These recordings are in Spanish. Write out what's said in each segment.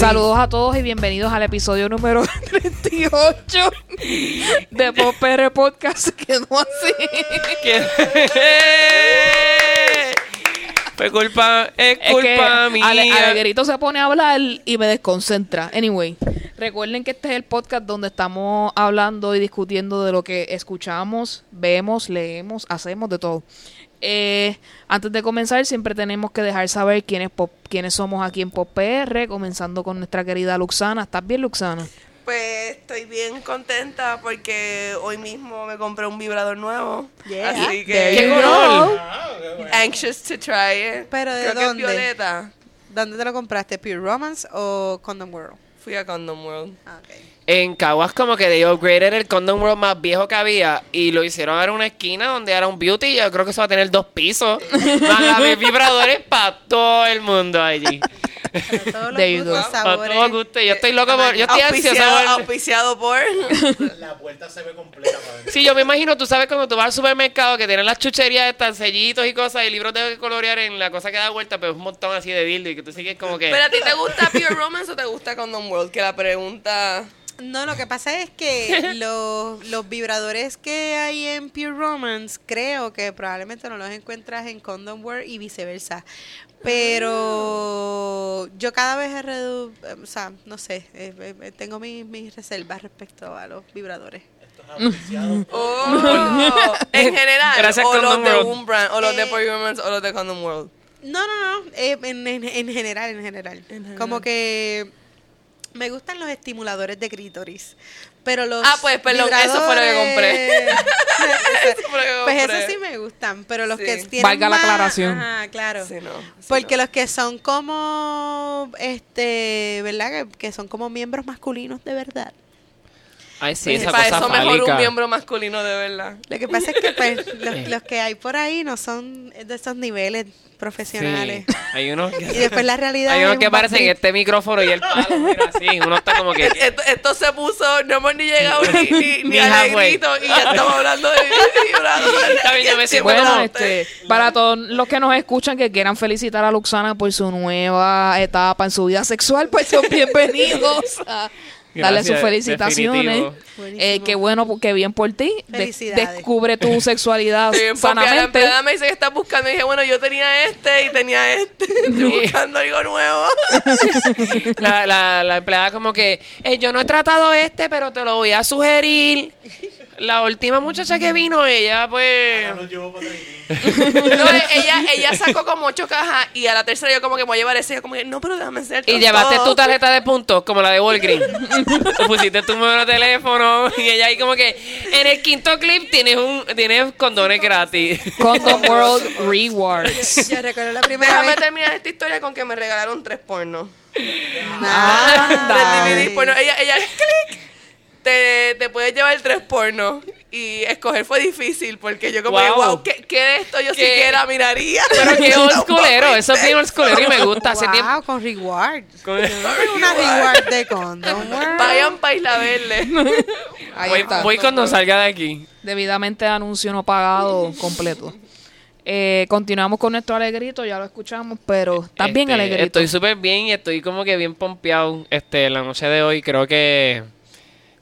Saludos a todos y bienvenidos al episodio número 38 de Pop PR Podcast. Quedó así. Fue culpa, es Es que culpa mía. Ale- Alegrito se pone a hablar y me desconcentra. Anyway, recuerden que este es el podcast donde estamos hablando y discutiendo de lo que escuchamos, vemos, leemos, hacemos, de todo. Eh, antes de comenzar, siempre tenemos que dejar saber quiénes, pop- quiénes somos aquí en Pop PR, comenzando con nuestra querida Luxana. ¿Estás bien, Luxana? Pues estoy bien contenta porque hoy mismo me compré un vibrador nuevo. Yeah. Así There que you go. anxious to try it. ¿Pero de Creo que dónde? es violeta. ¿Dónde te lo compraste? ¿Pure Romance o Condom World? Fui a Condom World. Ah, ok. En Caguas como que they upgraded el Condom World más viejo que había y lo hicieron ahora en una esquina donde era un beauty. Yo creo que eso va a tener dos pisos. Van a haber vibradores para todo el mundo allí. Para todos los gustos. Para sabores. todos. Yo estoy loco por... Yo estoy ansioso Auspiciado, por... auspiciado por. La puerta se ve completa para. Sí, yo me imagino, tú sabes, cuando tú vas al supermercado que tienen las chucherías, están sellitos y cosas, y libros de colorear en la cosa que da vuelta, pero es un montón así de dildo y que tú sigues como que... ¿Pero a ti te gusta Pure Romance o te gusta Condom World? Que la pregunta... No, lo que pasa es que los, los vibradores que hay en Pure Romance, creo que probablemente no los encuentras en Condom World y viceversa. Pero yo cada vez he redu o sea, no sé, eh, eh, tengo mis, mis reservas respecto a los vibradores. Oh, en general. Gracias, o los Condom de World. o los de Eh, Pure Romance, o los de Condom World. No, no, no, eh, en, en, en general, en general. Como que me gustan los estimuladores de clítoris, pero los Ah, pues, perdón, eso fue lo que compré. Eso fue lo que pues compré. esos sí me gustan, pero los Sí. que tienen Valga la aclaración. Ajá, claro. Sí, no. sí, Porque no. los que son como, este, ¿verdad? Que, que son como miembros masculinos de verdad. Ay, sí, esa Para cosa eso mejor un miembro masculino de verdad. Lo que pasa es que pues, los, los que hay por ahí no son de esos niveles profesionales. Sí. Hay unos Y después la realidad Hay unos que parecen backflip. este micrófono y el palo, mira así, uno está como que... Esto, esto se puso, no hemos ni llegado ni, ni, ni y ya estamos hablando de bien, yo me siento Bueno, como- este, para todos los que nos escuchan que quieran felicitar a Luxana por su nueva etapa en su vida sexual, pues son bienvenidos a darle sus felicitaciones. Buenísimo. Eh, qué bueno, qué bien por ti. De- descubre tu sexualidad la sanamente. empleada me dice que está buscando y dije, bueno, yo tenía este y tenía este. Estoy buscando algo nuevo. La, la, la empleada como que, "Eh, yo no he tratado este, pero te lo voy a sugerir. La última muchacha que vino, ella Ya pues... nos llevó para Tahití. No, eh, ella, ella sacó como ocho cajas y a la tercera yo como que me voy a llevar ese. Yo como que, no, pero déjame hacer Y llevaste tu tarjeta de puntos, como la de Walgreens. Pusiste tu número de teléfono y ella ahí como que, en el quinto clip tienes un tienes condones gratis. Condom World Rewards. Yo recuerdo la primera Déjame vez. terminar esta historia con que me regalaron tres pornos. Del DVD porno. Ella, ella, clic. Te, te puedes llevar tres pornos. Y escoger fue difícil porque yo como que, Wow. wow, ¿qué, qué de esto yo ¿Qué? siquiera miraría? Pero qué old schoolero, eso es bien old schoolero y me gusta. Hace Wow, tiempo... con rewards. con- una reward de Condom World. Vayan para Isla Verde. Ahí Voy, está. voy cuando salga de aquí. Debidamente anuncio no pagado completo. Eh, continuamos con nuestro alegrito, ya lo escuchamos, pero ¿estás bien Este, alegrito? Estoy súper bien y estoy como que bien pompeado. Este, la noche de hoy creo que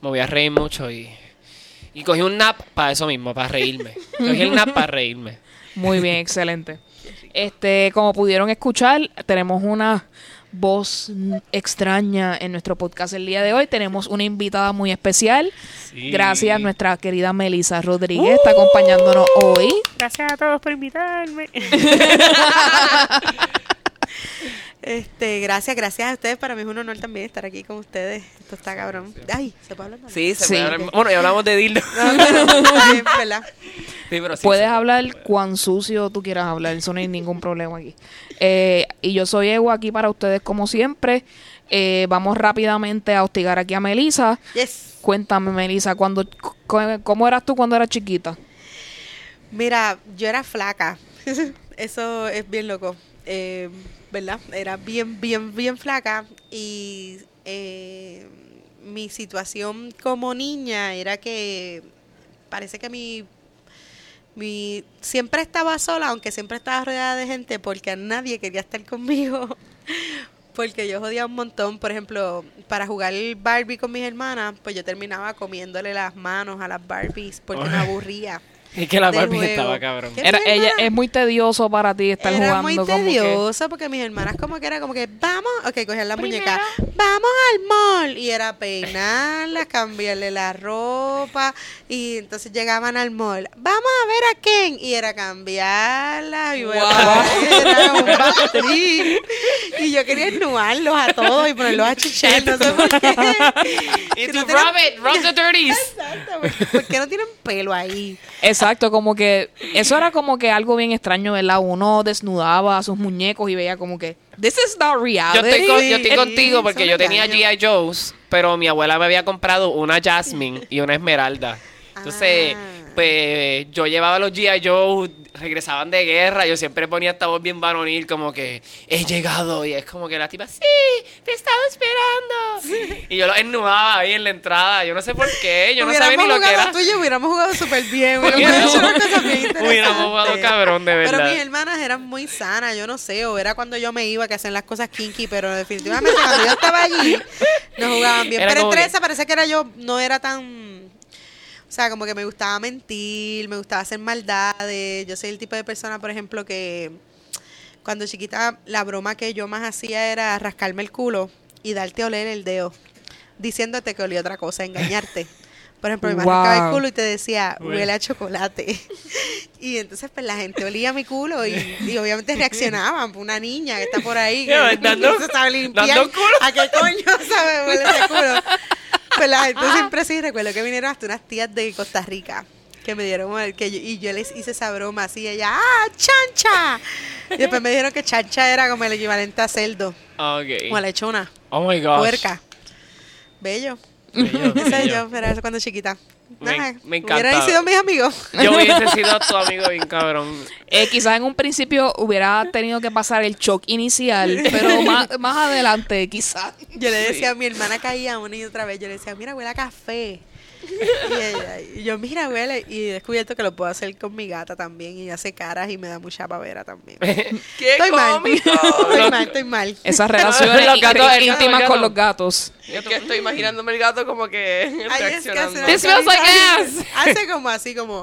me voy a reír mucho y, y cogí un nap para eso mismo, para reírme. Cogí el nap para reírme. Muy bien, excelente. Este, como pudieron escuchar, tenemos una voz extraña en nuestro podcast el día de hoy. Tenemos una invitada muy especial. Sí. Gracias a nuestra querida Melissa Rodríguez, está acompañándonos hoy. Gracias a todos por invitarme. Este, gracias, gracias a ustedes. Para mí es un honor también estar aquí con ustedes. Esto está cabrón. Ay, ¿se puede hablar? Sí, se Sí. puede hablar. Bueno, y hablamos de dildo. No, no, no, bien, ¿verdad? Sí, pero sí, Puedes sí. hablar cuán sucio tú quieras hablar, eso no hay ningún problema aquí. Eh, y yo soy Ewa aquí para ustedes como siempre. Eh, vamos rápidamente a hostigar aquí a Melissa. Yes. Cuéntame, Melissa, cuando, cu- ¿cómo eras tú cuando eras chiquita? Mira, yo era flaca. Eso es bien loco. Eh, ¿Verdad? Era bien, bien, bien flaca. Y eh, mi situación como niña era que parece que mi, mi siempre estaba sola, aunque siempre estaba rodeada de gente, porque nadie quería estar conmigo. Porque yo jodía un montón, por ejemplo, para jugar Barbie con mis hermanas, pues yo terminaba comiéndole las manos a las Barbies porque me aburría. Y que la Barbie juego. estaba cabrón. Era, ella, es muy tedioso para ti estar Era jugando muy como que- tedioso porque mis hermanas como que era como que vamos, ok, cogían la muñeca, vamos al mall y era peinarla, cambiarle la ropa y entonces llegaban al mall, vamos a ver a Ken y era cambiarla y bueno, era un batriz. y yo quería ennuarlos a todos y ponerlos a chichar, no sé por qué. Y no tienen- rub it, rub the dirties. Exacto, porque- ¿por qué no tienen pelo ahí? Exacto, como que eso era como que algo bien extraño, ¿verdad? Uno desnudaba a sus muñecos y veía como que this is not Yo reality. estoy, con- yo estoy contigo porque yo tenía. G.I. Joe's, pero mi abuela me había comprado una Jasmine y una Esmeralda. Entonces, Ah. Pues yo llevaba los G.I. Joe, regresaban de guerra, yo siempre ponía esta voz bien varonil, como que he llegado, y es como que la tipa, sí, te estaba esperando. Y yo lo ennuaba ahí en la entrada, yo no sé por qué, yo no sabía ni lo que era. tú y yo hubiéramos jugado súper bien. Hubiéramos jugado cabrón, de Pero verdad. mis hermanas eran muy sanas, yo no sé, o era cuando yo me iba que hacían las cosas kinky, pero definitivamente cuando yo estaba allí, no jugaban bien. Era pero entre que- esa parece que era yo, no era tan... O sea, como que me gustaba mentir, me gustaba hacer maldades. Yo soy el tipo de persona, por ejemplo, que cuando chiquita la broma que yo más hacía era rascarme el culo y darte a oler el dedo, diciéndote que olía otra cosa, engañarte. Por ejemplo, me Wow. rascaba el culo y te decía, huele a chocolate. y entonces pues la gente olía mi culo y, y obviamente reaccionaban. Una niña que está por ahí, que Ya, dando- no se sabe limpiar. dando culo. ¿A qué coño sabe huele ese culo? Pues la gente siempre sí, recuerdo que vinieron hasta unas tías de Costa Rica que me dieron que yo, y yo les hice esa broma así ella ¡ah, chancha! y después me dijeron que chancha era como el equivalente a cerdo Ok. o a lechona, Oh my gosh. puerca bello Bello, bello. yo, pero eso cuando chiquita Me- me hubieran encanta. sido mis amigos Yo hubiese sido tu amigo bien cabrón. Eh, quizás en un principio hubiera tenido que pasar el shock inicial, pero más, más adelante quizás. yo le decía a mi hermana caía una y otra vez yo le decía mira huele a café y, ella- y yo mira huele y he descubierto que lo puedo hacer con mi gata también y hace caras y me da mucha pavera también ¡Qué Estoy mal. cómico! estoy mal estoy mal Esas relaciones Los gatos, íntimas con los gatos. Es que estoy imaginándome el gato como que Ay, es que hace reaccionando. This smells like ass. Hace como así, como.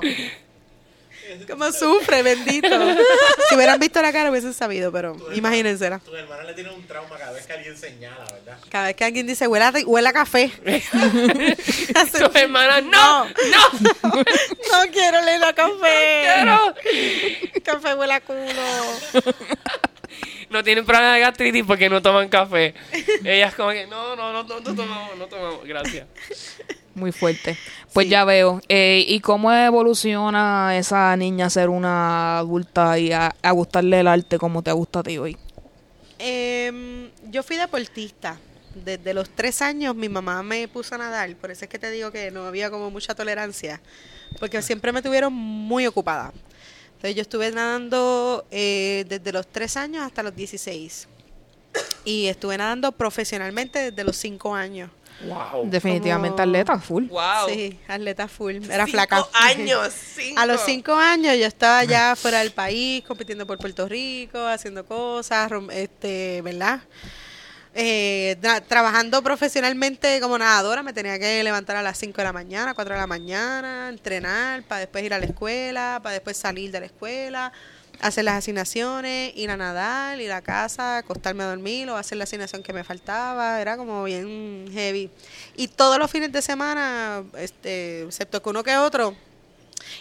Como sufre, bendito. Si hubieran visto la cara, hubiesen sabido, pero imagínensela. Tu hermana le tiene un trauma cada vez que alguien señala, ¿verdad? Cada vez que alguien dice huele a, huele a café. Tus hermanas, no, no, no quiero leer a café. no. Café huele a culo. No tienen problema de gastritis porque no toman café. Ellas como que, no, no, no, no, no tomamos, no tomamos, gracias. Muy fuerte. Pues Sí. ya veo. Eh, ¿Y cómo evoluciona esa niña a ser una adulta y a, a gustarle el arte como te gusta a ti hoy? Em, yo fui deportista. Desde los tres años mi mamá me puso a nadar, por eso es que te digo que no había como mucha tolerancia, porque siempre me tuvieron muy ocupada. Entonces yo estuve nadando eh, desde los tres años hasta los 16 y estuve nadando profesionalmente desde los cinco años. Wow. Definitivamente Como- atleta, full. Wow. Sí, atleta full, era Cinco flaca. años. Cinco. A los cinco años yo estaba ya fuera del país, compitiendo por Puerto Rico, haciendo cosas, este, ¿verdad? Eh, tra- trabajando profesionalmente como nadadora, me tenía que levantar a las 5 de la mañana, 4 de la mañana, entrenar, para después ir a la escuela, para después salir de la escuela, hacer las asignaciones, ir a nadar, ir a casa, acostarme a dormir o hacer la asignación que me faltaba, era como bien heavy. Y todos los fines de semana, este, excepto que uno que otro,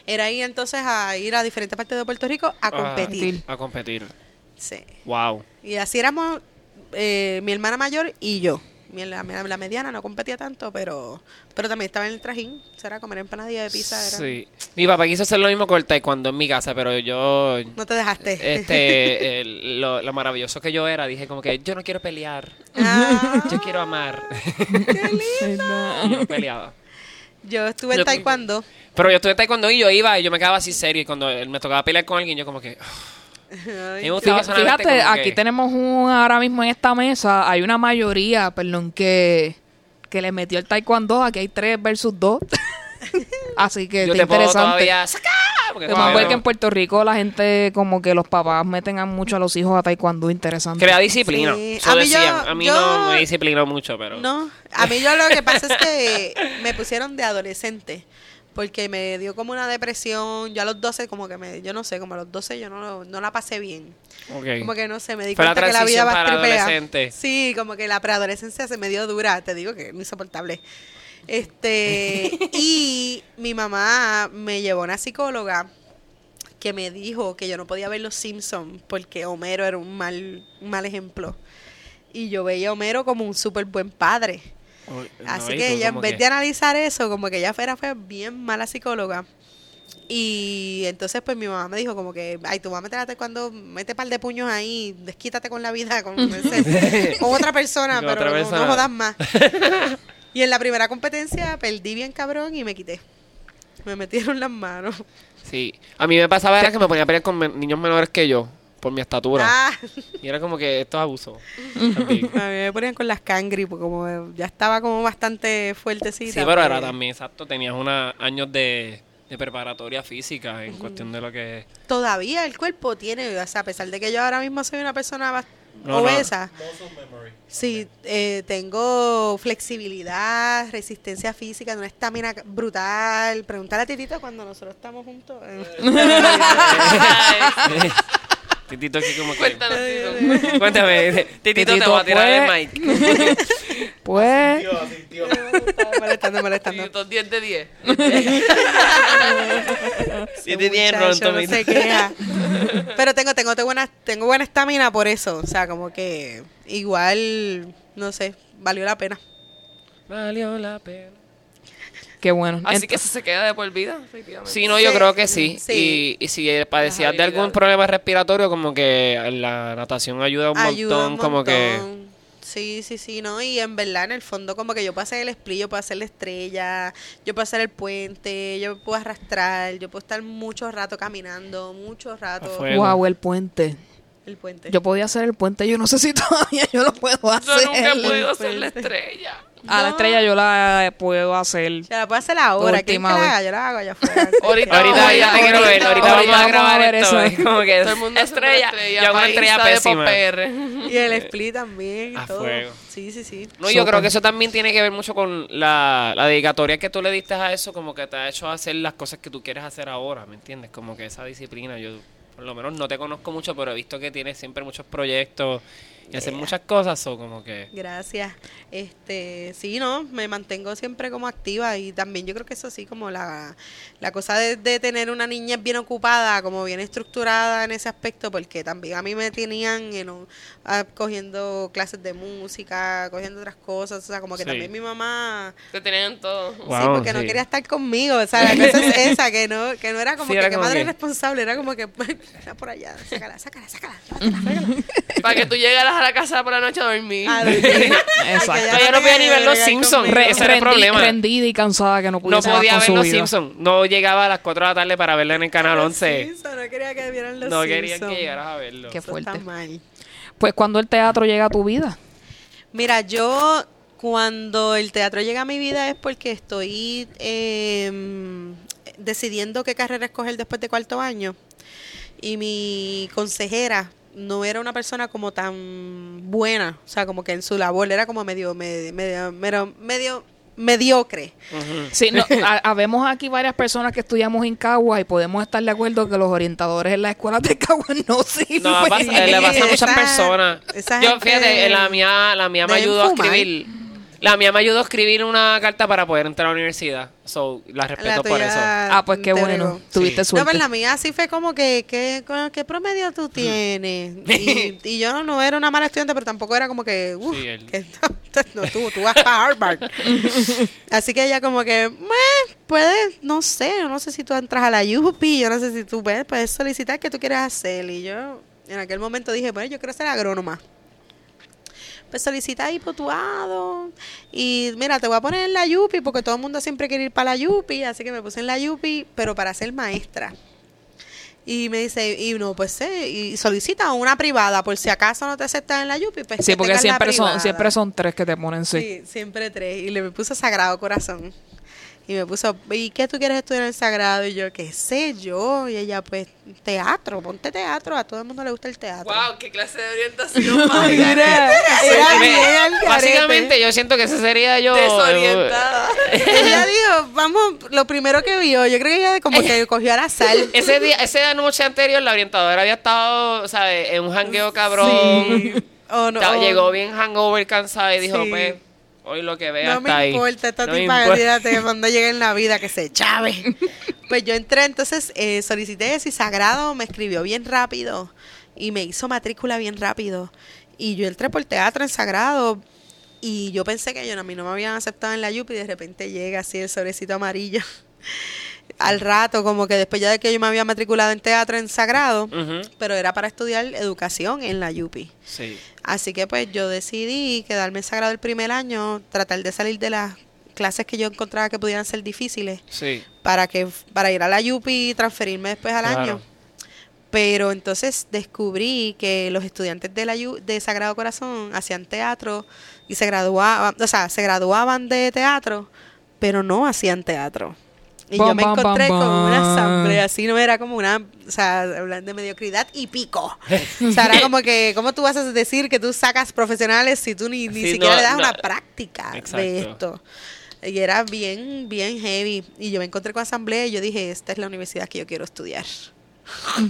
era ir entonces a ir a diferentes partes de Puerto Rico a competir. A competir. Sí. Wow. Y así éramos eh, mi hermana mayor y yo. La, la mediana no competía tanto, pero pero también estaba en el trajín. Será comer empanadilla de pizza. Era. Sí. Mi papá quiso hacer lo mismo con el taekwondo en mi casa, pero yo... No te dejaste. Este, el- lo, lo maravilloso que yo era, dije como que yo no quiero pelear, Ah, yo quiero amar. qué Y yo peleaba. Yo estuve en taekwondo. Pero yo estuve en taekwondo y yo iba y yo me quedaba así serio y cuando me tocaba pelear con alguien yo como que... Fíjate, fíjate, como aquí que- tenemos un, ahora mismo en esta mesa, hay una mayoría, perdón, que, que le metió el taekwondo, aquí hay tres versus dos. Así que yo está te puedo interesante. todavía sacar, porque Vamos a ver bueno, que en Puerto Rico la gente, como que los papás meten a mucho a los hijos a taekwondo, interesante. crea disciplina. Sí. A mí yo- a mí yo- no me disciplinó mucho, pero. No, a mí yo lo que pasa es que me pusieron de adolescente. Porque me dio como una depresión. Yo a los 12, como que me. Yo no sé, como a los 12 yo no, no la pasé bien. Como que no sé, me di Fue la cuenta que la vida va tripea. adolescente. Sí, como que la preadolescencia se me dio dura, te digo que es insoportable. Este, y mi mamá me llevó a una psicóloga que me dijo que yo no podía ver los Simpsons porque Homero era un mal, un mal ejemplo. Y yo veía a Homero como un súper buen padre. No, Así que tú ella, en vez que- de analizar eso, como que ella fuera fue bien mala psicóloga. Y entonces, pues mi mamá me dijo, como que, ay, tu mamá te cuando mete par de puños ahí, desquítate con la vida, con, ese- con otra persona, Con pero otra no- persona. no jodas más. y en la primera competencia perdí bien cabrón y me quité. Me metieron las manos. Sí. A mí me pasaba era que me ponía a pelear con niños menores que yo, por mi estatura. Ah, Y era como que esto es abuso. También. a mí me ponían con las cangri, porque como ya estaba como bastante fuertecita. Sí, pero era también, exacto, tenías unos años de, de preparatoria física en cuestión de lo que... Todavía el cuerpo tiene, o sea, a pesar de que yo ahora mismo soy una persona bast- No, no. obesa, memory. sí, eh, tengo flexibilidad, resistencia física, una estamina brutal. Preguntar a Titito cuando nosotros estamos juntos. Titito aquí como que... Cuéntanos, Tito. Cuéntame, Titito, te voy a tirar el mic. Pues, Tío, así, tío. molestando, molestando. Tito, 10 de 10. Sí, te tienen Muchacho, pronto, no se queja. Pero tengo, tengo, tengo buena, tengo buena estamina por eso. O sea, como que igual, no sé, valió la pena. Valió la pena. Qué bueno. Así que eso se queda de por vida, efectivamente. Sí, no, yo Sí, creo que sí. sí. Y, y si padecías de algún problema respiratorio, como que la natación ayuda un Ayuda montón, un como que... Sí, sí, sí, ¿no? Y en verdad, en el fondo, como que yo puedo hacer el split, yo puedo hacer la estrella, yo puedo hacer el puente, yo puedo arrastrar, yo puedo estar mucho rato caminando, mucho rato. Wow, el puente. El puente. Yo podía hacer el puente, yo no sé si todavía yo lo puedo hacer. Yo nunca he podido hacer la estrella. A la No. estrella yo la puedo hacer. Ya la puedo hacer ahora. ¿Quién que la haga? Yo la hago allá afuera. Ahorita, ya te quiero ver, ahorita, ahorita vamos a grabar ver esto. eso. es como que Todo el mundo una estrella, yo hago una estrella pésima. Y el split también. Y A todo. fuego. Sí, sí, sí. No, yo creo que eso también tiene que ver mucho con la, la dedicatoria que tú le diste a eso, como que te ha hecho hacer las cosas que tú quieres hacer ahora, ¿me entiendes? Como que esa disciplina, yo por lo menos no te conozco mucho, pero he visto que tienes siempre muchos proyectos y hacer muchas cosas, o como que... Gracias. Este, sí, no, me mantengo siempre como activa y también yo creo que eso sí, como la, la cosa de, de tener una niña bien ocupada, como bien estructurada en ese aspecto, porque también a mí me tenían you know, ah, cogiendo clases de música, cogiendo otras cosas, o sea, como que Sí. también mi mamá, Te tenían todo. sí, Wow, porque no sí. quería estar conmigo, o sea, la cosa es esa, que no, que no era como Sí, que, era que como madre que- responsable, era como que, está por allá, sácala, sácala, sácala, llévatela, sácala. Para que tú llegaras a la casa por la noche a dormir. A dormir. Exacto. Yo no podía ni ver los Simpsons, re- ese era el problema. Rendida y cansada que no No pudiese más podía con ver su los. Simpsons, no llegaba a las 4 de la tarde para verla en el canal Los 11. Simpsons, no quería que vieran los No querían Simpsons. que llegaras a verlo. Qué fuerte. está mal. Pues cuando el teatro llega a tu vida. Mira, yo cuando el teatro llega a mi vida es porque estoy eh, decidiendo qué carrera escoger después de cuarto año. Y mi consejera no era una persona como tan buena, o sea, como que en su labor era como medio, medio, medio, medio, medio mediocre. Ujú. Sí, no, ha- habemos aquí varias personas que estudiamos en Cagua y podemos estar de acuerdo que los orientadores en las escuelas de Cagua no sirven. No, pasa- le pasa a muchas Esa- personas. esa Yo, fíjate, la mía, la mía me ayudó a escribir. La mía me ayudó a escribir una carta para poder entrar a la universidad. So, la respeto La por eso. Ah, pues qué bueno. Tuviste Sí. suerte. No, pero la mía sí fue como que, que ¿qué, qué promedio tú tienes? Y, y yo no, no era una mala estudiante, pero tampoco era como que, uf, Sí, él. que no, tú, tú vas para Harvard. Así que ella como que, "Meh, puedes, no sé, yo no sé si tú entras a la UP, yo no sé si tú puedes, puedes solicitar qué tú quieres hacer. Y yo en aquel momento dije, bueno, yo quiero ser agrónoma. Pues solicita ahí potuado. Y mira, te voy a poner en la Yupi porque todo el mundo siempre quiere ir para la Yupi. Así que me puse en la Yupi, pero para ser maestra. Y me dice, y no, pues sí, y solicita una privada por si acaso no te aceptan en la Yupi. Pues Sí, que porque siempre son, siempre son tres que te ponen sí. Sí, siempre tres. Y le me puse Sagrado Corazón. Y me puso, ¿y qué tú quieres estudiar en el Sagrado? Y yo, qué sé yo. Y ella, pues, teatro, ponte teatro. A todo el mundo le gusta el teatro. Wow, qué clase de orientación más era, era. Básicamente, yo siento que ese sería yo. desorientada. Ella dijo, vamos, lo primero que vio, yo creo que ella como que cogió al azar. Ese día, esa noche anterior, la orientadora había estado, ¿sabes? En un jangueo cabrón. Sí. O no, Llegó bien hangover, cansada y dijo, Sí. pues, hoy lo que vea No está me ahí. importa, esta No me tipa, importa. olvídate cuando llegue en la vida que se chave. pues yo entré, entonces eh, solicité eso y Sagrado me escribió bien rápido y me hizo matrícula bien rápido. Y yo entré por teatro en Sagrado y yo pensé que yo, a mí no me habían aceptado en la YUP y de repente llega así el sobrecito amarillo. Al rato, como que después ya de que yo me había matriculado en teatro en Sagrado, pero era para estudiar educación en la YUPI. Sí. Así que pues yo decidí quedarme en Sagrado el primer año, tratar de salir de las clases que yo encontraba que pudieran ser difíciles Sí. para que para ir a la UPI y transferirme después al Claro. año. Pero entonces descubrí que los estudiantes de la U- de Sagrado Corazón hacían teatro y se graduaban, o sea, se graduaban de teatro, pero no hacían teatro. Y yo Bam, me encontré bam, con una asamblea, así no era como una, o sea, hablan de mediocridad y pico. O sea, era como que, ¿cómo tú vas a decir que tú sacas profesionales si tú ni, ni Sí, siquiera no, le das no. una práctica de Exacto. esto? Y era bien, bien heavy. Y yo me encontré con asamblea y yo dije, esta es la universidad que yo quiero estudiar.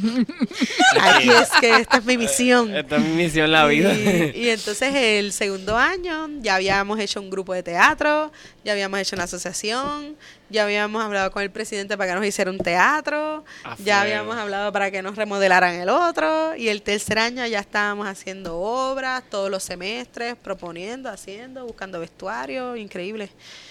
Aquí es que esta es mi misión. Esta es mi misión la vida. Y, y entonces el segundo año ya habíamos hecho un grupo de teatro, ya habíamos hecho una asociación, ya habíamos hablado con el presidente para que nos hiciera un teatro, A ya habíamos hablado para que nos remodelaran el otro y el tercer año ya estábamos haciendo obras todos los semestres, proponiendo, haciendo, buscando vestuario, increíble.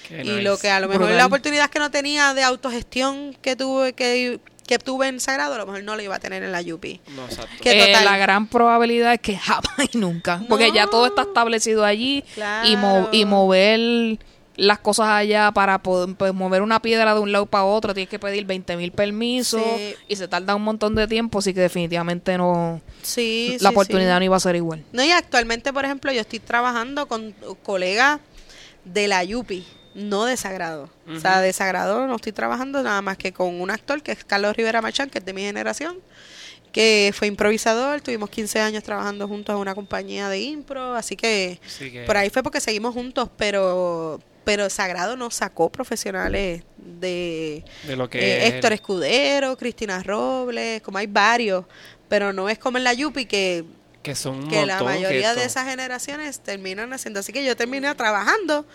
Qué y nice. lo que a lo mejor Brutal. la oportunidad que no tenía de autogestión que tuve que que tuve en Sagrado, a lo mejor no lo iba a tener en la UPI. No, exacto. Que Eh, la gran probabilidad es que jamás y nunca. Porque ya todo está establecido allí y, mo- y mover las cosas allá para poder pues, mover una piedra de un lado para otro, tienes que pedir 20 mil permisos Sí. y se tarda un montón de tiempo, así que definitivamente no Sí, la sí, oportunidad sí. no iba a ser igual. No, y actualmente, por ejemplo, yo estoy trabajando con colegas de la Yupi, no de Sagrado. O sea, de Sagrado no estoy trabajando nada más que con un actor que es Carlos Rivera Machán, que es de mi generación, que fue improvisador, tuvimos 15 años trabajando juntos en una compañía de impro, así que Así que- por ahí fue porque seguimos juntos, pero pero Sagrado nos sacó profesionales de de lo que eh, es Héctor el- Escudero, Cristina Robles, como hay varios, pero no es como en la Yupi que que son un que la mayoría que de esas generaciones terminan haciendo. Así que yo terminé trabajando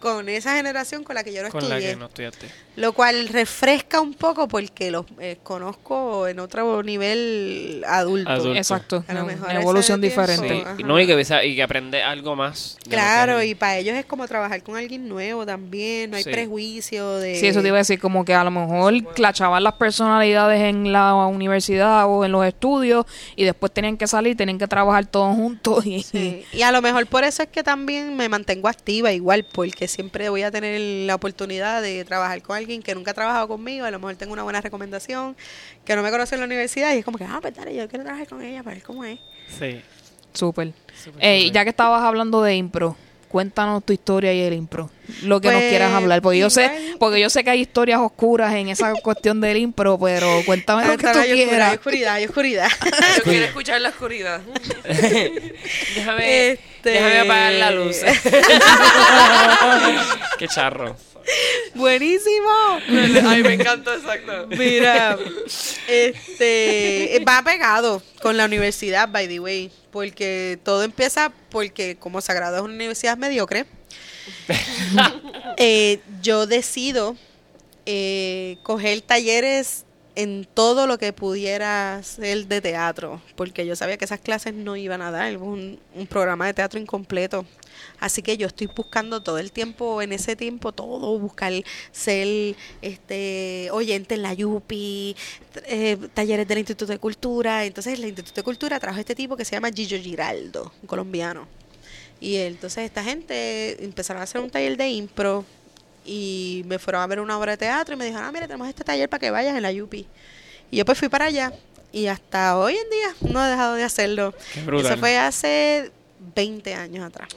con esa generación con la que yo no con la estudié. que no estudiaste. Lo cual refresca un poco porque los eh, conozco en otro nivel adulto. Adulto. Exacto, A lo mejor una evolución Sí, diferente. No, y que, ves- y que aprende algo más. Claro, y para ellos es como trabajar con alguien nuevo también, no hay Sí. prejuicio de... Sí, eso te iba a decir, como que a lo mejor clachaban las personalidades en la universidad o en los estudios y después tenían que salir, tenían que trabajar todos juntos y, Sí, Y a lo mejor por eso es que también me mantengo activa igual, porque siempre voy a tener la oportunidad de trabajar con alguien que nunca ha trabajado conmigo, a lo mejor tengo una buena recomendación, que no me conoce en la universidad y es como que, ah, pues dale, yo quiero trabajar con ella para ver cómo es. Sí. súper. Súper, Ey, súper. ya que estabas hablando de impro, cuéntanos tu historia y el impro, lo que nos Pues, quieras hablar, porque yo sé, porque yo sé que hay historias oscuras en esa cuestión del impro, pero cuéntame lo que tú hay oscuridad, hay quieras. oscuridad, hay oscuridad. Yo quiero escuchar la oscuridad. Déjame, Este- déjame apagar la luz. Qué charro. Buenísimo. Ay, me encantó, exacto. Mira, este va pegado con la universidad, by the way, porque todo empieza porque como Sagrado es una universidad mediocre, eh, yo decido eh, coger talleres en todo lo que pudiera ser de teatro, porque yo sabía que esas clases no iban a dar un, un programa de teatro incompleto. Así que yo estoy buscando todo el tiempo, en ese tiempo, todo, buscar ser este oyente en la Yupi, eh, talleres del Instituto de Cultura. Entonces, el Instituto de Cultura trajo este tipo que se llama Gillo Giraldo, un colombiano. Y entonces esta gente empezaron a hacer un taller de impro y me fueron a ver una obra de teatro y me dijeron, ah, mira, tenemos este taller para que vayas en la Yupi. Y yo pues fui para allá y hasta hoy en día no he dejado de hacerlo. Eso fue hace 20 años atrás.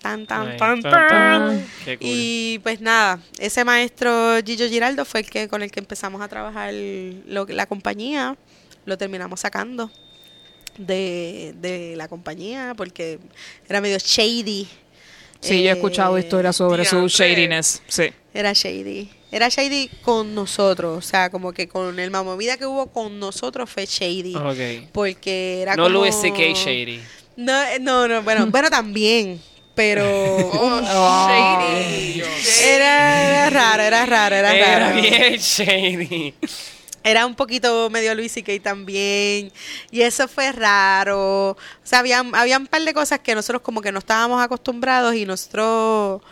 Tan, tan, tan, tan, tan. cool. Y pues nada, ese maestro Gillo Giraldo fue el que con el que empezamos a trabajar lo, la compañía. Lo terminamos sacando de, de la compañía porque era medio shady. Sí, yo he escuchado Eh, historias sobre su diantre. shadiness. Sí. Era shady. Era shady con nosotros. O sea, como que con el mamovida que hubo con nosotros fue shady. Ok. Porque era No como... Louis C.K. Shady. No, eh, no, no, bueno, bueno también. Pero Oh, shady. era, era raro, era raro, era, Era raro. bien shady. Era un poquito medio Luis y también. Y eso fue raro. O sea, habían, habían un par de cosas que nosotros como que no estábamos acostumbrados y nosotros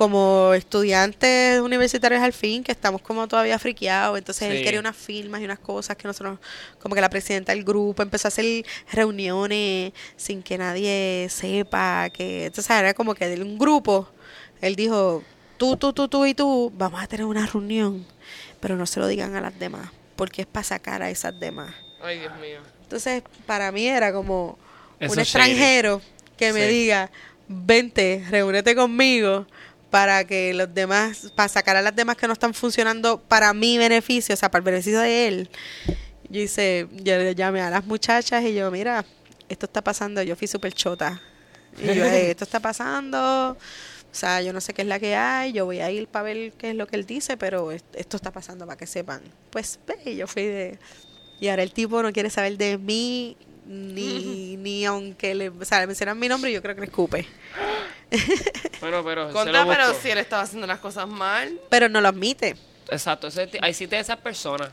como estudiantes universitarios al fin, que estamos como todavía friqueados. Entonces él quería unas firmas y unas cosas que nosotros, como que la presidenta del grupo empezó a hacer reuniones sin que nadie sepa que... Entonces era como que de un grupo, él dijo, tú, tú, tú, tú y tú, vamos a tener una reunión, pero no se lo digan a las demás, porque es para sacar a esas demás. Ay, Dios mío. Entonces, para mí era como Eso un shady. extranjero que me Sí. diga, vente, reúnete conmigo para que los demás, para sacar a las demás que no están funcionando para mi beneficio, o sea, para el beneficio de él. Yo hice, yo le llamé a las muchachas y yo, mira, esto está pasando, yo fui súper chota. Y yo, "Ey, esto está pasando, o sea, yo no sé qué es la que hay, yo voy a ir para ver qué es lo que él dice, pero est- esto está pasando para que sepan. Pues ve, y yo fui de... Y ahora el tipo no quiere saber de mí, ni, ni aunque le, o sea, le mencionan mi nombre, yo creo que le escupe. Bueno, pero lo pero si él estaba haciendo las cosas mal. Pero no lo admite. Exacto, ese ahí sí te esas personas.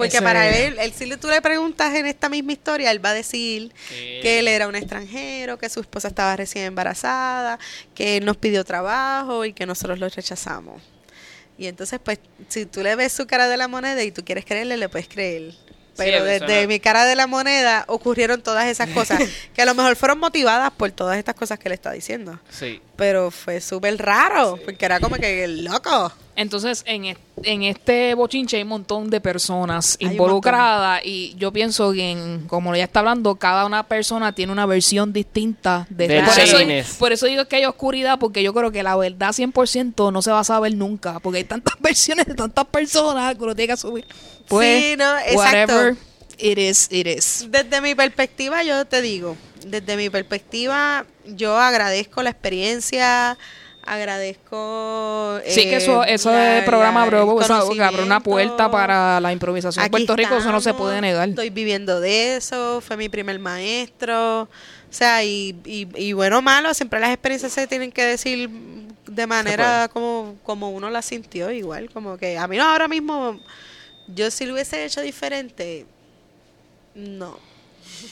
Porque Ese- para él, él, si tú le preguntas en esta misma historia, él va a decir Que- que él era un extranjero, que su esposa estaba recién embarazada, que él nos pidió trabajo y que nosotros lo rechazamos. Y entonces, pues, si tú le ves su cara de la moneda y tú quieres creerle, le puedes creer. Pero desde mi cara de la moneda ocurrieron todas esas cosas, que a lo mejor fueron motivadas por todas estas cosas que le está diciendo. Sí. Pero fue súper raro, porque era como que loco. Entonces, en, es- en este bochinche hay un montón de personas Hay involucradas y yo pienso que, en, como ya está hablando, cada una persona tiene una versión distinta de Del por, eso, por eso digo que hay oscuridad, porque yo creo que la verdad 100% no se va a saber nunca, porque hay tantas versiones de tantas personas que uno tiene que asumir. Pues, Sí, no, exacto. whatever it is, it is. Desde mi perspectiva, yo te digo, desde mi perspectiva, yo agradezco la experiencia, agradezco. Sí, que eso, eh, eso la- es programa que abre una puerta para la improvisación en Puerto Rico, eso no se puede negar. Estoy viviendo de eso, fue mi primer maestro. O sea, y, y, y bueno o malo, siempre las experiencias se tienen que decir de manera como, como uno la sintió, igual. Como que a mí no, ahora mismo, yo si lo hubiese hecho diferente, no.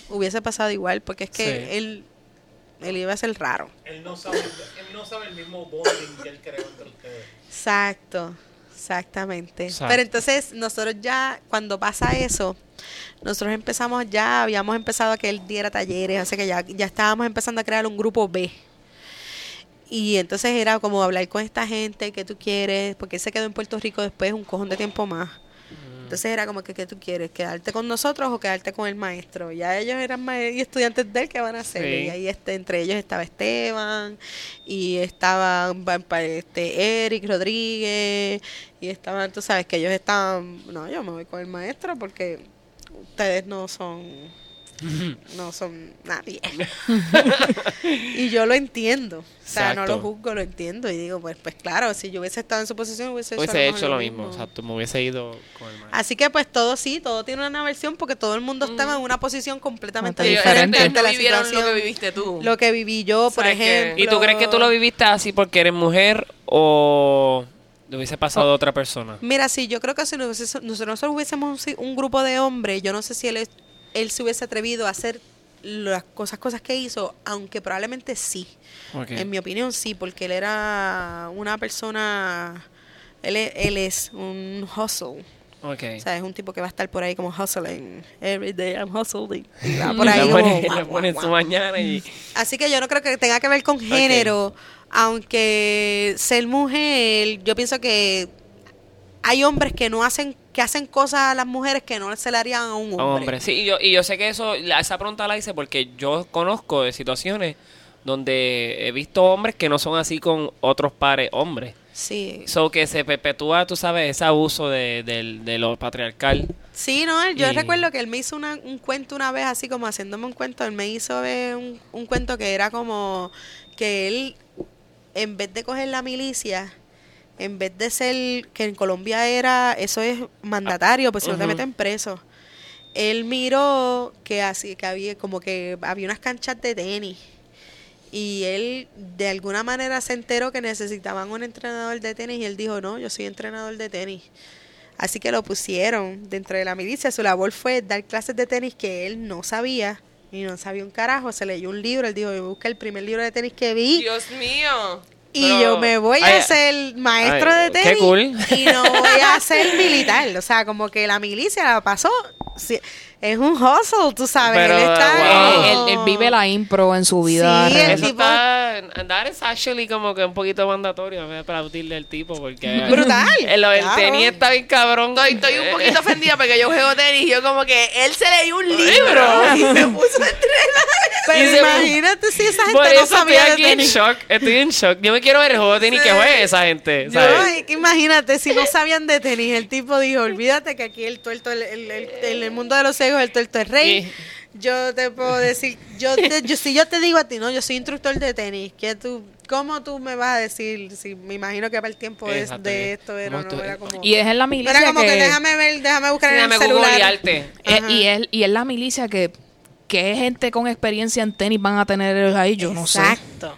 Hubiese pasado igual, porque es que Sí. él, él iba a ser raro. Él no sabe, él no sabe el mismo bonding que él creó entre ustedes. Exacto, exactamente. Exacto. Pero entonces nosotros ya, cuando pasa eso, nosotros empezamos ya, habíamos empezado a que él diera talleres, así que ya, ya estábamos empezando a crear un grupo B. Y entonces era como hablar con esta gente que tú quieres, porque él se quedó en Puerto Rico después un cojón de tiempo más. Entonces era como que, ¿qué tú quieres? ¿Quedarte con nosotros o quedarte con el maestro? Ya ellos eran y estudiantes de él que van a hacer. Sí. Y ahí este, entre ellos estaba Esteban y pa- este, Eric Rodríguez y estaban, tú sabes que ellos estaban, no, yo me voy con el maestro porque ustedes no son no son nadie. y yo lo entiendo. O sea, no lo juzgo, lo entiendo. Y digo, pues, pues claro, si yo hubiese estado en su posición, hubiese hecho, Hubiese lo hecho lo mismo. Exacto, me hubiese ido con el maestro. Así que pues todo sí, todo tiene una versión porque todo el mundo estaba en una posición completamente diferente. ellos no la vivieron lo que viviste tú. Lo que viví yo, por O sea, que- ejemplo. ¿Y tú crees que tú lo viviste así porque eres mujer o le hubiese Oh. pasado a otra persona? Mira, sí, yo creo que si nosotros, nosotros hubiésemos un, un grupo de hombres, yo no sé si él, es- él se hubiese atrevido a hacer las cosas, cosas que hizo, aunque probablemente sí. En mi opinión sí, porque él era una persona, él es, él es un hustle. Ok. O sea, es un tipo que va a estar por ahí como hustling. Every day I'm hustling. Y va por ahí como, le guau, pone guau, su mañana y... Así que yo no creo que tenga que ver con género, aunque ser mujer, yo pienso que hay hombres que no hacen que hacen cosas a las mujeres que no se le harían a un hombre. Hombre, sí, y yo, y yo sé que eso, esa pregunta la hice porque yo conozco de situaciones donde he visto hombres que no son así con otros pares hombres. Sí. So que se perpetúa, tú sabes, ese abuso de, del- de lo patriarcal. Sí, no, yo Y- recuerdo que él me hizo una- un cuento una vez, así como haciéndome un cuento, él me hizo ver un, un cuento que era como que él, en vez de coger la milicia, en vez de ser, que en Colombia era, eso es mandatario, pues si no te meten preso, él miró que así, que había como que había unas canchas de tenis. Y él de alguna manera se enteró que necesitaban un entrenador de tenis y él dijo, no, yo soy entrenador de tenis. Así que lo pusieron dentro de la milicia. Su labor fue dar clases de tenis que él no sabía y no sabía un carajo. Se leyó un libro, él dijo, yo busqué el primer libro de tenis que vi Dios mío. Y Pero- yo me voy Ay, a ser maestro ay, de tenis qué cool. y no voy a ser militar. O sea, como que la milicia la pasó. sí, es un hustle, tú sabes. Pero, él está wow. Él, él- él vive la impro en su vida. Sí, real. el tipo- andar es actually como que un poquito mandatorio, voy a aplaudirle al tipo porque... Brutal, El, el claro. tenis está bien cabrón. Estoy, estoy un poquito ofendida porque yo juego tenis y yo como que él se leyó un libro y me puso a entrenar. Pero Y imagínate si esa Por gente no eso estoy sabía de aquí en tenis. shock. Estoy en shock. Yo me quiero ver el juego de tenis que juegue esa gente. ¿sabes? que imagínate, si no sabían de tenis, el tipo dijo, olvídate que aquí el tuerto, el, el- el- en el mundo de los el tuerto es rey. Yo te puedo decir, yo, te- yo si yo te digo a ti, no, yo soy instructor de tenis, que tú, ¿cómo tú me vas a decir? Si me imagino que para el tiempo de, Exacto, de esto era, ¿cómo no, era como... Y es en la milicia era como que, que... déjame ver, déjame buscar en Déjame el celular. googlearte. eh, y, es, y es la milicia que... ¿Qué gente con experiencia en tenis van a tener ahí? Yo no sé. Exacto.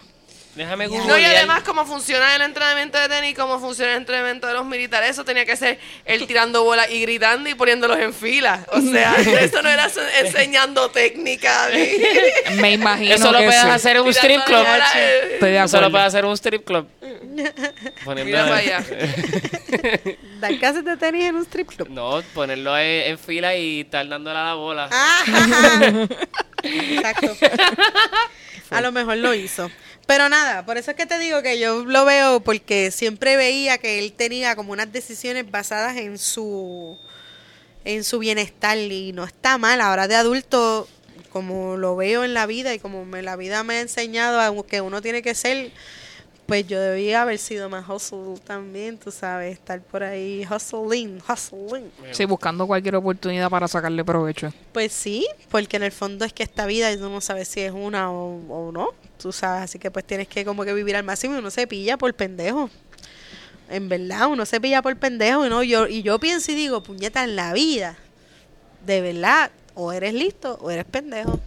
Déjame No, y No, y googlear. además cómo funciona el entrenamiento de tenis, cómo funciona el entrenamiento de los militares, eso tenía que ser él tirando bolas y gritando y poniéndolos en fila. O sea, eso no era se- enseñando técnica. ni- Me imagino Eso lo que puedes sí. hacer en un tirando strip club. eh, Estoy de Eso lo puedes hacer en un strip club. Poniendo- Mira para allá. Dar clases de tenis en un strip club. No, ponerlo en, en fila y estar dándole a la bola. Ah, Exacto. A lo mejor lo hizo. Pero nada, por eso es que te digo que yo lo veo porque siempre veía que él tenía como unas decisiones basadas en su en su bienestar y no está mal. Ahora de adulto, como lo veo en la vida y como me, la vida me ha enseñado a que uno tiene que ser, pues yo debía haber sido más hustle también, tú sabes, estar por ahí hustling, hustling. Sí, buscando cualquier oportunidad para sacarle provecho. Pues sí, porque en el fondo es que esta vida uno no sabe si es una o, o no, tú sabes, así que pues tienes que como que vivir al máximo y uno se pilla por pendejo. En verdad, uno se pilla por pendejo y no yo y yo pienso y digo, puñeta, en la vida, de verdad, o eres listo o eres pendejo.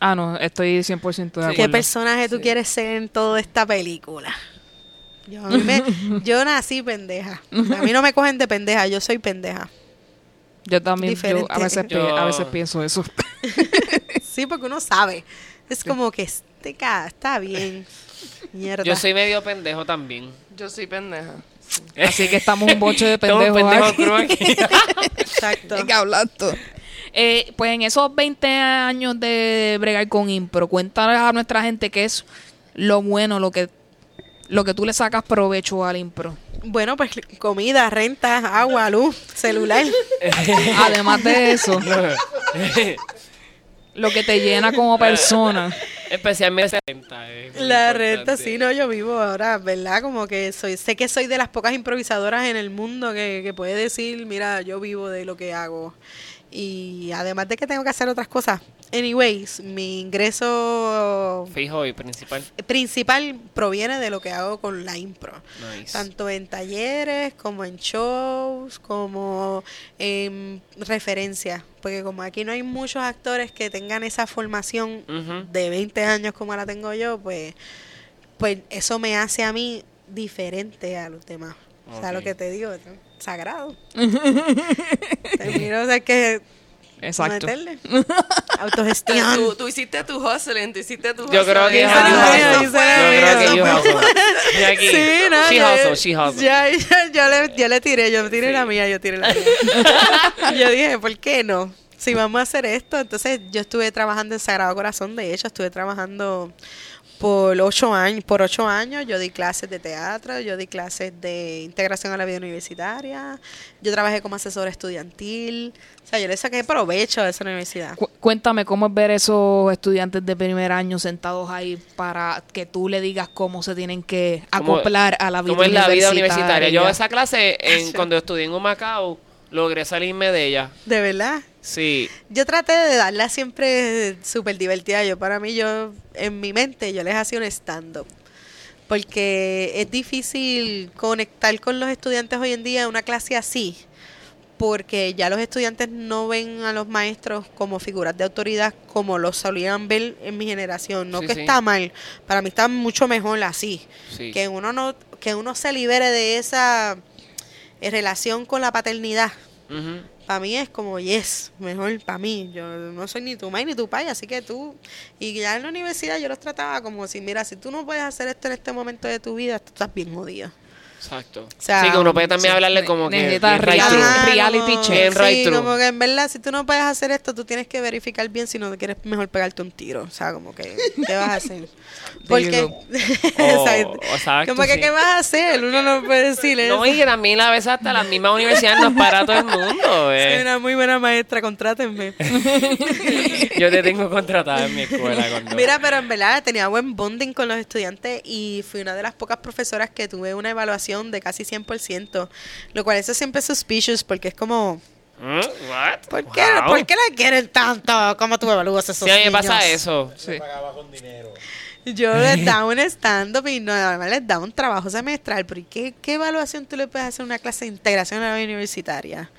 Ah, no, estoy 100% de ¿Qué acuerdo. personaje tú quieres ser en toda esta película? Yo, a mí me- yo nací pendeja. A mí no me cogen de pendeja, yo soy pendeja. Yo también, yo a, veces, Yo- a veces pienso eso. Sí, porque uno sabe. Es como que este ca está bien. Mierda. Yo soy medio pendejo también. Yo soy pendeja. Así que estamos un boche de pendejos. pendejos aquí. cruz aquí. Exacto. Hay que hablar todo. Eh, pues en esos 20 años de bregar con impro, cuéntale a nuestra gente qué es lo bueno, lo que lo que tú le sacas provecho al impro. Bueno, pues comida, renta, agua, luz, celular. Además de eso, lo que te llena como persona. Especialmente la renta. La importante. renta, sí, no, yo vivo ahora, ¿verdad? Como que soy, sé que soy de las pocas improvisadoras en el mundo que, que puede decir, mira, yo vivo de lo que hago. Y además de que tengo que hacer otras cosas. Anyways, mi ingreso Fijo y principal. principal proviene de lo que hago con la impro. Nice. Tanto en talleres, como en shows, como en referencias. Porque como aquí no hay muchos actores que tengan esa formación de 20 años como la tengo yo, pues, pues eso me hace a mí diferente a los demás. O sea, lo que te digo, sagrado. Termino, o sea, que Exacto. meterle. Tú, Autogestión. tú hiciste tu hustling, tú hiciste tu Yo creo que Yo creo que fue- hustle. Aquí. Sí, no, She ya- hustle, she hustle. Ya, ya, yo, le, yo le tiré, yo tiré la mía, yo tiré la mía. yo dije, ¿por qué no? Si vamos a hacer esto, entonces yo estuve trabajando en Sagrado Corazón, de hecho, estuve trabajando por ocho años. Por ocho años yo di clases de teatro, yo di clases de integración a la vida universitaria, yo trabajé como asesora estudiantil. O sea, yo le saqué provecho a esa universidad. Cu- cuéntame cómo es ver esos estudiantes de primer año sentados ahí para que tú le digas cómo se tienen que ¿Cómo- acoplar a la vida ¿Cómo es la vida universitaria? Yo universitaria. esa clase, en, cuando estudié en Humacao, logré salirme de ella. De verdad. Sí. Yo traté de darla siempre súper divertida. Yo, para mí, yo, en mi mente, yo les hacía un stand-up. Porque es difícil conectar con los estudiantes hoy en día en una clase así. Porque ya los estudiantes no ven a los maestros como figuras de autoridad como los solían ver en mi generación. No Sí, que sí. está mal, para mí está mucho mejor así. Sí. Que uno no, que uno se libere de esa eh, relación con la paternidad. Ujú. Para mí es como, yes, mejor para mí. Yo no soy ni tu madre ni tu pai, así que tú. Y ya en la universidad yo los trataba como si, mira, si tú no puedes hacer esto en este momento de tu vida, tú estás bien jodido. Exacto. sea, sí, que uno puede también sí, hablarle como que necesita bien right reality-. Ajá. reality como- check. Right sí, through. como que en verdad, si tú no puedes hacer esto, tú tienes que verificar bien si no quieres mejor pegarte un tiro. O sea, como que, ¿qué vas a hacer? Porque, exacto. Oh, exacto, como que, sí. ¿qué vas a hacer? Uno no puede decir eso. No, y que también a veces hasta la misma universidad nos para todo el mundo. Soy eh. una muy buena maestra, contrátenme. Yo te tengo contratada en mi escuela. Cuando... Mira, pero en verdad tenía buen bonding con los estudiantes y fui una de las pocas profesoras que tuve una evaluación de casi 100%, lo cual eso siempre es suspicious porque es como, ¿Mm? What? ¿por qué, Wow. ¿por qué la quieren tanto? ¿Cómo tú evalúas esos Sí, a mí me pasa eso. Se pagaba con dinero. Yo les daba un stand-up y no, además les daba un trabajo semestral, pero ¿y qué, qué evaluación tú le puedes hacer a una clase de integración a la universitaria?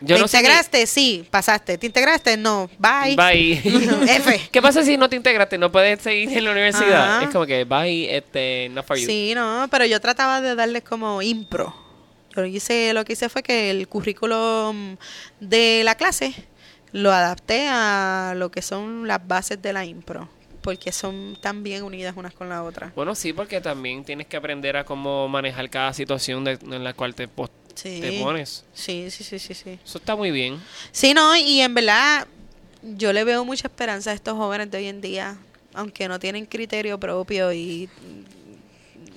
Yo ¿Te no ni- integraste? Sí, pasaste. ¿Te integraste? No. Bye. Bye. F. ¿Qué pasa si no te integraste? ¿No puedes seguir en la universidad? Ajá. Es como que bye, este, not for you. Sí, no, pero yo trataba de darles como impro. Yo hice, lo que hice fue que el currículum de la clase lo adapté a lo que son las bases de la impro, porque son tan bien unidas unas con la otra. Bueno, sí, porque también tienes que aprender a cómo manejar cada situación de- en la cual te, Sí. te pones. Sí, sí, sí, sí, sí. Eso está muy bien. Sí, no, y en verdad yo le veo mucha esperanza a estos jóvenes de hoy en día, aunque no tienen criterio propio y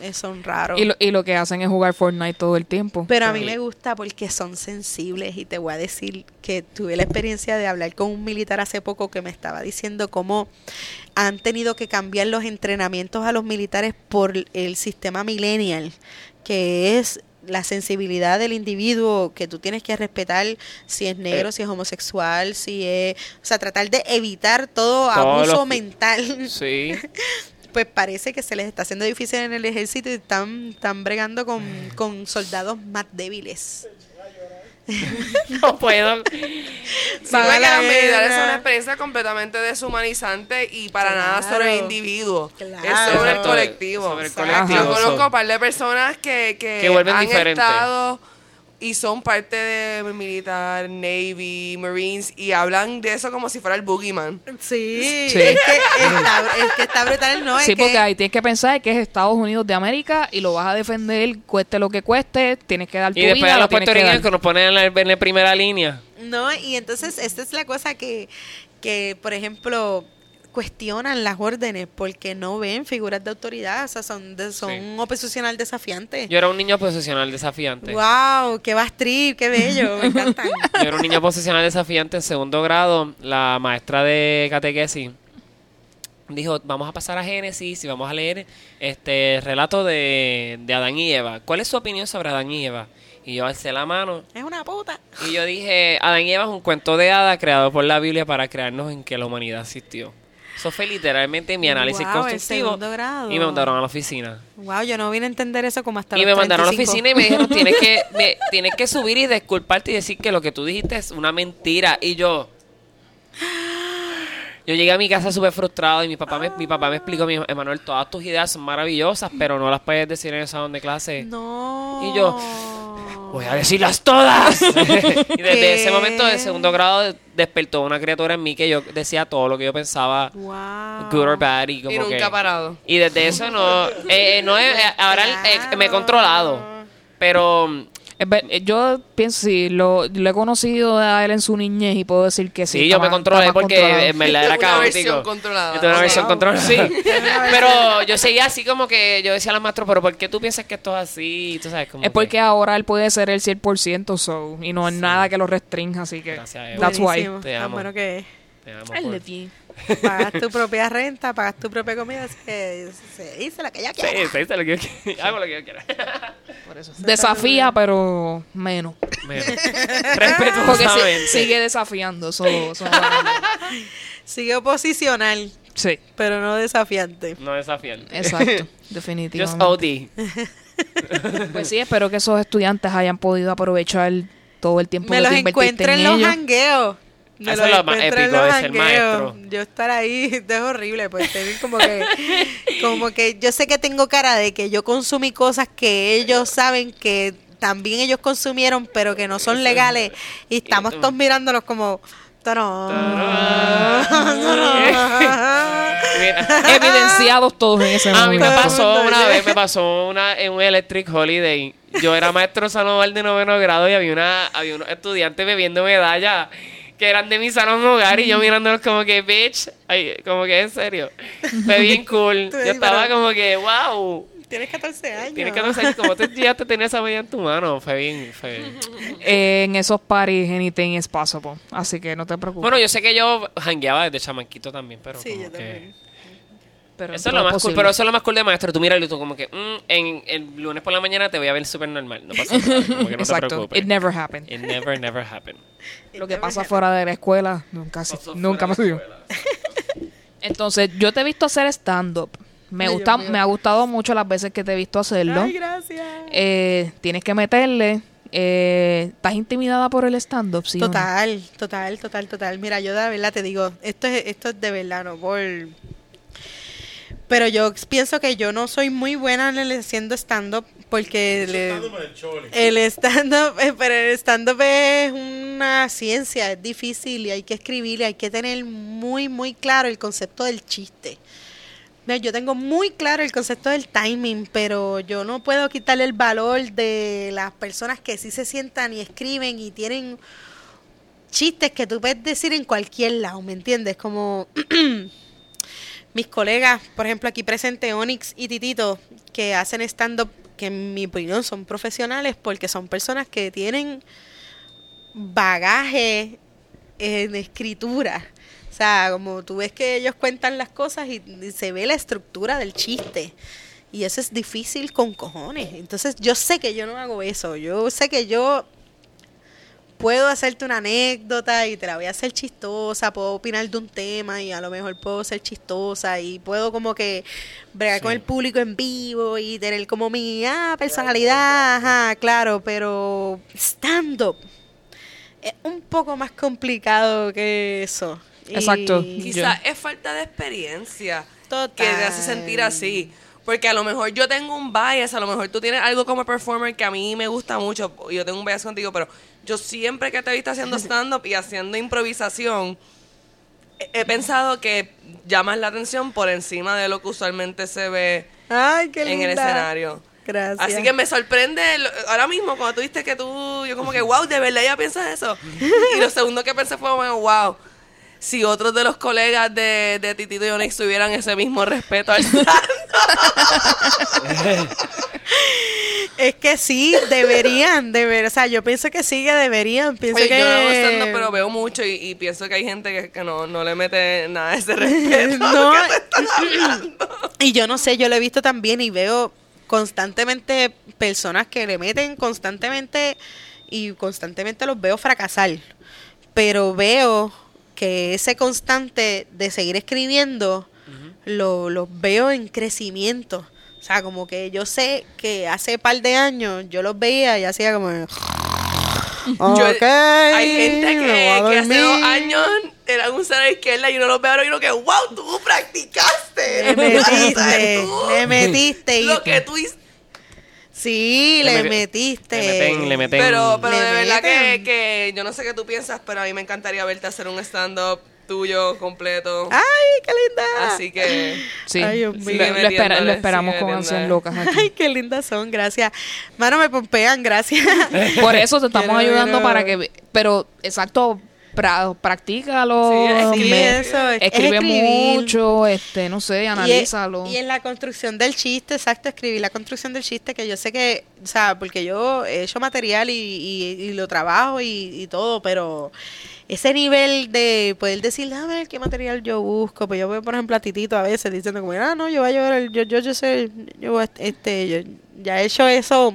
mm, son raros. Y lo, y lo que hacen es jugar Fortnite todo el tiempo. Pero a mí Sí. me gusta porque son sensibles y te voy a decir que tuve la experiencia de hablar con un militar hace poco que me estaba diciendo cómo han tenido que cambiar los entrenamientos a los militares por el sistema millennial, que es la sensibilidad del individuo que tú tienes que respetar si es negro, Eh. si es homosexual, si es, o sea, tratar de evitar todo Todos abuso los- mental Sí. pues parece que se les está haciendo difícil en el ejército y están, están bregando con, con soldados más débiles. no puedo. Sí, la militares guerra. son una experiencia completamente deshumanizante y para nada sobre el individuo. Claro. Es sobre el colectivo. sobre el colectivo, Yo conozco un par de personas que, que, Que vuelven han diferentes. estado y son parte de militar, Navy, Marines y hablan de eso como si fuera el boogeyman. Sí, Sí. Es, que está, es que está brutal, ¿no? sí, es que, porque ahí tienes que pensar que es Estados Unidos de América y lo vas a defender, cueste lo que cueste, tienes que dar tu Y después vida, a la los tienes que puertorriqueños que nos ponen en la, en la primera línea. No, y entonces esta es la cosa que, que, por ejemplo, cuestionan las órdenes porque no ven figuras de autoridad, o sea, son, de, son Sí. oposicional desafiante. Yo era un niño posicional desafiante. Wow, qué bastrip, qué bello, me encantan. Yo era un niño posicional desafiante en segundo grado. La maestra de catequesis dijo, vamos a pasar a Génesis y vamos a leer este relato de, de Adán y Eva. ¿Cuál es su opinión sobre Adán y Eva? Y yo alcé la mano Es una puta. y yo dije, Adán y Eva es un cuento de hada creado por la Biblia para crearnos en que la humanidad existió. Eso fue literalmente mi análisis Wow, constructivo. Y me mandaron a la oficina. Wow, yo no vine a entender eso como hasta y los me mandaron a la 35. oficina y me dijeron, tienes que, me- tienes que subir y disculparte y decir que lo que tú dijiste es una mentira. Y yo... Yo llegué a mi casa súper frustrado y mi papá, me, mi papá me explicó, mi Emanuel, todas tus ideas son maravillosas, pero no las puedes decir en el salón de clase. No. Y yo, Voy a decirlas todas. y desde ¿Qué? ese momento de segundo grado despertó una criatura en mí que yo decía todo lo que yo pensaba, Wow. good or bad. Y, como Y nunca que- ha parado. y desde eso no, eh, eh, no eh, ahora eh, me he controlado. Pero ver- eh, Yo pienso, sí, lo, lo he conocido a él en su niñez y puedo decir que sí. Sí, yo me controlé porque en verdad era Una caótico. versión controlada. Esto es una versión Wow. controlada. Sí. pero yo seguía así como que yo decía a los maestros, pero ¿por qué tú piensas que esto es así? Tú sabes, como Es porque que- ahora él puede ser el 100% so, y no es nada que lo restrinja, así que Gracias, Eva. that's why. Te Tan amo. bueno que es. Te amo Él por-. Pagas tu propia renta, pagas tu propia comida, así que se dice lo que ella Sí, quiera. sí, sí, lo que yo quiera. Hago lo que yo quiera. Por eso. Desafía, pero menos. Menos. Porque Respetuosamente. si- sigue desafiando. So, so- Sigue oposicional, sí, pero no desafiante. No desafiante. exacto. Just Definitivamente. OD. Pues sí, espero que esos estudiantes hayan podido aprovechar todo el tiempo Me que los encuentro en en los ellos. jangueos. Me Eso es lo más épico de ser maestro. Yo estar ahí es horrible, pues tener como que, como que yo sé que tengo cara de que yo consumí cosas que ellos saben que también ellos consumieron, pero que no son legales y estamos todos mirándolos como. Evidenciados todos en ese A mí me momento. pasó una vez, me pasó una en un Electric Holiday. Yo era maestro Sanoval de noveno grado y había una había unos estudiantes bebiendo medallas que eran de mi salón hogar y yo mirándolos como que, bitch, ay, como que en serio. Fue bien cool. Yo estaba como que, wow. Tienes 14 años. Tienes que no sé cómo tú ya te tenías esa medalla en tu mano. Fue bien, fue bien. Eh, en esos parties anything is possible. Así que no te preocupes. Bueno, yo sé que yo jangueaba desde chamaquito también, pero Sí, como yo que- también. Pero Eso es lo más cool, pero eso es lo más cool de maestro. Tú miras y tú como que, mm, en el lunes por la mañana te voy a ver súper normal. No pasa nada. Como que no te Exacto. preocupes. It never happened. It never, never happened. Lo que pasa fuera de la escuela nunca, se- nunca me subió. Entonces, yo te he visto hacer stand-up. Me, Ay, gusta, me ha gustado mucho las veces que te he visto hacerlo. Ay, gracias. Eh, tienes que meterle. Eh, ¿Estás intimidada por el stand-up? ¿sí no? Total, total, total, total. Mira, yo de verdad te digo, esto es, esto es de verdad, no por... Pero yo pienso que yo no soy muy buena en el haciendo stand-up porque el el stand-up, eh, pero el stand-up es una ciencia, es difícil y hay que escribir y hay que tener muy, muy claro el concepto del chiste. Yo tengo muy claro el concepto del timing, pero yo no puedo quitarle el valor de las personas que sí se sientan y escriben y tienen chistes que tú puedes decir en cualquier lado, ¿me entiendes? Como mis colegas, por ejemplo, aquí presente Onyx y Titito, que hacen stand-up, que en mi opinión son profesionales porque son personas que tienen bagaje en escritura. O sea, como tú ves que ellos cuentan las cosas y, se ve la estructura del chiste. Y eso es difícil con cojones. Entonces yo sé que yo no hago eso. Yo sé que yo puedo hacerte una anécdota y te la voy a hacer chistosa, puedo opinar de un tema y a lo mejor puedo ser chistosa y puedo como que bregar con el público en vivo y tener como mi ah, personalidad, ajá, claro, pero stand-up es un poco más complicado que eso. Y- Exacto. Quizás es falta de experiencia Total. que te hace sentir así. Porque a lo mejor yo tengo un bias, a lo mejor tú tienes algo como performer que a mí me gusta mucho, y yo tengo un bias contigo, pero yo siempre que te he visto haciendo stand-up y haciendo improvisación, he, he pensado que llamas la atención por encima de lo que usualmente se ve Ay, qué en el escenario. Gracias. Así que me sorprende ahora mismo cuando tú viste que tú, yo como que, wow, de verdad ya piensas eso. Y lo segundo que pensé fue, bueno, wow, si otros de los colegas de, de Titito y Onyx tuvieran ese mismo respeto al Es que sí, deberían, deber, o sea, yo pienso que sí que deberían, pienso Oye, que Yo no hago pero veo mucho y, y pienso que hay gente que, que no, no le mete nada de ese respeto. no, y yo no sé, yo lo he visto también y veo constantemente personas que le meten constantemente y constantemente los veo fracasar. Pero veo que ese constante de seguir escribiendo lo, los veo en crecimiento. O sea, como que yo sé que hace par de años yo los veía y hacía como... Yo- "Ok, hay gente me que, que hace dos dormir". años eran un cero izquierda y uno los ve ahora y uno que, wow, tú practicaste. Le metiste, le metiste. y- Lo que tú hiciste. Sí, Le metiste. Le meten, le meten. Pero, pero Le de verdad que, que yo no sé qué tú piensas, pero a mí me encantaría verte hacer un stand-up tuyo completo. ¡Ay, qué linda! Así que Sí, Ay, Dios lo, mío. lo espera- lo metiéndole, esperamos con ansias locas aquí. Ay, qué lindas son, gracias. Mano, me pompean, gracias. Por eso te estamos Quiero- ayudando quiero- para que... Pero, exacto, pra, practícalo. Sí, escribe me- eso, es escribe escribir. mucho, este, no sé, Y, analízalo. y en la construcción del chiste, exacto, escribí la construcción del chiste, que yo sé que, o sea, porque yo he hecho material y, y- y lo trabajo y, y todo, pero ese nivel de poder decir, a ver qué material yo busco, pues yo veo, por ejemplo, a Titito a veces diciendo como, ah, no, yo voy a llevar, el- yo, yo, yo sé, yo, este, yo ya he hecho eso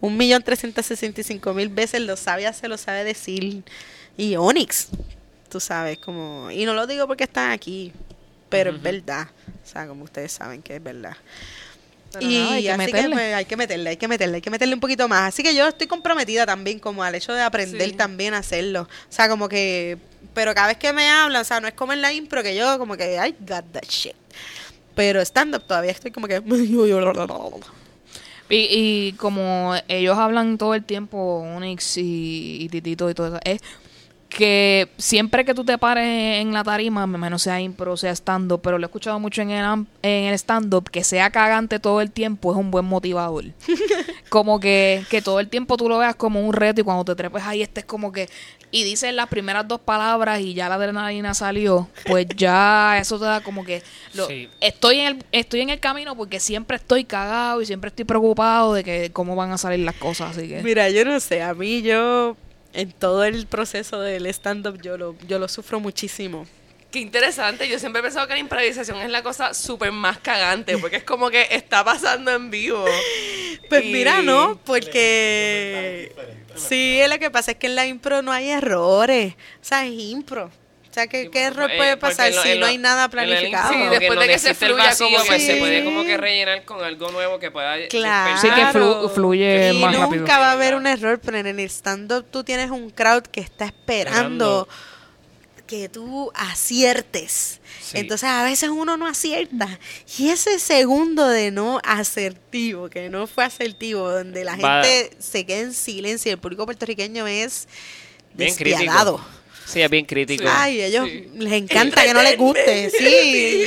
un millón trescientos sesenta y cinco mil veces, lo sabe hacer, lo sabe decir. Y Onyx, tú sabes, como, y no lo digo porque están aquí, pero es verdad. O sea, como ustedes saben que es verdad. Pero y hay que así que meterle. pues, hay que meterle, hay que meterle, hay que meterle un poquito más. Así que yo estoy comprometida también como al hecho de aprender Sí. también a hacerlo. O sea, como que, pero cada vez que me hablan, o sea, no es como en la impro que yo como que, I got that shit. Pero stand-up todavía estoy como que... Y, y como ellos hablan todo el tiempo, Onyx y, y Titito y todo eso, es que siempre que tú te pares en la tarima, me imagino sea impro, sea stand-up, pero lo he escuchado mucho en el, am- en el stand-up, que sea cagante todo el tiempo es un buen motivador. como que, que todo el tiempo tú lo veas como un reto y cuando te trepes ahí estés como que... Y dices las primeras dos palabras y ya la adrenalina salió, pues ya eso te da como que... Lo, Sí. estoy en el estoy en el camino porque siempre estoy cagado y siempre estoy preocupado de que cómo van a salir las cosas así que Mira, yo no sé, a mí yo en todo el proceso del stand-up yo lo, yo lo sufro muchísimo. Qué interesante. Yo siempre he pensado que la improvisación es la cosa súper más cagante, porque es como que está pasando en vivo. Pues Y- mira, no, porque sí, lo que pasa es que en la impro no hay errores, o sea, es impro. Sea, ¿qué, qué error Eh, puede pasar si no hay nada planificado? Sí, después de que se fluya como pues que- se puede como que rellenar con algo nuevo que pueda Claro. Sí, que flu- fluye y más nunca rápido. va a haber un error, pero en el stand-up tú tienes un crowd que está esperando Esperando. que tú aciertes. Sí. Entonces a veces uno no acierta. Y ese segundo de no asertivo, que no fue asertivo, donde la Va- gente se queda en silencio, el público puertorriqueño es Bien despiadado. crítico. Sí, es bien crítico. Ay, ellos Sí. les encanta que no les guste. Sí,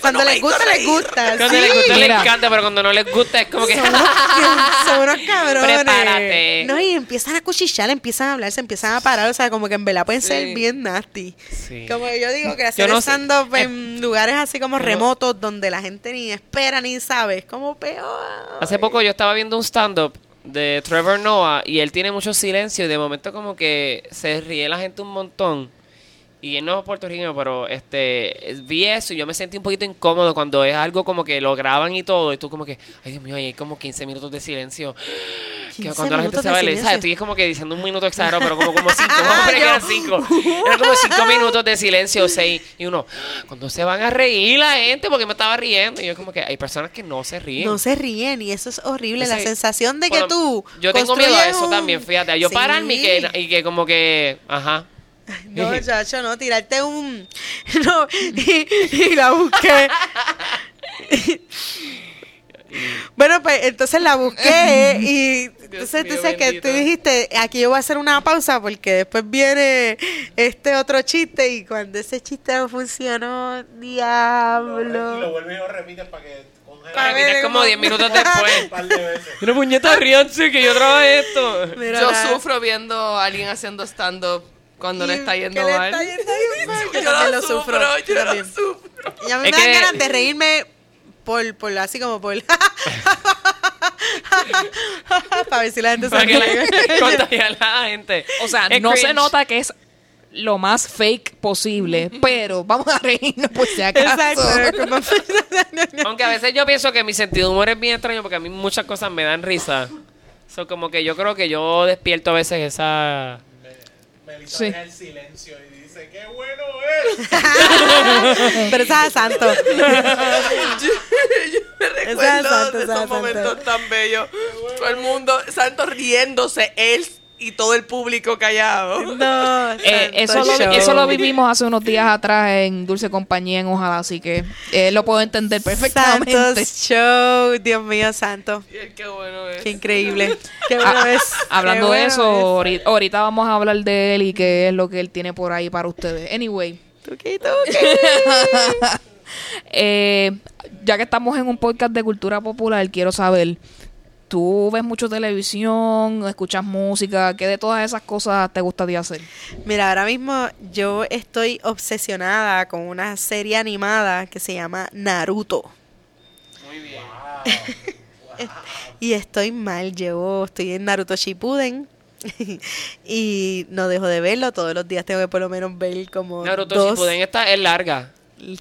cuando no les gusta, les gusta. Cuando sí. les gusta, les encanta, pero cuando no les gusta es como que... Son unos, son unos cabrones. Prepárate. No, y empiezan a cuchichar, empiezan a hablar, se empiezan a parar. O sea, como que en verdad pueden ser Sí. bien nasty. Sí. Como yo digo, que hacer no sé. stand-up en lugares así como no- remotos donde la gente ni espera ni sabe. Es como peor. Hace poco yo estaba viendo un stand-up de Trevor Noah y él tiene mucho silencio y de momento como que se ríe la gente un montón. Y él no es puertorriqueño, pero este vi eso y yo me sentí un poquito incómodo cuando es algo como que lo graban y todo. Y tú como que, ay Dios mío, ahí hay como 15 minutos de silencio. Que 15 cuando la gente se va. ¿sabes? Estoy como que diciendo un minuto exagerado, pero como, como cinco. Vamos a poner que Yo- eran cinco. Eran como cinco minutos de silencio, seis. Y uno, cuando se van a reír la gente? Porque me estaba riendo. Y yo como que hay personas que no se ríen. No se ríen y eso es horrible. la sensación de que Bueno, tú. Yo tengo miedo a eso un- también, fíjate. a Yo Sí. pararme y que, y que como que. Ajá. No, chacho, no, tirarte un. No, y, y la busqué. bueno, pues entonces la busqué y entonces tú sabes que tú dijiste, aquí yo voy a hacer una pausa porque después viene este otro chiste y cuando ese chiste no funcionó, Y lo diablo. vuelves y lo repites para que Para que como como- 10 minutos un después. par de veces. Una puñeta ríanse que yo trabajé esto. Mira, Yo sufro viendo a alguien haciendo stand-up cuando le está que yendo le mal. está yendo mal. Yo Yo también lo sufro. sufro, yo lo sufro. Y a mí Es me dan que- ganas de reírme por, por así como por... Para ver si la gente se Para que ríe. la, contagiar a la gente. o sea Es no se cringe. nota que es lo más fake posible pero vamos a reírnos por si acaso Aunque a veces yo pienso que mi sentido de humor es bien extraño porque a mí muchas cosas me dan risa. So, como que yo creo que yo despierto a veces esa. Melissa Sí. deja el silencio y dice, ¡qué bueno es! Pero esa es santo. Me Esa es recuerdo santo, de esos es momentos santo. tan bellos. Todo el mundo, Santo riéndose, él y todo el público callado. No, Eh, eso, lo, eso lo vivimos hace unos días atrás en Dulce Compañía en Ojalá, así que eh, lo puedo entender perfectamente. Santo show. Dios mío, santo. Qué bueno es. Qué increíble. Qué bueno Ah, es. Hablando Qué de bueno eso, es. ahorita, ahorita vamos a hablar de él y qué es lo que él tiene por ahí para ustedes. Anyway, Tuki, tuki. Eh, ya que estamos en un podcast de cultura popular, quiero saber, ¿tú ves mucho televisión, escuchas música? ¿Qué de todas esas cosas te gusta de hacer? Mira, ahora mismo yo estoy obsesionada con una serie animada que se llama Naruto. Muy bien. Y estoy mal, llevo, estoy en Naruto Shippuden. y no dejo de verlo, todos los días tengo que por lo menos ver como Naruto dos. Shippuden esta es larga.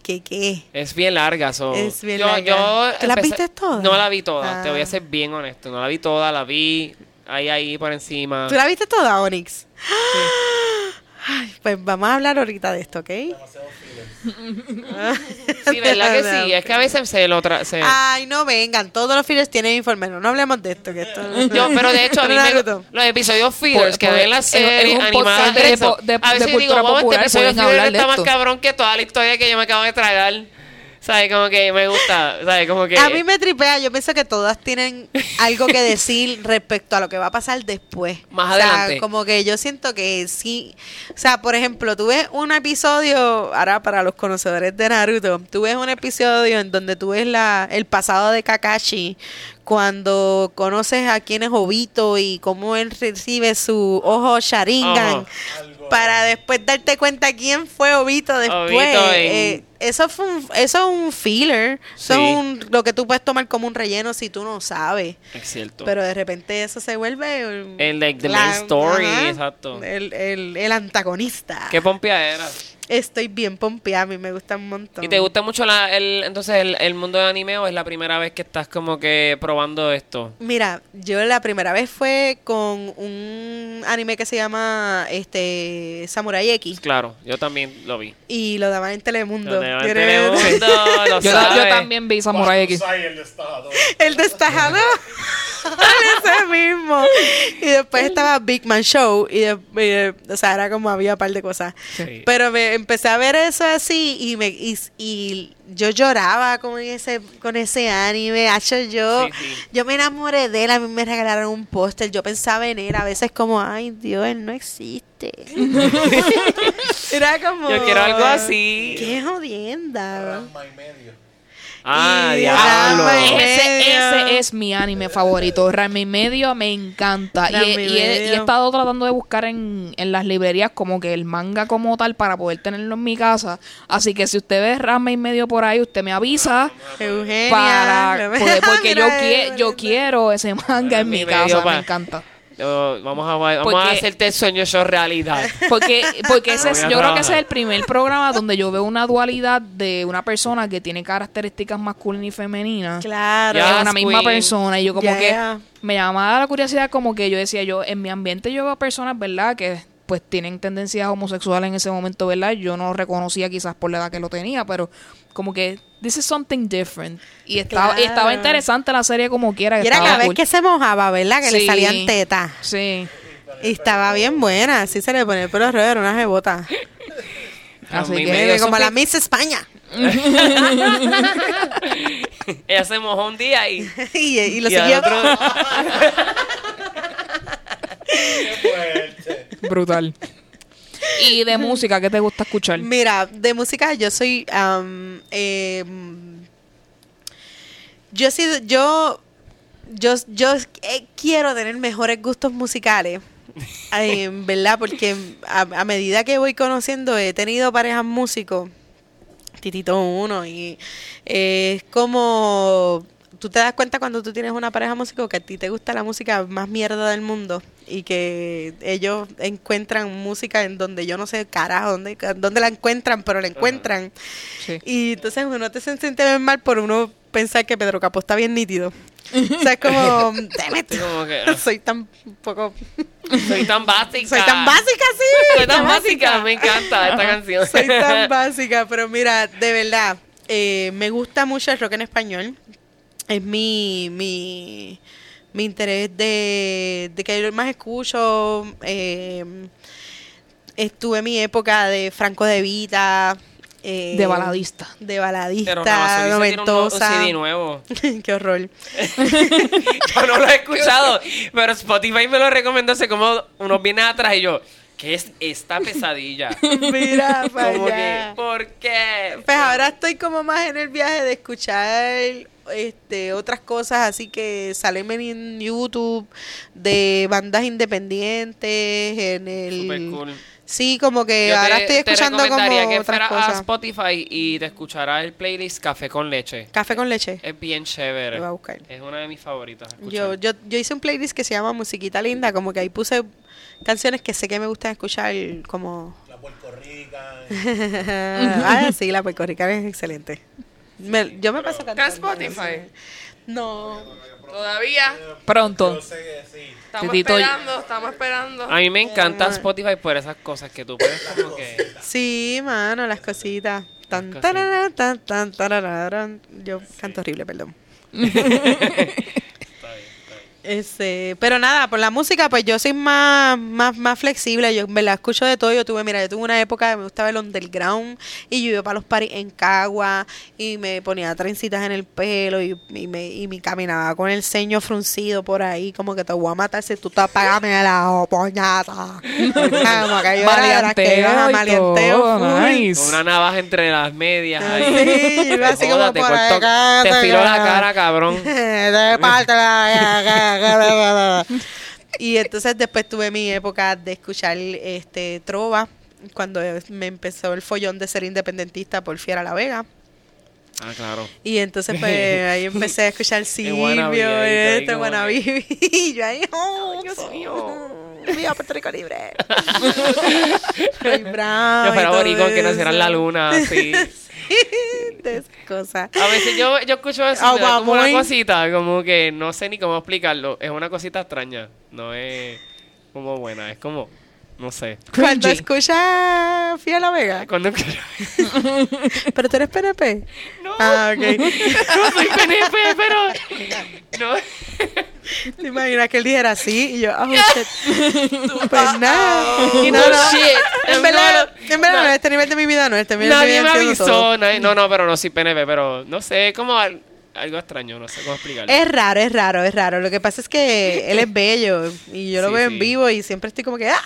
¿Qué qué? Es bien larga, so. Es bien yo, larga. Yo ¿Tú la empecé- viste toda? No la vi toda, te voy Ah. a ser bien honesto. No la vi toda, la vi ahí, ahí por encima. ¿Tú la viste toda, Onyx? Ay, pues vamos a hablar ahorita de esto, ¿ok? Sí, ¿verdad que sí? Es que a veces se lo tra se- Ay, no vengan, todos los fillers tienen informe, no, no hablemos de esto, que esto... Yo, pero de hecho, a mí me, los episodios fillers que ven la es- serie es un animada podcast de de de- a veces de digo, wow, este episodio pueden filler está más esto". cabrón que toda la historia que yo me acabo de tragar. ¿Sabes? Como que me gusta, ¿sabes? Como que... A mí me tripea, yo pienso que todas tienen algo que decir respecto a lo que va a pasar después. Más O sea, adelante. como que yo siento que sí. O sea, por ejemplo, tú ves un episodio, ahora para los conocedores de Naruto, tú ves un episodio en donde tú ves la, el pasado de Kakashi cuando conoces a quién es Obito y cómo él recibe su ojo Sharingan. Para después darte cuenta quién fue Obito después. Obito en- Eh, eso fue un, eso es un filler. Eso es un, lo que tú puedes tomar como un relleno si tú no sabes. Es cierto. Pero de repente eso se vuelve El, like, the main story, exacto. El, el, el antagonista. ¿Qué pompia era? Estoy bien pompeada, a mí me gusta un montón. ¿Y te gusta mucho la, el, entonces el, el mundo del anime o es la primera vez que estás como que probando esto? Mira, yo la primera vez fue con un anime que se llama este Samurai X Claro, yo también lo vi. y lo daban en Telemundo. Donde va en ¿Quieres- Telemundo, lo Yo, también vi Samurai X. el destajador. El destajador. Ese mismo. Y después estaba Big Man Show. Y, de- y de- o sea, era como había un par de cosas. Sí. Pero me empecé a ver eso así y me y, y yo lloraba con ese con ese anime. Hacho, yo, Sí, sí. yo me enamoré de él. A mí me regalaron un póster. Yo pensaba en él. A veces como, ay, Dios, él no existe. era como... Yo quiero algo así. Qué jodienda. Ranma y medio. Ah, Y diablo. Ese, ese es mi anime favorito. Ranma y medio me encanta. Y, he- y y he, y he medio. estado tratando de buscar en, en las librerías como que el manga como tal para poder tenerlo en mi casa. Así que si usted ve Ranma y medio por ahí, usted me avisa Eugenia. para porque, porque yo, quie- yo quiero ese manga en mi casa. pa- Me encanta. Yo- vamos a, vamos a hacerte el sueño yo realidad. Porque, porque ese es, yo creo que ese es el primer programa donde yo veo una dualidad de una persona que tiene características masculinas y femeninas. Claro. Es una misma queen. persona y yo como Yeah. que me llamaba la curiosidad como que yo decía yo en mi ambiente yo veo personas verdad que pues tienen tendencias homosexuales en ese momento verdad yo no lo reconocía quizás por la edad que lo tenía pero como que this is something different y estaba y estaba interesante la serie como quiera que Y era cada vez cool. que se mojaba, ¿verdad? Que le salían tetas. sí Y estaba bien buena. Así se le ponía el pelo era una jebota. así que como la Miss España. Ella se mojó un día y, y, y lo y siguió. otro- Qué fuerte. brutal y de música qué te gusta escuchar Mira, de música yo soy... am, em, yo he sido... Yo... Yo, yo eh, quiero tener mejores gustos musicales. em, ¿Verdad? Porque a, a medida que voy conociendo he tenido parejas músicos. Titito uno. Y eh, es como... Tú te das cuenta cuando tú tienes una pareja músico que a ti te gusta la música más mierda del mundo y que ellos encuentran música en donde yo no sé carajo dónde, dónde la encuentran, pero la encuentran. sí Y entonces uno te se siente bien mal por uno pensar que Pedro Capó está bien nítido. O sea, es como, "Damn it, Sí, como que, soy tan poco, soy tan básica. soy tan básica, sí. Soy tan básica. Me encanta esta canción. Soy tan básica, pero mira, de verdad, eh, me gusta mucho el rock en español. Es mi, mi, mi interés de, de que yo más escucho. eh, estuve en mi época de Franco de Vita. eh, de baladista De baladista, Pero se tiene un, noventosa. CD nuevo. Qué horror. Yo no lo he escuchado, pero Spotify me lo recomendó hace como unos viernes atrás y yo, ¿qué es esta pesadilla? Mira, para que. ¿por qué? Pues ahora estoy como más en el viaje de escuchar este otras cosas así que salen en YouTube de bandas independientes en el Súper cool. sí como que Yo te- ahora estoy te escuchando como recomendaría que otras fueras a cosas Spotify y te escucharás el playlist Café con Leche. café con leche Es bien chévere. Lo voy a buscar. Es una de mis favoritas. yo, yo yo hice un playlist que se llama musiquita linda como que ahí puse canciones que sé que me gustan escuchar como La Puerto Rica. ah sí la puertorriqueña es excelente Me- yo me paso ¿Está en cantando Spotify? no Todavía. Pronto. Estamos Titito- esperando, estamos esperando. A mí me encanta Eh, Spotify por esas cosas que tú puedes como que... Sí, mano, las cositas. Tan, cositas. tararán, tan, tan, tararán. Yo canto horrible, perdón. Este, pero nada, por la música, pues yo soy más, más, más flexible. Yo me la escucho de todo. Yo tuve, mira, yo tuve una época que me gustaba el underground y yo iba para los paris en Cagua y me ponía trencitas en el pelo y, y me, y me caminaba con el ceño fruncido por ahí, como que te voy a matar si tú te apagas la poñata. Como que yo era que iba a full. nice. Con una navaja entre las medias ahí. Sí, yo iba así como te, por cortó- acá, te filó la cara, cabrón. De parte la- y entonces después tuve mi época de escuchar este trova cuando me empezó el follón de ser independentista por Fiera La Vega. Ah, claro. Y entonces pues ahí empecé a escuchar Silvio, este, como Guanabi. Y yo ahí, oh, Dios mío. Viva Puerto Rico libre. Roy Brown Yo fuera boricón que naciera en la luna, esas cosas. A veces yo, yo escucho eso y me da como una cosita, como que no sé ni cómo explicarlo. Es una cosita extraña, no es como buena, es como, no sé. Cuando Cringy. escucha Fiera La Vega. Cuando. Pero tú eres PNP. No, Ah, ok. no soy PNP, pero... No. ¿Te imaginas que él dijera así? Y yo, oh, shit. pues nada. Y No, no, no. shit. En verdad, No, en verdad, no. no, este nivel de mi vida no, este nivel de mi Nadie vida me avisó. todo. nadie- no, no, pero no soy PNP, pero no sé, como al- algo extraño, no sé cómo explicarlo. Es raro, es raro, es raro. Lo que pasa es que él es bello y yo lo Sí, veo sí. en vivo y siempre estoy como que... ¡ah!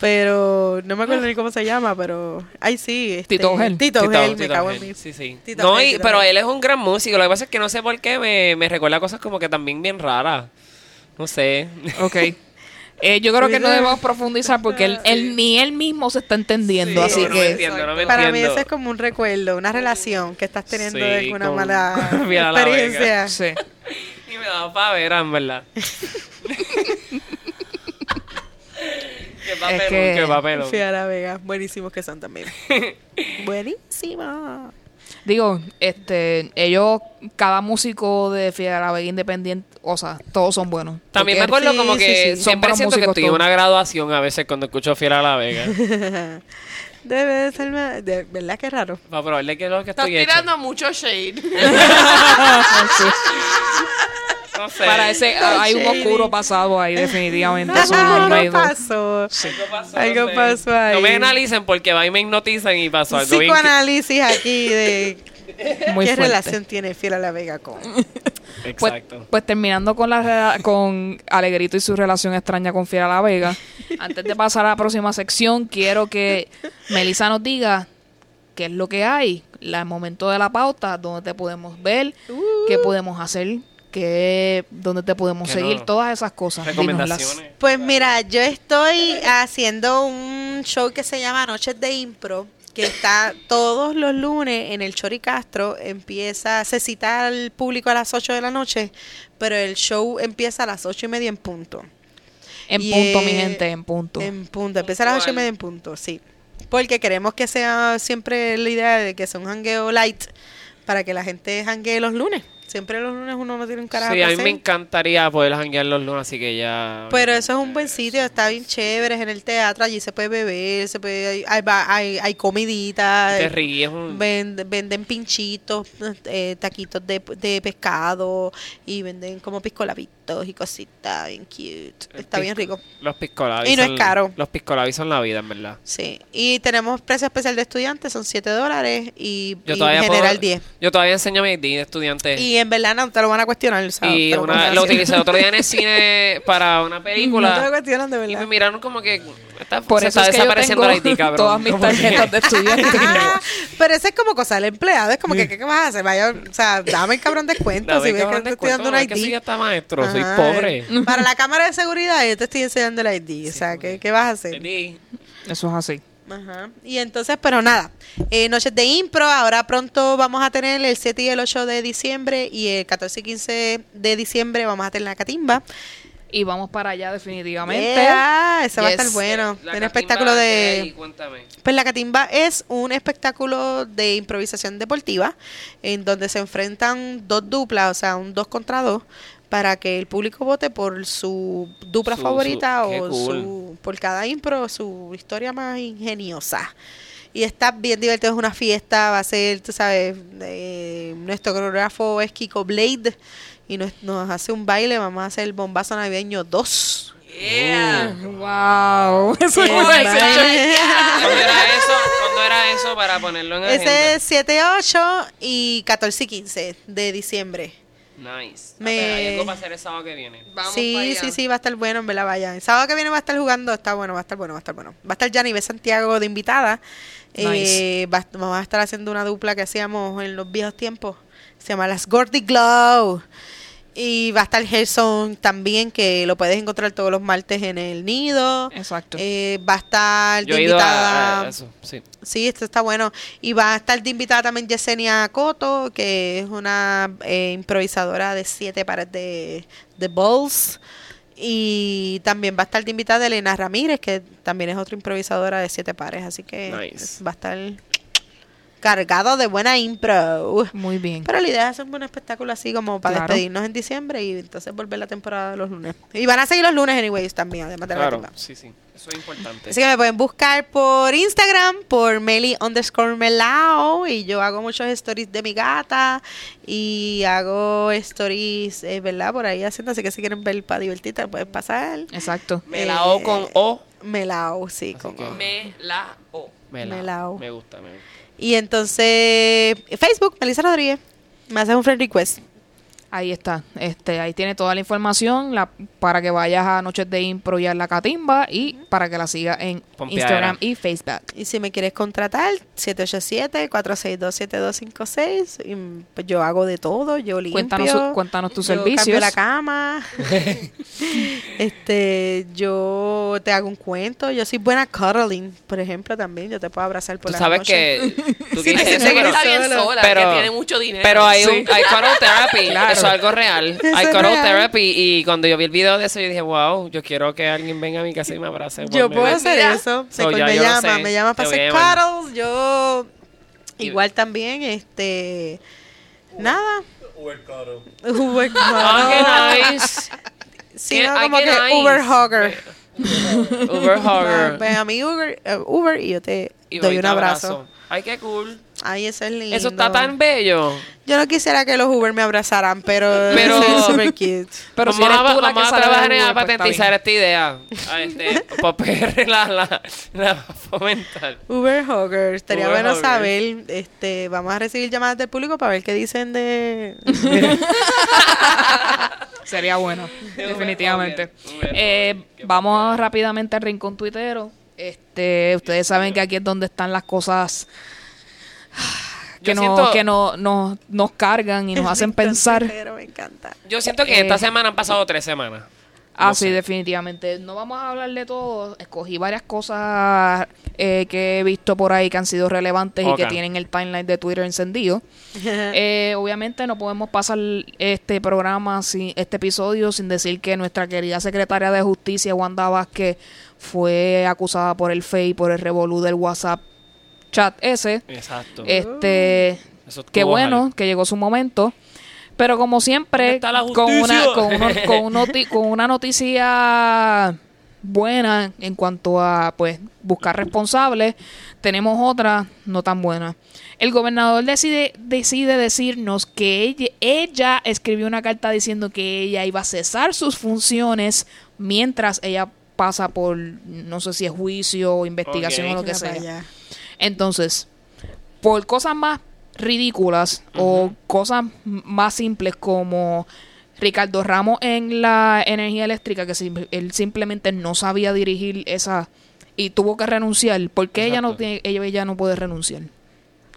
Pero no me acuerdo ni cómo se llama, pero... Ay, sí. Este, Tito Ugel. Tito Tito- Ugel, me Tito cago en mí. Sí, sí. Tito no, y- Tito pero él es un gran músico. Lo que pasa es que no sé por qué me, me recuerda cosas como que también bien raras. No sé. Ok. Eh, yo creo que no debemos profundizar porque él, él- ni él mismo se está entendiendo, Sí, así no me que... entiendo, no me Para mí eso es como un recuerdo, una relación que estás teniendo Sí, de alguna con- mala con experiencia. Sí. Y me daba para ver, en verdad. qué papelón, que- qué papelón. Fiera Vega, buenísimos que son también. Buenísimo. Digo, este, ellos, cada músico de Fiera La Vega Independiente, o sea, todos son buenos. También me Porque- acuerdo sí, como sí, que sí. Son siempre buenos siento que músicos estoy en una graduación a veces cuando escucho Fiera La Vega. Debe ser más- de verdad que raro. Para probarle que es lo que Estás estoy hecho. tirando mucho shade. No sé. Para ese, Está hay un oscuro pasado ahí, definitivamente. No Algo pasó. Algo pasó, Algo no sé. pasó ahí. No me analicen porque va y me hipnotizan y pasó algo bien. Psicoanálisis aquí de Muy qué fuerte. relación tiene Fiera La Vega con. Pues, Exacto. pues terminando con la con Alegrito y su relación extraña con Fiera La Vega, antes de pasar a la próxima sección, quiero que Melissa nos diga qué es lo que hay, la- el momento de la pauta, dónde te podemos ver, qué podemos hacer, qué, dónde te podemos Que seguir, no. todas esas cosas. Dínoslas. Recomendaciones. Pues mira, yo estoy haciendo un show que se llama Noches de Impro, que está todos los lunes en el Chori Castro. Empieza, se cita al público a las 8 de la noche, pero el show empieza a las ocho y media en punto. En Y, punto, eh, mi gente, en punto. En punto, empieza a las ocho y Puntual. media en punto, sí. Porque queremos que sea siempre la idea de que sea un hangueo light para que la gente hanguee los lunes. Siempre los lunes uno no tiene un carajo Sí, que a mí hacer. me encantaría poder janguear los lunes, así que ya. Pero eso es un buen sitio, está bien chévere, es en el teatro, allí se puede beber, se puede, hay, hay, hay, comidita, Te eh, ríes un. venden pinchitos, eh, taquitos de, de pescado y venden como y cositas, bien cute, está bien rico. Los piscolabis. Y no es caro. Los piscolabis son la vida, en verdad. Sí, y tenemos precio especial de estudiantes, son 7 dólares y, Yo y todavía general puedo- 10. Yo todavía enseño a mis ID de estudiantes. Y en verdad no te lo van a cuestionar. Y lo una, utilicé otro día en el cine para una No te lo película. cuestionan de Y me verdad. miraron como que está, Por se eso está es que yo desapareciendo tengo la IT, cabrón. todas mis tarjetas de estudiante. Ah, pero ese es como cosa del empleado. Es como que, ¿qué, qué vas a hacer? Vaya, o sea, dame el cabrón descuento. Dame, si ves que te estoy dando un es que ID. hasta maestro, soy pobre. Para la cámara de seguridad yo te estoy enseñando el ID. o sea, ¿qué, qué vas a hacer? Sí. Eso es así. Ajá. Y entonces, pero nada, eh, noches de impro, ahora pronto vamos a tener el 7 y el 8 de diciembre y el 14 y 15 de diciembre vamos a tener la catimba. Y vamos para allá definitivamente. Yeah, ese va a estar bueno. La catimba espectáculo de... cuéntame. Pues la catimba es un espectáculo de improvisación deportiva en donde se enfrentan dos duplas, o sea, un dos contra dos, para que el público vote por su dupla Su- favorita su- o cool. su por cada impro su historia más ingeniosa. Y está bien divertido, es una fiesta, va a ser, tú sabes, eh, nuestro coreógrafo es Kiko Blade y nos, nos hace un baile, vamos a hacer el bombazo navideño 2. Yeah. Wow. Eso es El muy. ¿Cuándo era eso? ¿Cuándo era eso para ponerlo en agenda? Ese es 7, 8 y 14 y 15 de diciembre. Nice. Me- Me... Hay algo para hacer el sábado que viene. Vamos sí, sí, sí, va a estar bueno, en verdad, vaya. El sábado que viene va a estar jugando, está bueno, va a estar bueno, va a estar bueno. Va a estar Janive Santiago de invitada. Nice. Eh, va- vamos a estar haciendo una dupla que hacíamos en los viejos tiempos. Se llama Las Gordy Glow. Y va a estar Gerson también, que lo puedes encontrar todos los martes en el nido. Exacto. Eh, va a estar Yo de he ido invitada. a, a eso, sí. Sí, esto está bueno. Y va a estar de invitada también Yesenia Coto, que es una eh, improvisadora de siete pares de, de balls. Y también va a estar de invitada Elena Ramírez, que también es otra improvisadora de siete pares. Así que Nice. va a estar cargado de buena impro. Muy bien. Pero la idea es hacer un buen espectáculo así como para Claro. despedirnos en diciembre y entonces volver la temporada de los lunes. Y van a seguir los lunes anyways también, además de la Claro, timba. sí, sí. Eso es importante. Así que me pueden buscar por Instagram, por Meli underscore Melao. Y yo hago muchos stories de mi gata. Y hago stories, eh, ¿verdad? Por ahí haciendo. Así que si quieren ver para divertirte, pueden pasar. Exacto. Me la O con O. Melao, sí. Así la o. Me la Melao. Me gusta, me gusta. Y entonces, Facebook, Melissa Rodríguez. Me haces un friend request. Ahí está. Este, ahí tiene toda la información la, para que vayas a Noches de Impro y a la Catimba y para que la sigas en Pompeadera. Instagram y Facebook. Y si me quieres contratar, 787-462-7256. Y pues yo hago de todo. Yo limpio. Cuéntanos cuéntanos tus yo Cambio servicios. la cama. este, yo te hago un cuento. Yo soy buena cuddling, por ejemplo, también. Yo te puedo abrazar por Tú la sabes noche. que tú que Ese dices eso, seguro pero, está bien sola, pero- que tiene mucho dinero. pero hay Sí. un hay cuddle therapy, Claro. Eso es algo real. Eso cuddle real. therapy y cuando yo vi el video de eso yo dije, "Wow, yo quiero que alguien venga a mi casa y me abrace." Yo puedo medio". hacer eso. So, ya me yo llama, sé. me llama para hacer cuddles. Yo igual también, este, nada. Uber Caro. Uber Ah, qué nice. Sí, no, como que nice. Uber hugger. Uber hugger. Ven a mi Uber, eh, Uber y yo te Y doy un abrazo. Ay, qué cool. Ay, eso es lindo. Eso está tan bello. Yo no quisiera que los Uber me abrazaran, pero, Pero- es super cute. Pero si vamos eres a, tú la que a trabajar en pues, patentizar esta idea. A este, para PR la, la, la fomentar. Uber hugger, estaría Uber bueno saber. Este, vamos a recibir llamadas del público para ver qué dicen de. Sería bueno, definitivamente. Uber, Uber, Eh, vamos rápidamente al rincón tuitero. Este, ustedes saben que aquí es donde están las cosas que, Yo no, siento- que no, no- nos cargan y nos hacen pensar. Pero me encanta. Yo siento que Eh, esta semana han pasado tres semanas. Ah, No sí, sé. definitivamente. No vamos a hablar de todo. Escogí varias cosas eh, que he visto por ahí que han sido relevantes y que tienen el timeline de Twitter encendido. Eh, obviamente no podemos pasar este programa, sin, este episodio, sin decir que nuestra querida secretaria de Justicia, Wanda Vázquez, fue acusada por el FEI, por el revolú del WhatsApp chat ese. Exacto. Este, Eso estuvo qué bueno mal. que llegó su momento. Pero como ¿Dónde siempre, con una, con, uno- con un noti- con una noticia buena en cuanto a pues buscar responsables, tenemos otra no tan buena. El gobernador decide, decide decirnos que ella, ella escribió una carta diciendo que ella iba a cesar sus funciones mientras ella pasa por, no sé si es juicio o investigación o lo que sea. Entonces, por cosas más ridículas o cosas más simples como Ricardo Ramos en la energía eléctrica, que sim- él simplemente no sabía dirigir esa y tuvo que renunciar. ¿Por qué ella no tiene, ella, ella no puede renunciar?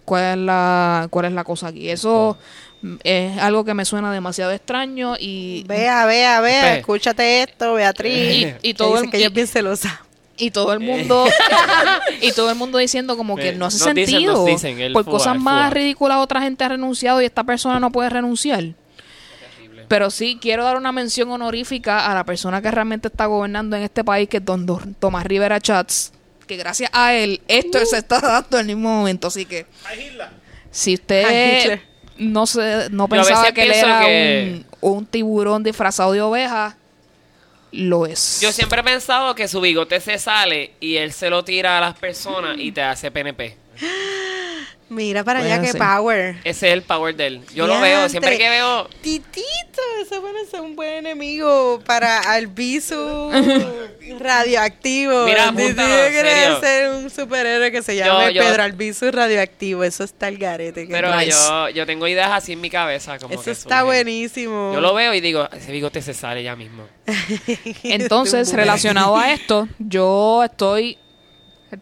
¿Cuál es la, cuál es la cosa aquí? Eso mm, es algo que me suena demasiado extraño y Vea, vea, vea, Ve. escúchate esto, Beatriz. Y- y Que todo dice el- que ella es bien celosa. Y todo el mundo y todo el mundo diciendo como que Eh, no hace nos dicen, sentido nos dicen, el por cosas el más ridículas otra gente ha renunciado y esta persona no puede renunciar. Pero sí quiero dar una mención honorífica a la persona que realmente está gobernando en este país que es don, don Tomás Rivera Chats que gracias a él esto se está dando en el mismo momento así que si usted no se no pensaba que él era que- un, un tiburón disfrazado de oveja lo es Yo siempre he pensado que su bigote se sale y él se lo tira a las personas y te hace PNP. Mira para allá, qué ser. power. Ese es el power de él. Yo lo veo, siempre que veo... Titito, ese bueno es un buen enemigo para Albizu radioactivo. Mira, apúntalo, quiere serio. ser un superhéroe que se llame yo- Pedro Albizu radioactivo. Eso está el garete. Pero yo, yo tengo ideas así en mi cabeza. Como Eso que está buenísimo. Yo lo veo y digo, ese bigote se sale ya mismo. Entonces, relacionado a esto, yo estoy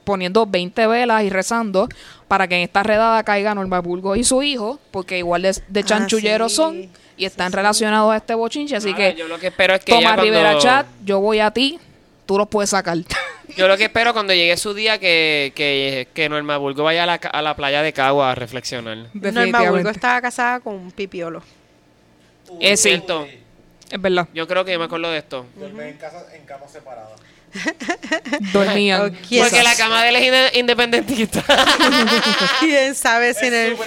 poniendo 20 velas y rezando para que en esta redada caiga Norma Burgos y su hijo, porque igual de, de Ah, chanchulleros sí. son y están relacionados a este bochinche, así que yo lo que espero es que cuando- Rivera Chat, yo voy a ti, tú los puedes sacar. Yo lo que espero cuando llegue su día que, que, que Norma Burgo vaya a la, a la playa de Cagua a reflexionar. Norma Burgo estaba casada con un pipiolo. Es Cierto. es verdad. Yo creo que yo me acuerdo de esto. Duermen en, casa, en camas separadas. Dormían. Porque la cama de él es inde- independentista. ¿Quién sabe si en el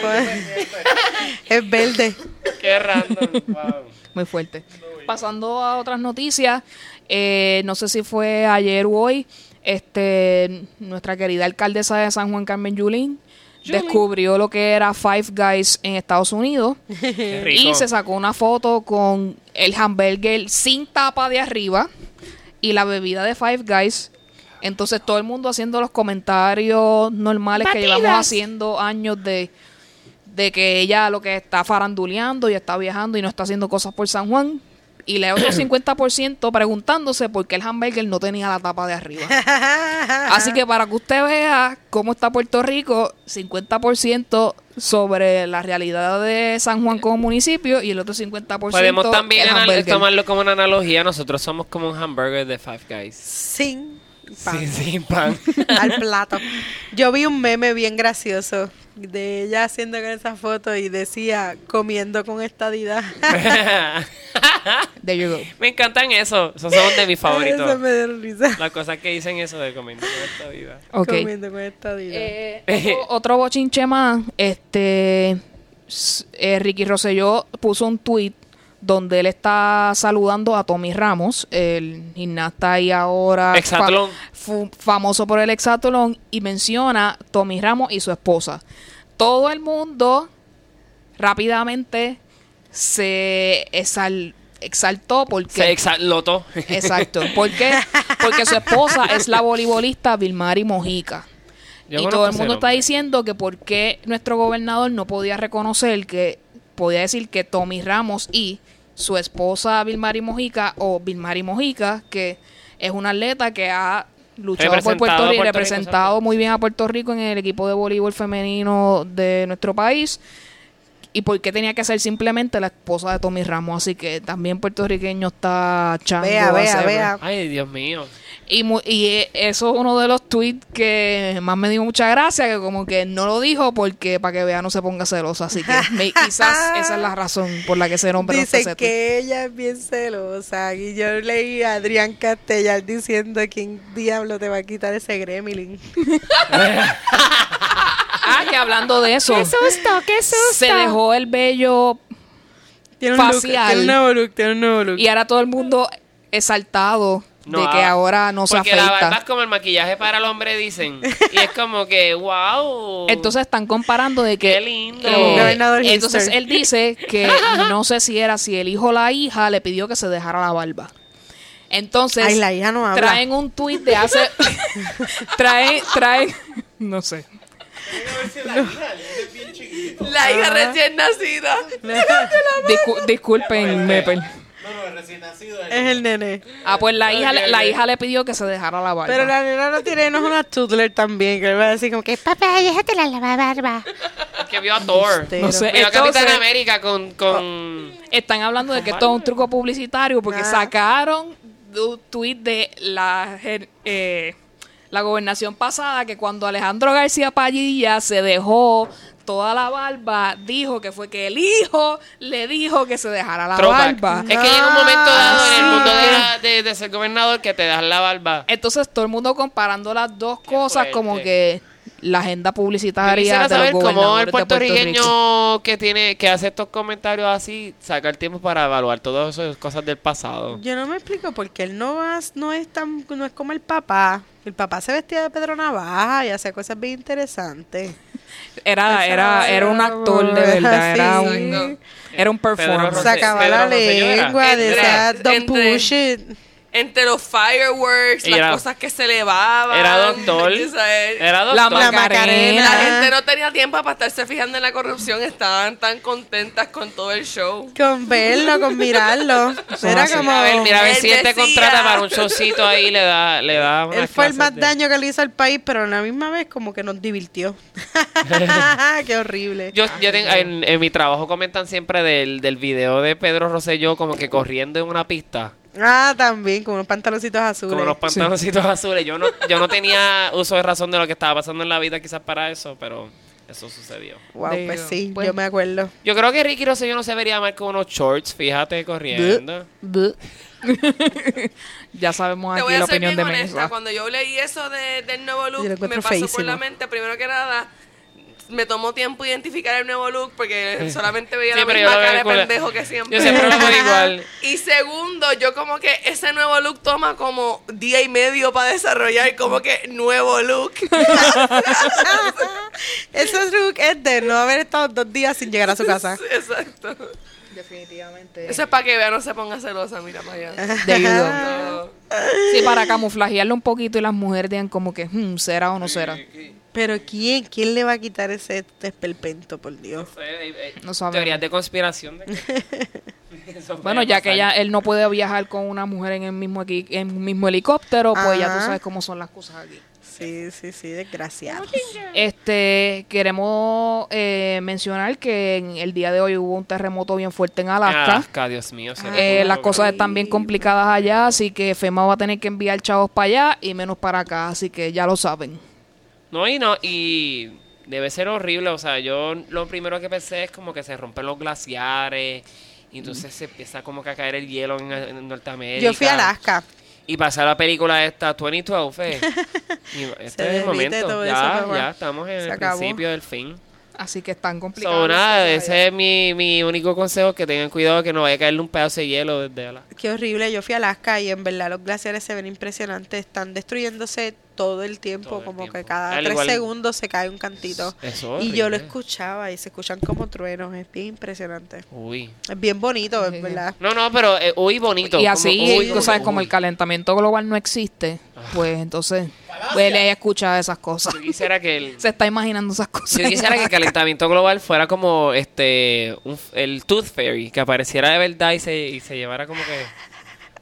es verde? Qué random. Wow. Muy fuerte. Pasando a otras noticias, eh, no sé si fue ayer o hoy, este, nuestra querida alcaldesa de San Juan, Carmen Yulín, descubrió lo que era Five Guys en Estados Unidos Qué rico. y se sacó una foto con el hamburger sin tapa de arriba y la bebida de Five Guys. Entonces todo el mundo haciendo los comentarios normales que llevamos haciendo años de, de que ella lo que está faranduleando y está viajando y no está haciendo cosas por San Juan. Y le otro 50% preguntándose por qué el hamburger no tenía la tapa de arriba. Así que para que usted vea cómo está Puerto Rico, 50% sobre la realidad de San Juan como municipio y el otro 50% Podemos también el tomarlo como una analogía. Nosotros somos como un hamburger de Five Guys. Sin pan. Sí, sin pan. al plato. Yo vi un meme bien gracioso de ella haciendo con esa foto y decía comiendo con estadidad. There you go. me encantan eso. Esos son de mis Eso favoritos. me dio risa. Las cosas que dicen eso de comiendo con esta vida. Ok. Comiendo con estadidad. Eh, otro, bochinche más, este eh, Ricky Rosselló puso un tweet donde él está saludando a Tommy Ramos, el gimnasta y ahora famoso por el hexatlón, y menciona Tommy Ramos y su esposa. Todo el mundo rápidamente se exal- exaltó porque Se exalotó. Exacto. ¿Por qué? Porque su esposa es la voleibolista Vilmari Mojica. Yo y todo el mundo está diciendo que por qué nuestro gobernador no podía reconocer que podía decir que Tommy Ramos y su esposa Vilmari Mojica o Vilmari Mojica, que es una atleta que ha luchado por Puerto Rico y Rico, representado muy bien a Puerto Rico en el equipo de voleibol femenino de nuestro país. Y por qué tenía que ser simplemente la esposa de Tommy Ramos. Así que también puertorriqueño está echando Vea, vea, vea. Ay, Dios mío. Y, mu- y eh, eso es uno de los tweets que más me dio mucha gracia, que como que no lo dijo porque para que vea no se ponga celosa. Así que me- quizás esa es la razón por la que ese nombre no Dicen ese tweet. que ella es bien celosa. Y yo leí a Adrián Castellar diciendo quién diablo te va a quitar ese gremlin. Ah, que hablando de eso, ¡Qué susto, qué susto! se dejó el vello Tiene un look, Facial. tiene un nuevo look, tiene un nuevo look. y ahora todo el mundo exaltado No, de que ah, ahora no se Porque la barba es afeita. como el maquillaje para el hombre, dicen. Y es como que, wow. Entonces están comparando de que Qué lindo. eh, entonces él dice que no sé si era si el hijo o la hija le pidió que se dejara la barba. Entonces Ay, la hija no habla. traen un tuit de hace traen traen no sé. La hija recién nacida. Discu- disculpen, Mepel. Recién nacido es Es el nene. Ah, pues la hija, le- la hija le pidió que se dejara la barba. Pero la nena no tiene, no es una toddler también, que le va a decir como que, papá, déjate la lava barba. Que vio a Thor. No sé. Vio a Entonces- Capitán América con... con... Están hablando de que esto es un truco publicitario porque Ah. sacaron un tweet de la, eh, la gobernación pasada que cuando Alejandro García Padilla se dejó toda la barba, dijo que fue que el hijo le dijo que se dejara la Throwback. barba. Es que llega un momento dado en el Ah, mundo de, la- de- de ser gobernador que te das la barba. Entonces todo el mundo comparando las dos cosas fuerte. como que la agenda publicitaria de los saber cómo el Puerto puertorriqueño que tiene que hace estos comentarios así saca el tiempo para evaluar todas esas cosas del pasado. Yo no me explico porque él no, va- no es tan, no es como el papá. El papá se vestía de Pedro Navaja y hacía cosas bien interesantes. Era, era, era un actor de verdad, era un, era un. Sacaba la Pedro lengua, decía, don't entre- push it. Entre los fireworks, Y las era- cosas que se elevaban. Era doctor. Era La doctor. La Macarena. Macarena. La gente no tenía tiempo para estarse fijando en la corrupción, estaban tan contentas con todo el show. Con verlo, con mirarlo. Era así. como... Mira, a ver, mira a ver si él te decía- contrata para un showcito ahí le da, le da unas Él fue el más de- daño que le hizo al país, pero a la misma vez como que nos divirtió. Qué horrible. Yo, yo tengo- en, en mi trabajo comentan siempre del, del video de Pedro Rosselló como que corriendo en una pista Ah, también, con unos pantaloncitos azules. con unos pantaloncitos azules. Yo no, yo no tenía uso de razón de lo que estaba pasando en la vida quizás para eso, pero eso sucedió. Wow, Digo, pues sí, pues- yo me acuerdo. Yo creo que Ricky Rosselló no se vería mal con unos shorts, fíjate, corriendo. Buh. Ya sabemos Te aquí voy a la ser opinión bien de honesta, cuando yo leí eso de- del nuevo look, me pasó por la mente, primero que nada, me tomó tiempo identificar el nuevo look porque solamente veía Sí, la misma cara de pendejo que siempre. Yo siempre lo veo igual. Y segundo, yo como que ese nuevo look toma como día y medio para desarrollar como que nuevo look. Ese look es de no haber estado dos días sin llegar a su casa. Exacto. Definitivamente. Eso es para que vea, no se ponga celosa, mira para allá. Debido. No. Sí, para camuflajearlo un poquito y las mujeres digan como que, hmm, ¿será o no será? Pero ¿quién? ¿Quién le va a quitar ese esperpento, por Dios? No sabemos. Teorías de conspiración. de que- Bueno, ya que ya él no puede viajar con una mujer en el mismo equi- en el mismo helicóptero, pues ya tú sabes cómo son las cosas aquí. Sí, sí, sí, desgraciado. Este, queremos eh, mencionar que en el día de hoy hubo un terremoto bien fuerte en Alaska. Alaska, Dios mío. se Eh, las cosas están bien complicadas allá, así que FEMA va a tener que enviar chavos para allá y menos para acá, así que ya lo saben. No, y no, y debe ser horrible. O sea, yo lo primero que pensé es como que se rompen los glaciares. Y entonces se empieza como que a caer el hielo en, en Norteamérica. Yo fui a Alaska. Y pasar la película esta, 2012. eh. Este es el momento. Ya, ya estamos en Se el acabó. principio del fin. Así que están complicadas. So, las nada, ese es mi, mi único consejo, que tengan cuidado que no vaya a caerle un pedazo de hielo desde Alaska. Qué horrible. Yo fui a Alaska y en verdad los glaciares se ven impresionantes. Están destruyéndose todo el tiempo, Todo el como tiempo. que cada Al tres igual- segundos se cae un cantito. Eso es Y yo lo escuchaba y se escuchan como truenos. Es bien impresionante. Uy. Es bien bonito, Sí. es verdad. No, no, pero eh, uy, bonito. Y como, así, uy, tú sabes, uy. como el calentamiento global no existe, pues entonces, pues él escucha esas cosas. Yo quisiera que el, Se está imaginando esas cosas. Yo quisiera que el calentamiento global fuera como este un- el Tooth Fairy, que apareciera de verdad y se, y se llevara como que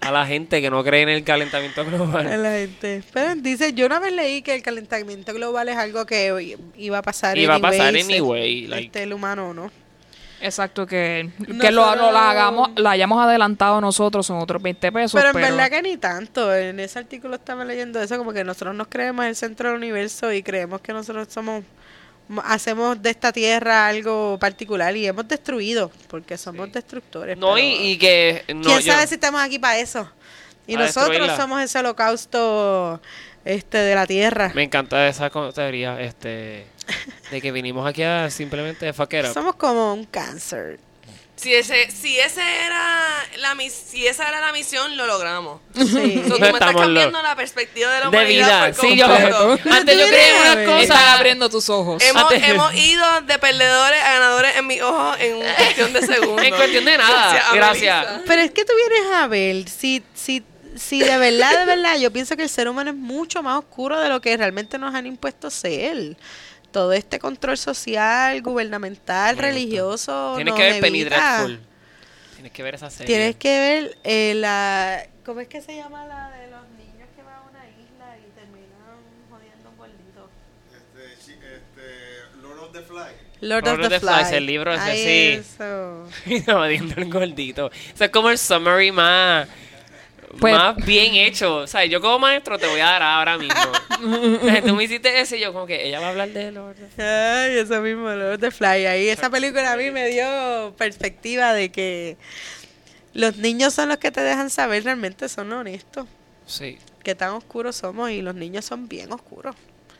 a la gente que no cree en el calentamiento A global. la gente. Pero dice, yo una vez leí que el calentamiento global es algo que iba a pasar Iba a pasar anyway, este, like- el humano no. Exacto, que, que Nosotros- lo, lo la hagamos, la hayamos adelantado nosotros son otros 20 pesos. Pero Pero, en verdad que ni tanto. En ese artículo estaba leyendo eso, como que nosotros nos creemos el centro del universo y creemos que nosotros somos hacemos de esta tierra algo particular y hemos destruido porque somos destructores. No, y, pero y que no, quién yo- sabe si estamos aquí para eso. Y nosotros destruirla. somos ese holocausto este de la tierra. me encanta esa teoría este de que vinimos aquí a simplemente it up. Somos como un cáncer. Si ese, si ese era la mis, si esa era la misión, lo logramos. Sí. So, tú me estás Estamos cambiando lo- la perspectiva de la de humanidad vida. por Sí, yo completo. antes yo creía unas Están cosas abriendo tus ojos. Hemos, Antes- hemos ido de perdedores a ganadores en mi ojo en una cuestión de segundos. En cuestión de nada, Gracias. Pero es que tú vienes a ver, si, si, si de verdad, de verdad, yo pienso que el ser humano es mucho más oscuro de lo que realmente nos han impuesto ser. Todo este control social, gubernamental, religioso. Tienes que ver Penny. Dreadful. Tienes que ver esa serie. Tienes que ver eh, la. ¿Cómo es que se llama la de los niños que van a una isla y terminan jodiendo un gordito? Este, este, Lord of the Fly. Lord, Lord of the, Flies, Flies. el libro ese, Ay, sí. Eso. No, viendo el gordito. O sea, es como el summary más, Pues- más bien hecho. O sea, yo como maestro te voy a dar ahora mismo. O sea, tú me hiciste ese y yo como que ella va a hablar de Lord. Ay, eso mismo, Lord the Fly. Ahí esa película a mí me dio perspectiva de que los niños son los que te dejan saber realmente son honestos. Sí. Qué tan oscuros somos y los niños son bien oscuros.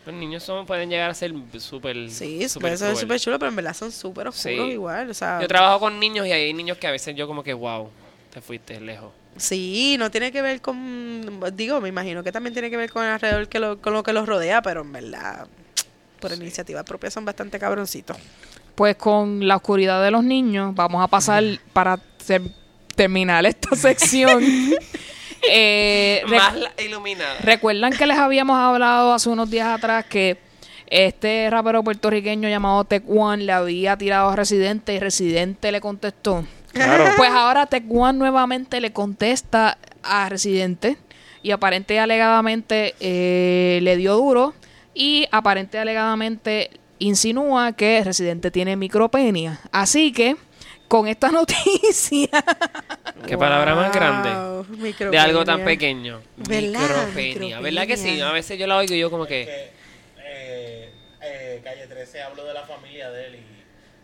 Los niños son, pueden llegar a ser súper. Sí, súper eso es súper chulo, pero en verdad son súper oscuros Sí. igual. O sea, Yo trabajo con niños y hay niños que a veces yo como que, wow, te fuiste lejos. Sí, no tiene que ver con, digo, me imagino que también tiene que ver con el alrededor que lo, con lo que los rodea, pero en verdad, por iniciativa propia son bastante cabroncitos. Pues con la oscuridad de los niños, vamos a pasar para ter- terminar esta sección. Eh, rec- Más la- iluminada. Recuerdan que les habíamos hablado hace unos días atrás que este rapero puertorriqueño llamado Tech One le había tirado a Residente y Residente le contestó. Claro. Pues ahora Tech One nuevamente le contesta a Residente y aparente y alegadamente eh, le dio duro y aparente y alegadamente insinúa que Residente tiene micropenia. Así que con esta noticia Qué palabra más grande. De algo tan pequeño. ¿Verdad? Micropenia. ¿Verdad que sí? A veces yo la oigo y yo como que... Que, eh, eh, Calle 13 habló de la familia de él y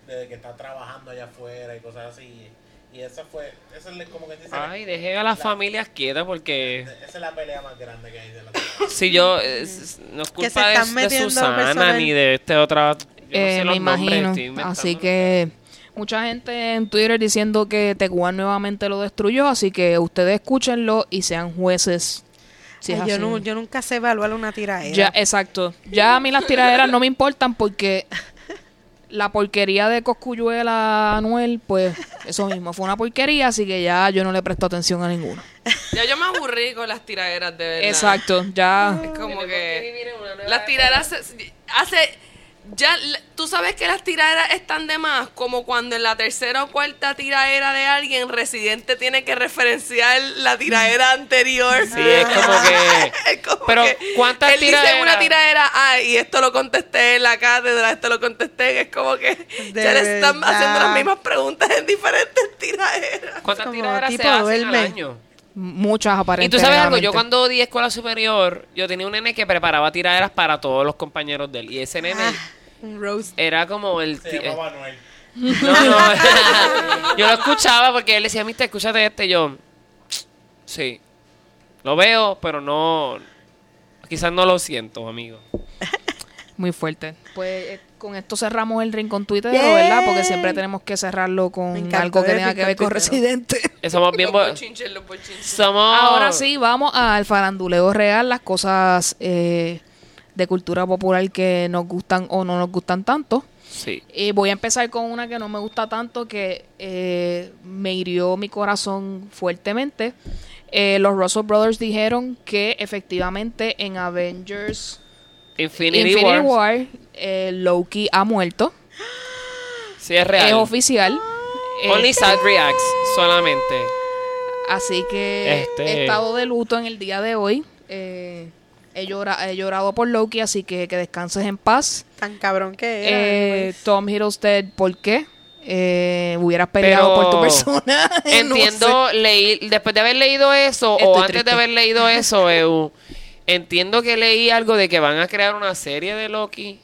de que está trabajando allá afuera y cosas así. Y esa fue, esa es como que dice, Ay, deje a las familias quietas porque... esa es la pelea más grande que hay de la Si yo... es- no es culpa de, de Susana personal. ni de este otra... yo no Eh, sé me imagino. Así que mucha gente en Twitter diciendo que Tecuan nuevamente lo destruyó, así que ustedes escúchenlo y sean jueces. Si es Ay, yo, no, yo nunca sé evaluar una tiraera. Ya, exacto. Ya a mí las tiraderas no me importan porque la porquería de Coscuyuela Anuel, pues eso mismo, fue una porquería, así que ya yo no le presto atención a ninguno. Ya yo me aburrí con las tiraderas de verdad. Exacto, ya. Es como que que vivir en una nueva las tiraderas se- hace ya tú sabes que las tiraderas están de más como cuando en la tercera o cuarta tiradera de alguien residente tiene que referenciar la tiradera anterior. Sí, es como que... Es como Pero, que ¿cuántas él dice en tiraderas? una tiradera, ah, y esto lo contesté en la cátedra, esto lo contesté, es como que De ya le están haciendo las mismas preguntas en diferentes tiraderas. ¿Cuántas Como tiraderas se hacen al año? Muchas Y aparentemente. tú sabes algo, yo cuando odié escuela superior, yo tenía un nene que preparaba tiraderas para todos los compañeros de él. Y ese nene Ah, un roast. era como el... Se llamaba Noel. No, no. yo lo escuchaba porque él decía, mister, escúchate este. Y yo, sí, lo veo, pero no... Quizás no lo siento, amigo. Muy fuerte. Pues eh, con esto cerramos el rincón Twitter, Yay. ¿verdad? Porque siempre tenemos que cerrarlo con algo que tenga que ver con. Residente. Eh, Somos bien... Los bochinches, los bochinches. Somos... Ahora sí, vamos al faranduleo real, las cosas eh, de cultura popular que nos gustan o no nos gustan tanto. Sí. Y voy a empezar con una que no me gusta tanto, que eh, me hirió mi corazón fuertemente. Eh, los Russell Brothers dijeron que efectivamente en Avengers Infinity, Infinity War. War, eh, Loki ha muerto. Sí, es real. Es oficial. Eh, Only sad reacts, solamente. Así que Este- he estado de luto en el día de hoy. Eh, he, llora- he llorado por Loki, así que que descanses en paz. Tan cabrón que era. Eh. Tom Hiddleston, ¿por qué? Eh, hubieras peleado por tu persona. No Entiendo, leí, después de haber leído eso, o Estoy antes triste. de haber leído eso, Eu, entiendo que leí algo de que van a crear una serie de Loki.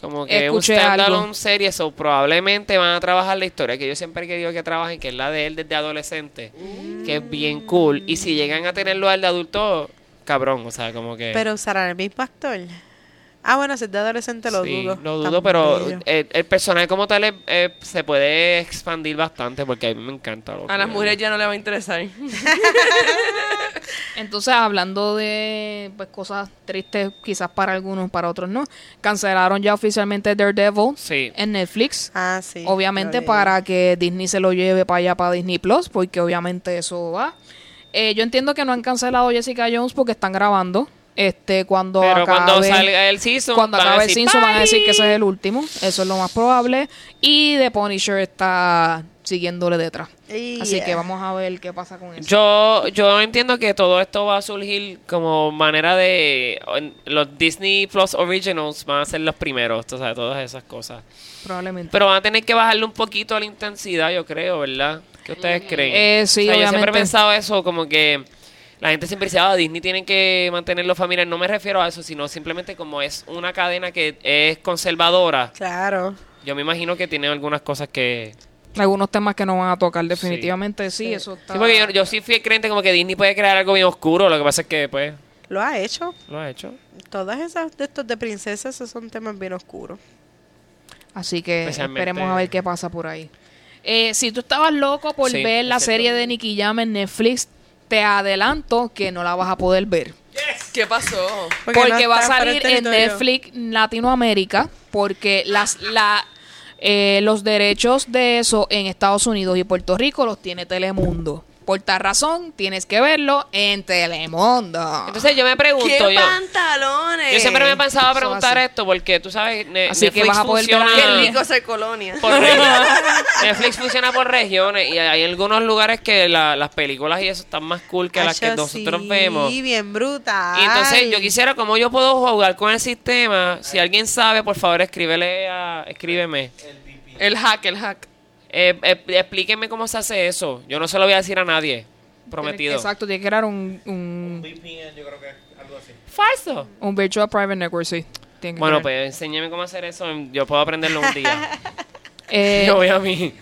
Como que Escuché un algo. standalone serie, so probablemente van a trabajar la historia que yo siempre he querido que trabajen, que es la de él desde adolescente, que es bien cool. Y si llegan a tenerlo al de adulto, cabrón, o sea, como que... Pero usarán el mismo actor. Ah, bueno, si es de adolescente lo Sí, dudo. Lo dudo, pero el, el personaje como tal es- eh, se puede expandir bastante porque a mí me encanta. Loki. A las mujeres ya no le va a interesar. Entonces, hablando de pues, cosas tristes, quizás para algunos, para otros no, cancelaron ya oficialmente Daredevil Sí. en Netflix. Ah, sí. obviamente lo para que Disney se lo lleve para allá, para Disney Plus, porque obviamente eso va. Eh, yo entiendo que no han cancelado Jessica Jones porque están grabando. Este, cuando Pero acabe, cuando salga el season, cuando van a acabe el van a decir que ese es el último. Eso es lo más probable. Y The Punisher está siguiéndole detrás. Así que vamos a ver qué pasa con eso. Yo, yo entiendo que todo esto va a surgir como manera de... en- Los Disney Plus Originals van a ser los primeros, tú sabes, todas esas cosas. Probablemente. Pero van a tener que bajarle un poquito a la intensidad, yo creo, ¿verdad? ¿Qué ustedes creen? Eh, sí, O sea, Yo siempre he pensado eso, como que la gente siempre dice, ah, Disney tienen que mantenerlo familiar. No me refiero a eso, sino simplemente como es una cadena que es conservadora. Claro. Yo me imagino que tiene algunas cosas que... Algunos temas que no van a tocar definitivamente, sí, eso está... Sí, porque yo, yo sí fui creyente como que Disney puede crear algo bien oscuro. Lo que pasa es que, pues, Lo ha hecho. lo ha hecho. Todas esas de estos de princesas esos son temas bien oscuros. Así que esperemos a ver qué pasa por ahí. Eh, si tú estabas loco por Sí, ver la serie de Nicky Jam en Netflix, te adelanto que no la vas a poder ver. ¿Qué pasó? Porque Porque, no va a salir en. Netflix Latinoamérica, porque las la eh, los derechos de eso en Estados Unidos y Puerto Rico los tiene Telemundo. Por tal razón, tienes que verlo en Telemundo. Entonces yo me ¿Qué pregunto, yo, pantalones? yo siempre me he pensado a Eso preguntar así. esto porque tú sabes, Ne- Así que Netflix vas a poder funciona Qué rico ser colonia. por regiones. Netflix funciona por regiones y hay algunos lugares que la- las películas y eso están más cool que las que nosotros sí, vemos. bien brutal. Y entonces yo quisiera, como yo puedo jugar con el sistema, si alguien sabe, por favor, escríbele a, escríbeme. El hack, el hack. Eh, eh, explíquenme cómo se hace eso. Yo no se lo voy a decir a nadie. Prometido. Exacto, tiene que crear un, Un un, VPN, yo creo que es algo así. Falso. un Virtual Private Network, sí. Tiene que Bueno, crear. pues enséñame cómo hacer eso. Yo puedo aprenderlo un día. Eh, yo voy a mí.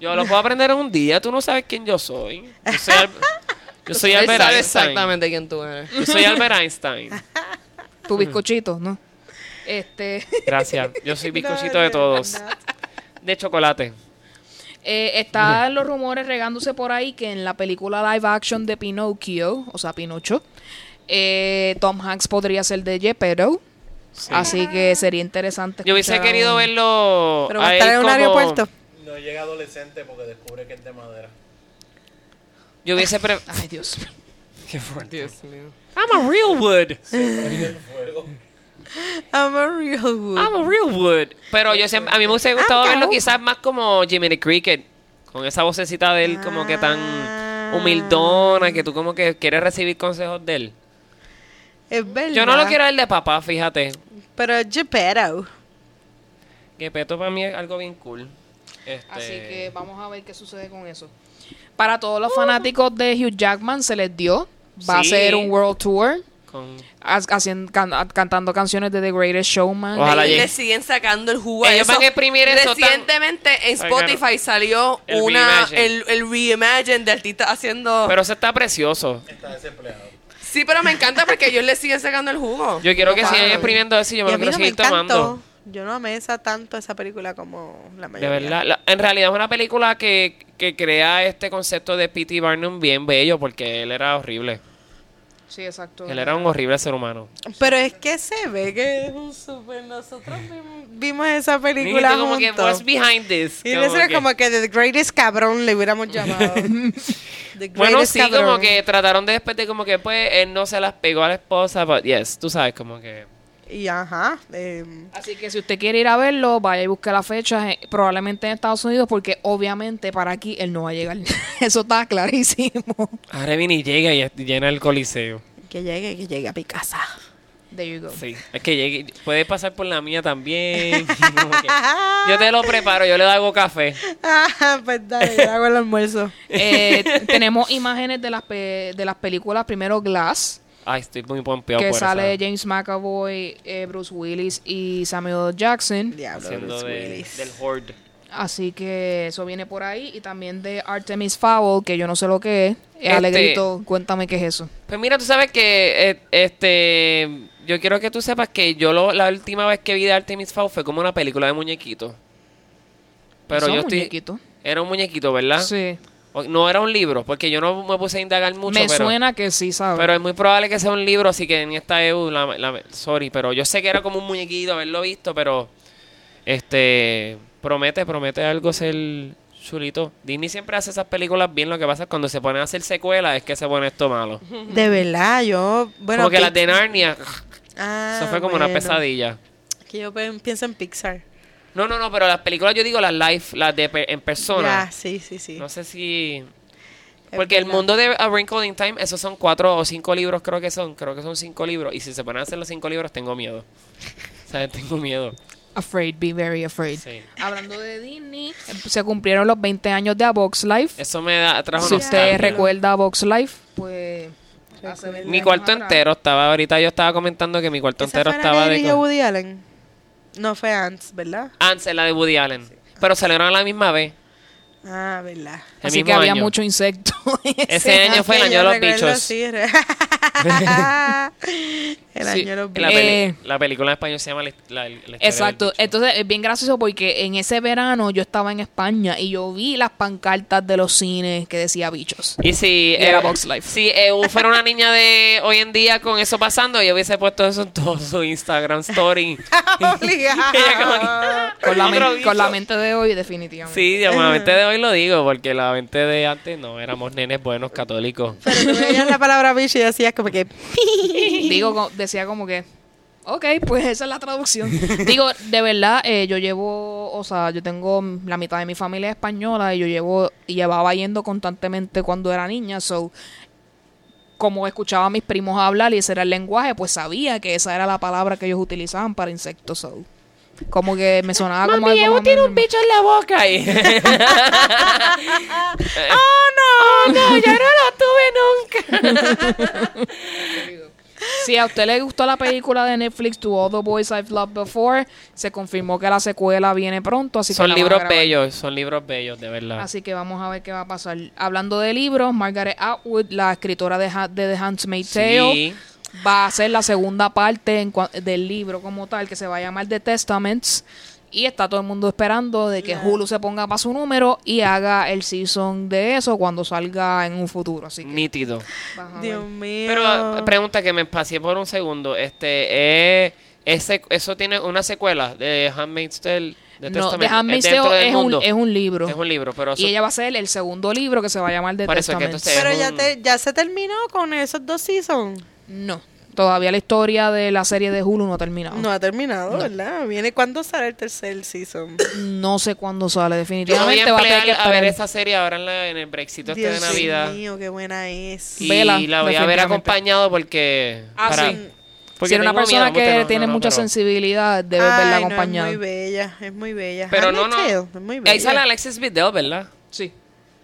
Yo lo puedo aprender en un día. Tú no sabes quién yo soy. Yo soy, Al- yo soy Albert sabe Einstein. exactamente quién tú eres. Yo soy Albert Einstein. tu bizcochito, ¿no? Este, Gracias. Yo soy bizcochito de todos. De chocolate. Eh, están los rumores regándose por ahí que en la película live action de Pinocchio, o sea, Pinocho, eh, Tom Hanks podría ser de Gepetto. Así que sería interesante. Yo hubiese querido un- verlo. Pero va a estar en un aeropuerto. No llega adolescente porque descubre que es de madera. Yo hubiese. pre- Ay, Dios. Qué fuerte. Dios mío. I'm a real wood. I'm a real wood. I'm a real wood. Pero yo siempre, a mí me hubiese gustado verlo quizás más como Jiminy Cricket. Con esa vocecita de él como que tan Ah. humildona que tú como que quieres recibir consejos de él. Es verdad. Yo no lo quiero ver de papá, fíjate. Pero Geppetto. Que Peto para mí es algo bien cool. Este, Así que vamos a ver qué sucede con eso. Para todos los fanáticos de Hugh Jackman se les dio. Va Sí. a ser un World Tour. Con- haciendo, can- cantando canciones de The Greatest Showman. Ojalá y le siguen sacando el jugo a Ellos eso. van a exprimir eso tan- Recientemente en Spotify salió El una reimagine. el, el reimagine de artistas haciendo Pero eso está precioso. Está desempleado. Sí, pero me encanta porque ellos le siguen sacando el jugo. Yo quiero que sigan exprimiendo eso y yo me Y lo quiero no me seguir tomando. Yo no amé esa tanto esa película como la De mayoría. verdad. La- en realidad es una película que, que crea este concepto de P.T. Barnum bien bello porque él era horrible. Sí, exacto. Él era un horrible ser humano. Pero es que se ve que es un super. Nosotros vimos, esa película como que, what's behind this? Y era que- como que The Greatest Cabrón le hubiéramos llamado. The Bueno, sí, Cabrón. como que trataron de después de como que pues él no se las pegó a la esposa, but yes, tú sabes, como que... Y ajá. eh, Así que si usted quiere ir a verlo, vaya y busque la fecha, eh, probablemente en Estados Unidos, porque obviamente para aquí él no va a llegar. Eso está clarísimo. Ahora viene y llega y llena el coliseo. que llegue, que llegue a mi casa. There you go. Sí, es que llegue, puede pasar por la mía también. yo te lo preparo, yo le hago café. Ah, pues dale, yo hago el almuerzo. Eh, tenemos imágenes de las, pe- de las películas, primero Glass, Ay, estoy muy pompeado que por sale esa. James McAvoy, eh, Bruce Willis y Samuel Jackson. Diablo, haciendo Bruce de- Willis. del Horde. Así que eso viene por ahí. Y también de Artemis Fowl, que yo no sé lo que es. Este- Alegrito, cuéntame qué es eso. Pues mira, tú sabes que eh, este yo quiero que tú sepas que yo lo- la última vez que vi de Artemis Fowl fue como una película de muñequitos. Pero yo estoy muñequitos. era un muñequito, ¿verdad? Sí. No era un libro, porque yo no me puse a indagar mucho, Me pero suena que sí, ¿sabes? pero es muy probable que sea un libro, así que en esta EU la, la- sorry, pero yo sé que era como un muñequito haberlo visto, pero este promete promete algo ser chulito. Disney siempre hace esas películas bien. Lo que pasa es cuando se ponen a hacer secuelas es que se pone esto malo. De verdad, yo. Bueno, como que las de Narnia. Ah, Eso fue como una pesadilla. Que yo pienso en Pixar. No, no, no, pero las películas yo digo las live, las de pe- en persona. Ya, sí, sí, sí. No sé si... Porque el mundo de A Wrinkle in Time, esos son cuatro o cinco libros, creo que son. Creo que son cinco libros. Y si se ponen a hacer los cinco libros, tengo miedo. ¿Sabes? Tengo miedo. Afraid, be very afraid. Sí. Hablando de Disney, se cumplieron los 20 años de A Box Life. Eso me da, trajo Si usted recuerda a Box Life, pues... hace 20 Mi cuarto entero estaba, ahorita yo estaba comentando que mi cuarto ¿Esa entero estaba de... Woody Allen? No fue Ants, ¿verdad? Antes la de Woody Allen. Pero salieron a la misma vez. Ah, ¿verdad? El Así que había año. mucho insecto. Ese año fue el año de los bichos. sí, el Sí, año de los la, bichos. peli- Eh. la película en español se llama La, la- la historia del Exacto. bicho. Entonces es bien gracioso porque en ese verano yo estaba en España y yo vi las pancartas de los cines que decía bichos. Y si, Y era eh, Box Life. si eh, fuera una niña de hoy en día con eso pasando, yo hubiese puesto eso en todo su Instagram story. Obligado. Con la, con la mente de hoy, definitivamente. Sí, yo, la mente de hoy lo digo, porque la mente de antes no, éramos nenes buenos católicos. Pero tú veías la palabra bicho y decías como que... Digo, decía como que, ok, pues esa es la traducción. Digo, de verdad, eh, yo llevo, o sea, yo tengo la mitad de mi familia es española y yo llevo, y llevaba yendo constantemente cuando era niña, so, como escuchaba a mis primos hablar y ese era el lenguaje, pues sabía que esa era la palabra que ellos utilizaban para insectos, so. Como que me sonaba como Mami, Evo tiene un bicho en la boca ahí. ¡Oh, no! no, yo no lo tuve nunca. Si a usted le gustó la película de Netflix To All the Boys I've Loved Before, se confirmó que la secuela viene pronto, así Son libros bellos, son libros bellos, de verdad. Así que vamos a ver qué va a pasar. Hablando de libros, Margaret Atwood, la escritora de, Ha- de The Handmaid's Tale, Sí. Va a hacer la segunda parte en del libro como tal, que se va a llamar The Testaments. Y está todo el mundo esperando de que Hulu se ponga para su número y haga el season de eso cuando salga en un futuro. Así que Nítido. Dios mío. Pero eh, pregunta que me pasé por un segundo. Este, eh, ese, ¿eso tiene una secuela de Handmaid's Tale? No, Testament? The Handmaid's ¿Es dentro Tale del es un, es un libro. Es un libro, pero eso- Y ella va a ser el segundo libro que se va a llamar The entonces- Pero es ya, te, ya se terminó con esos dos seasons. No, todavía la historia de la serie de Hulu no ha terminado. No ha terminado, ¿verdad? Viene cuando sale el tercer season. No sé cuándo sale, Yo me voy definitivamente a va a tener que a ver esa serie ahora en, la- en el Brexito este de Dios Navidad. mío, qué buena es. Y Vela, la voy a ver acompañado porque... Ah, para- sí. porque si eres una persona miedo, que no, tiene no, no, mucha pero- sensibilidad, debe Ay, verla no, acompañada. es muy bella, es muy bella. Pero no, no. Tale, es muy bella. Ahí sale Alexis Bledel, ¿verdad? Sí.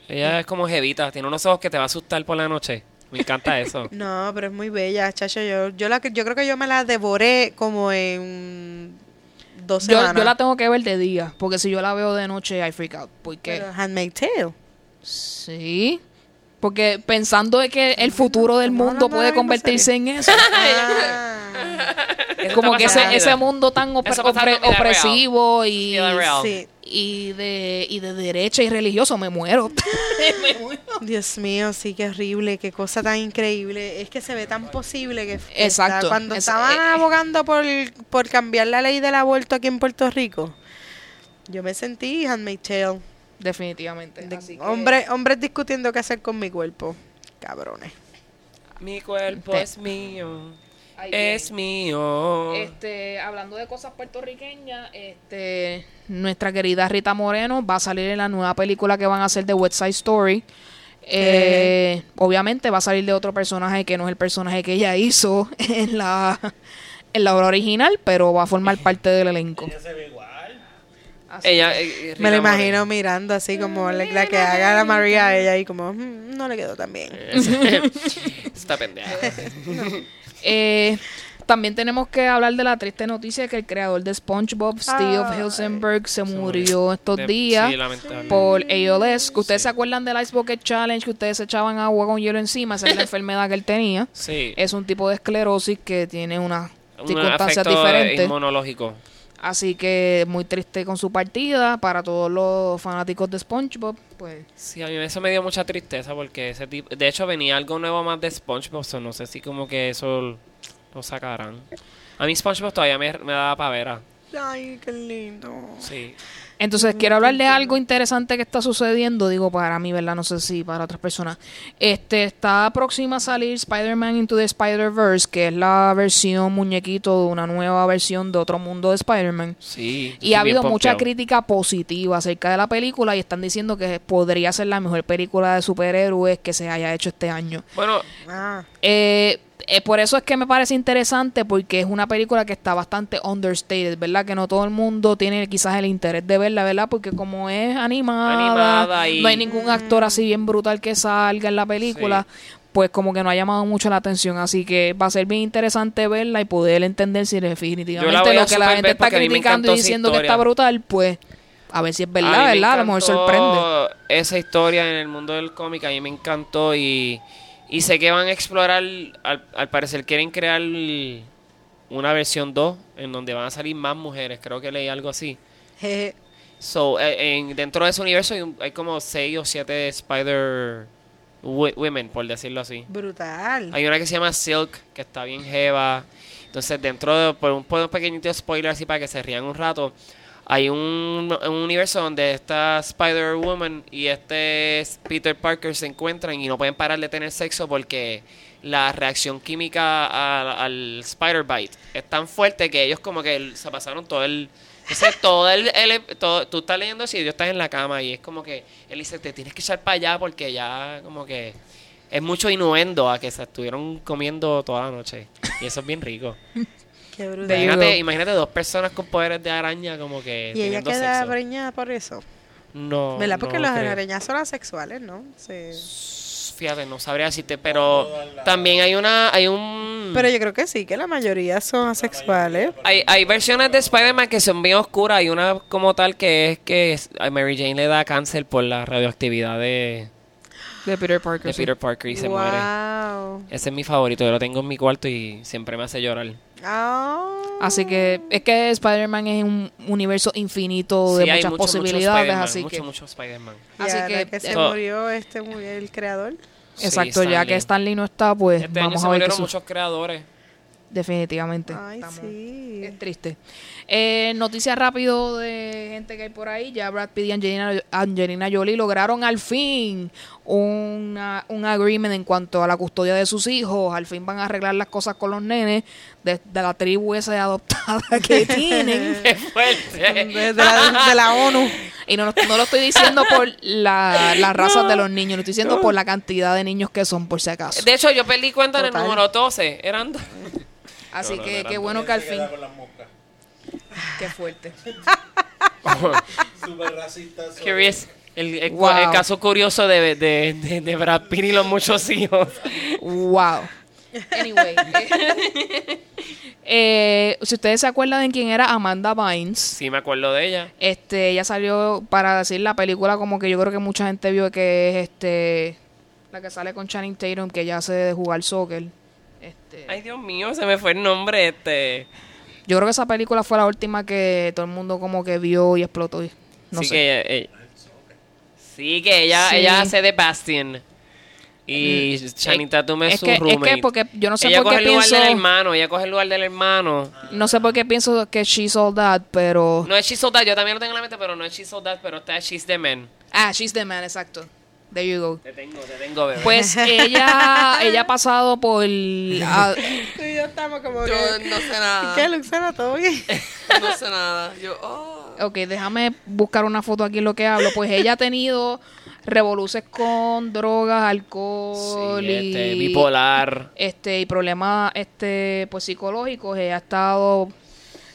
Ella es como jevita, tiene unos ojos que te va a asustar por la noche. Me encanta eso. No, pero es muy bella, chacho. Yo, yo, la, que- yo creo que yo me la devoré como en dos semanas. yo la tengo que ver de día, porque si yo la veo de noche, I freak out. Porque, Pero Handmaid's Tale. sí. Porque pensando de que el futuro del mundo puede convertirse en eso. Ah, Eso como que ese, ese mundo tan opre- opre- opresivo y, Sí, y, de, y de derecha y religioso, me muero. me muero. Dios mío, sí, qué horrible, qué cosa tan increíble. Es que se ve tan posible que... Exacto. está- Cuando Es- estaban eh, abogando por, por cambiar la ley del aborto aquí en Puerto Rico, yo me sentí Handmaid's Tale. Definitivamente. De- Así que- hombre- hombres discutiendo qué hacer con mi cuerpo. Cabrones. Mi cuerpo Te- es mío. Es mío. Este, hablando de cosas puertorriqueñas, este, nuestra querida Rita Moreno va a salir en la nueva película que van a hacer de West Side Story. Eh, Obviamente va a salir de otro personaje que no es el personaje que ella hizo en la, en la obra original, pero va a formar parte del elenco. Ella se ve igual. Así Ella, eh, Me lo imagino Moreno. mirando así como la, la que haga la María a ella y como, "Mm, no le quedó tan bien. Esta pendeja. Eh, también tenemos que hablar de la triste noticia que el creador de SpongeBob, Steve. Hilsenberg, se Se murió estos De- días. Sí, por ALS. Que ustedes Sí. se acuerdan del Ice Bucket Challenge, que ustedes se echaban agua con hielo encima, esa es la enfermedad que él tenía. Sí. Es un tipo de esclerosis que tiene unas Un circunstancias diferentes. inmunológico. Así que muy triste con su partida para todos los fanáticos de SpongeBob. Pues Sí, a mí eso me dio mucha tristeza porque ese tipo... De hecho, venía algo nuevo más de SpongeBob, so no sé si como que eso lo sacarán. A mí SpongeBob todavía me, me da pavera. Ay, qué lindo. Sí. Entonces, quiero hablar de algo interesante que está sucediendo, digo para mí, ¿verdad? No sé si para otras personas. Este, está próxima a salir Spider-Man Into the Spider-Verse, que es la versión muñequito de una nueva versión de otro mundo de Spider-Man. Sí. Y ha habido mucha pompeado. crítica positiva acerca de la película y están diciendo que podría ser la mejor película de superhéroes que se haya hecho este año. Bueno, Ah, Eh, eh, por eso es que me parece interesante porque es una película que está bastante understated, ¿verdad? Que no todo el mundo tiene quizás el interés de verla, ¿verdad? Porque como es animada, Animada y- no hay ningún actor así bien brutal que salga en la película, pues como que no ha llamado mucho la atención. Así que va a ser bien interesante verla y poder entender si definitivamente lo que la gente está criticando y diciendo que está brutal, pues a ver si es verdad, ¿verdad? A lo mejor sorprende. Esa historia en el mundo del cómic a mí me encantó y, y sé que van a explorar, al, al parecer quieren crear una versión 2 en donde van a salir más mujeres, creo que leí algo así. jeje. So, eh, en, dentro de ese universo hay, un- hay como 6 o 7 Spider Women, por decirlo así. Brutal. Hay una que se llama Silk, que está bien jeva. Entonces, dentro de, por un, por un pequeñito spoiler así para que se rían un rato, hay un, un universo donde esta Spider-Woman y este Peter Parker se encuentran y no pueden parar de tener sexo porque la reacción química al, Spider-Bite es tan fuerte que ellos como que se pasaron todo el... Todo el, todo- tú estás leyendo y Dios estás en la cama y es como que él dice, te tienes que echar para allá porque ya como que es mucho inuendo a que se estuvieron comiendo toda la noche. Y eso es bien rico. Qué brutal. Imagínate, imagínate dos personas con poderes de araña como que Y ella queda sexo. preñada por eso. No, ¿Verdad? Porque no las creo. arañas son asexuales, ¿no? Sí. Fíjate, no sabría decirte, pero también hay una, hay un... Pero yo creo que sí, que la mayoría son asexuales. Hay, hay versiones de Spider-Man que son bien oscuras. Hay una como tal que es que a Mary Jane le da cáncer por la radioactividad de, De Peter Parker. de sí. Peter Parker y se muere. Wow. Ese es mi favorito. Yo lo tengo en mi cuarto y siempre me hace llorar. Ah. Así que es que Spider-Man es un universo infinito de Sí, muchas mucho, mucho posibilidades, Spider-Man, así mucho, que mucho Spider-Man. Así ahora que- se Eso- murió este el creador. Sí, exacto, ya Stan que Lee. Stan Lee no está, pues Este año vamos se a ver qué murieron su- muchos creadores. definitivamente. Ay, Estamos- sí. Es triste. Eh, noticia rápido de gente que hay por ahí. Ya Brad Pitt y Angelina, Angelina Jolie lograron al fin una, un agreement en cuanto a la custodia de sus hijos. Al fin van a arreglar las cosas con los nenes de, de la tribu esa adoptada que tienen. ¡Qué fuerte! De, de la, de la ONU. Y no, no lo estoy diciendo por la, las razas de los niños, lo estoy diciendo por la cantidad de niños que son, por si acaso. De hecho, yo perdí cuenta en el número 12. Eran dos. Así que qué no. bueno que al fin. queda con las moscas. Qué fuerte. Súper racista. Curious. El, el- Wow. el caso curioso de, de, de, de Brad Pitt y los muchos hijos. Wow. Anyway. eh, si ustedes se acuerdan de quién era Amanda Bynes, Sí, me acuerdo de ella. este, ella salió para decir la película como que yo creo que mucha gente vio que es este la que sale con Channing Tatum que ya hace de jugar soccer. Este, Ay, Dios mío, se me fue el nombre. Este. Yo creo que esa película fue la última que todo el mundo como que vio y explotó. y- No sí, sé. que ella, ella- sí, que ella, Sí. ella hace de Bastian. Y Channing Tatum es, es su que- es que porque yo no sé ella por qué coge el lugar pienso- del hermano. Ella coge el lugar del hermano. No sé por qué pienso que She's All That, pero No es She's All That, yo también lo tengo en la mente, pero no es She's All That, pero está She's the Man. ah, She's the Man, exacto. There you go. Te tengo, te tengo, bebé. Pues ella, ella ha pasado por... Tú y yo estamos como Yo que... no sé nada. ¿Qué, Luxana? ¿Todo bien? No sé nada. Yo, oh. ok, déjame buscar una foto aquí en lo que hablo. Pues ella ha tenido revoluciones con drogas, alcohol Sí, este, y... bipolar. Este, y problemas este, pues, psicológicos. Ella ha estado...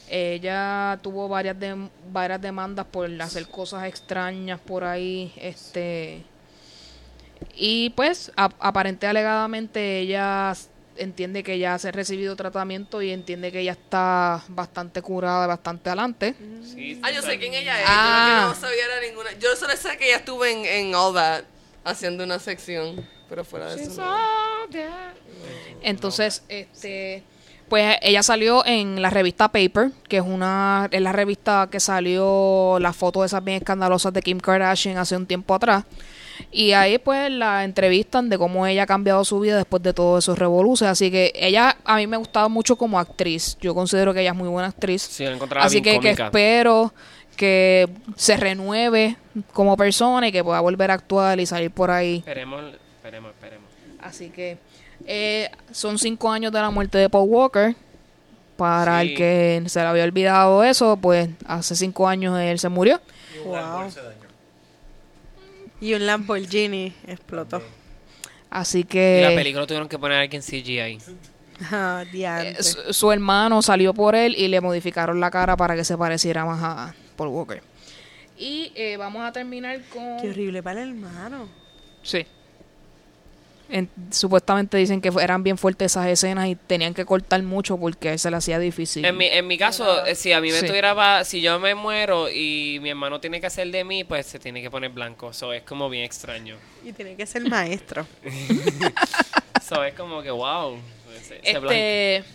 Ella tuvo varias, de- varias demandas por hacer cosas extrañas por ahí. Este... Y pues, a- aparente alegadamente, ella entiende que ya se ha recibido tratamiento y entiende que ella está bastante curada, bastante adelante. Sí, Ah, yo sé quién ella es. Ah. Yo no sabía era ninguna. Yo solo sé que ella estuvo en, en All That haciendo una sección. Pero fuera de eso. no. Entonces, este, pues ella salió en la revista Paper, que es una, es la revista que salió las fotos esas bien escandalosas de Kim Kardashian hace un tiempo atrás. Y ahí pues la entrevistan de cómo ella ha cambiado su vida después de todos esos revoluciones. Así que ella a mí me gustaba mucho como actriz. Yo considero que ella es muy buena actriz. Sí, la encontraba Así bien que, que espero que se renueve como persona y que pueda volver a actuar y salir por ahí. Esperemos, esperemos, esperemos. Así que eh, son cinco años de la muerte de Paul Walker. Para Sí. el que se le había olvidado eso, pues hace cinco años él se murió. Y un Wow. Y un Lamborghini explotó. Así Y la que película tuvieron que poner aquí en CGI. Ah, eh, su hermano salió por él y le modificaron la cara para que se pareciera más a Paul Walker. Y eh, vamos a terminar con... Qué horrible para el hermano. Sí. En- supuestamente dicen que eran bien fuertes esas escenas y tenían que cortar mucho porque se le hacía difícil. En mi, en mi caso, eh, si a mí me Sí. tuviera, si yo me muero y mi hermano tiene que hacer de mí, pues se tiene que poner blanco. Eso es como bien extraño. Y tiene que ser maestro. Eso es como que, wow. Ese, ese blanco.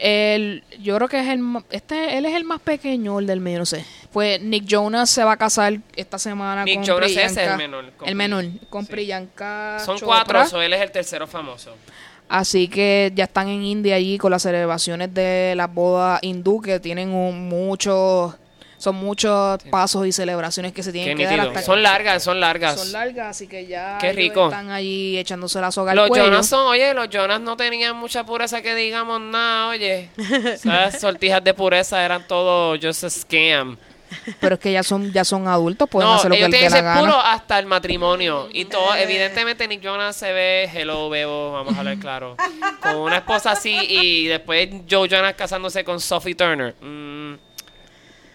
El, yo creo que es el, este, él es el más pequeño, el del medio, no sé. Pues Nick Jonas se va a casar esta semana Nick con Jonas ese es Priyanka. el menor, con El menor, con sí. Priyanka Son Chopra. cuatro, so él es el tercero famoso. Así que ya están en India allí con las celebraciones de las bodas hindú que tienen un, muchos, son muchos pasos y celebraciones que se Qué tienen que dar hasta Son largas, son largas. son largas, así que ya Qué ellos rico. están allí echándose la soga al Los cuello. Jonas son, oye, los Jonas no tenían mucha pureza que digamos nada, oye. Esas sortijas de pureza eran todo just a scam. Pero es que ya son, ya son adultos, pueden no, hacer lo que ellos les dé tienen la que ser gana. puros hasta el matrimonio. Y todo, evidentemente Nick Jonas se ve, hello, bebo, vamos a hablar claro. Con una esposa así y después Joe Jonas casándose con Sophie Turner. Mm,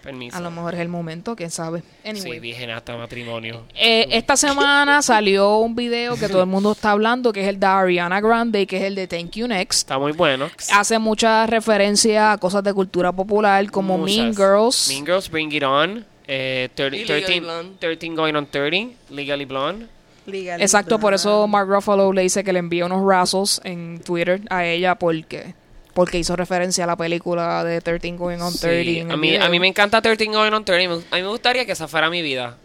permiso. A lo mejor es el momento, quién sabe. Anyway. Sí, virgen hasta matrimonio. Eh, esta semana salió un video que todo el mundo está hablando, que es el de Ariana Grande, que es el de Thank You Next. Está muy bueno. Hace mucha referencia a cosas de cultura popular como Mean. Girls. Mean Girls, Bring It On. Eh, 30 Y Legally 13, Blonde. 13 Going on 30. Legally Blonde. Exacto, por eso Mark Ruffalo le dice que le envió unos razzles en Twitter a ella porque porque hizo referencia a la película de 13 Going on 30. Sí, a, mí, a mí me encanta 13 Going on 30. Me- A mí me gustaría que esa fuera mi vida.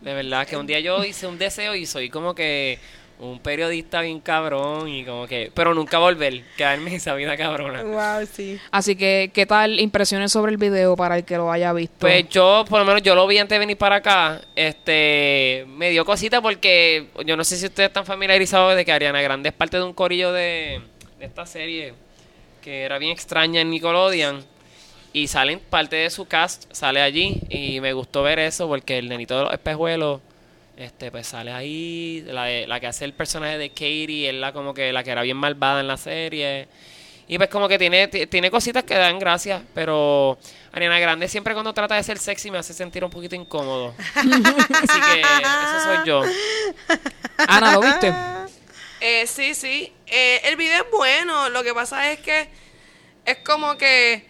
De verdad, que un día yo hice un deseo y soy como que un periodista bien cabrón y como que... Pero nunca volver, quedarme en esa vida cabrona. Wow, sí. Así que, ¿qué tal impresiones sobre el video para el que lo haya visto? Pues yo, por lo menos yo lo vi antes de venir para acá. Este, me dio cosita porque yo no sé si ustedes están familiarizados de que Ariana Grande es parte de un corillo de, de esta serie que era bien extraña en Nickelodeon. Y salen parte de su cast, sale allí. Y me gustó ver eso porque el nenito de los espejuelos, este, pues sale ahí. La, de- la que hace el personaje de Katie, es la como que la que era bien malvada en la serie. Y pues como que tiene, ti- tiene cositas que dan gracias, pero Ariana Grande siempre cuando trata de ser sexy me hace sentir un poquito incómodo. Así que eso soy yo. Ana, ¿lo viste? Eh, sí, sí. Eh, el video es bueno. Lo que pasa es que es como que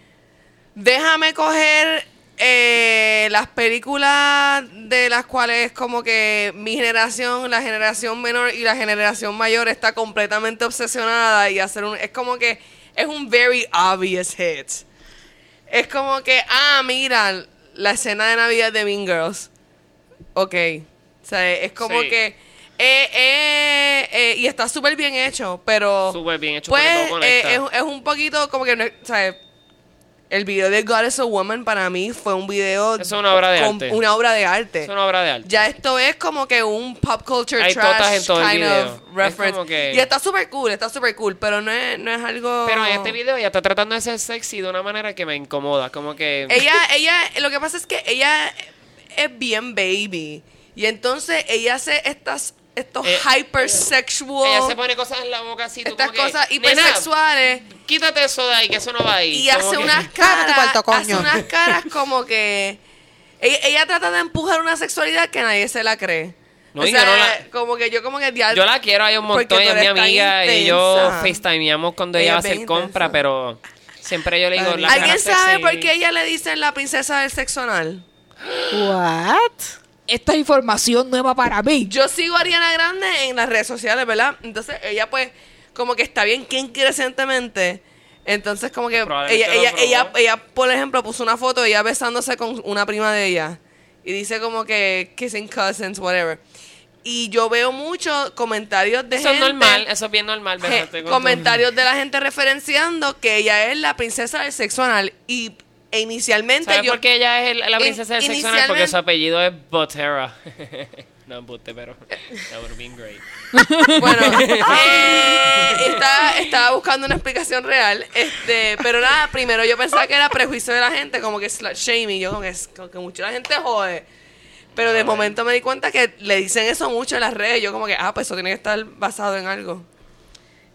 déjame coger eh, las películas de las cuales como que mi generación, la generación menor y la generación mayor está completamente obsesionada y hacer un... Es como que es un very obvious hit. Es como que, ah, mira, la escena de Navidad de Mean Girls. Ok. O sea, es como Sí. que... eh, eh, eh, y está súper bien hecho, pero... Súper bien hecho Pues todo eh, conecta. es, es un poquito como que... sea, el video de God is a Woman para mí fue un video... Es una obra de con- arte. Una obra de arte. Es una obra de arte. Ya esto es como que un pop culture Hay trash totas en todo el kind video. of reference. que- Y está súper cool, está súper cool, pero no es, no es algo... Pero en este video ella está tratando de ser sexy de una manera que me incomoda. Como que... Ella, ella, lo que pasa es que ella es bien baby. Y entonces ella hace estas, estos Eh, hypersexual, ella se pone cosas en la boca así. tú estas como que, cosas "Nena, hipersexuales. Quítate eso de ahí, que eso no va ahí. Y hace que- unas Cállate tu caras, cuarto, coño. hace unas caras como que... Ella, ella trata de empujar una sexualidad que nadie se la cree. No, o sea, no la- como que yo como que dial- Yo la quiero ahí un montón, ella es mi amiga y yo. FaceTimeamos cuando Ella ella va a hacer compra, intensa. pero siempre yo le digo... la ¿Alguien sabe sexy- por qué ella le dicen la princesa del sexo anal? What? Esta es información nueva para mí. Yo sigo a Ariana Grande en las redes sociales, ¿verdad? Entonces ella pues como que está bien kinky recientemente. Entonces como que ella, ella, ella, ella, por ejemplo, puso una foto de ella besándose con una prima de ella. Y dice como que kissing cousins, whatever. Y yo veo muchos comentarios de Eso es gente. normal, eso es bien normal. tu- comentarios de la gente referenciando que ella es la princesa del sexo anal. Y e inicialmente ¿Sabes yo. por qué ella es el- la In- princesa del sexo anal? Porque su apellido es Botera. no, Bote, pero that would have been great. Bueno, eh, estaba, estaba buscando una explicación real. Este, pero nada, primero yo pensaba que era prejuicio de la gente, como que slut shaming. Yo como que, como que mucho la gente jode. Pero de momento me di cuenta que le dicen eso mucho en las redes. Yo como que, ah, pues eso tiene que estar basado en algo.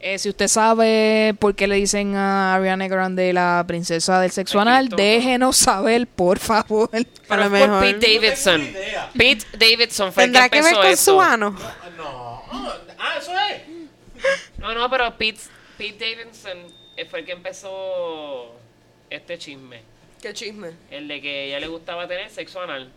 Eh, si usted sabe por qué le dicen a Ariana Grande la princesa del sexo anal, déjenos saber, por favor. A lo mejor. Pete Davidson. No. Pete Davidson fue el que ¿Tendrá que ver con eso. su ano? No. Ah, eso es. No, no, pero Pete, Pete Davidson eh, fue el que empezó este chisme. Qué chisme. El de que a ella le gustaba tener sexo anal.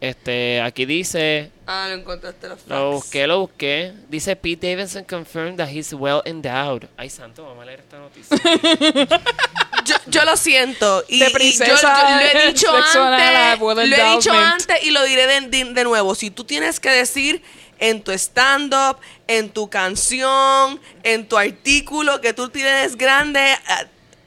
Este, aquí dice, Ah, lo encontraste los lo facts. busqué, lo busqué. Dice Pete Davidson confirmed that he's well endowed. Ay, santo, vamos a leer esta noticia. Yo, yo lo siento. Y, De y yo, yo lo he dicho antes. well Lo he dicho antes y lo diré de, de- de nuevo. Si tú tienes que decir en tu stand-up, en tu canción, en tu artículo que tú tienes grande.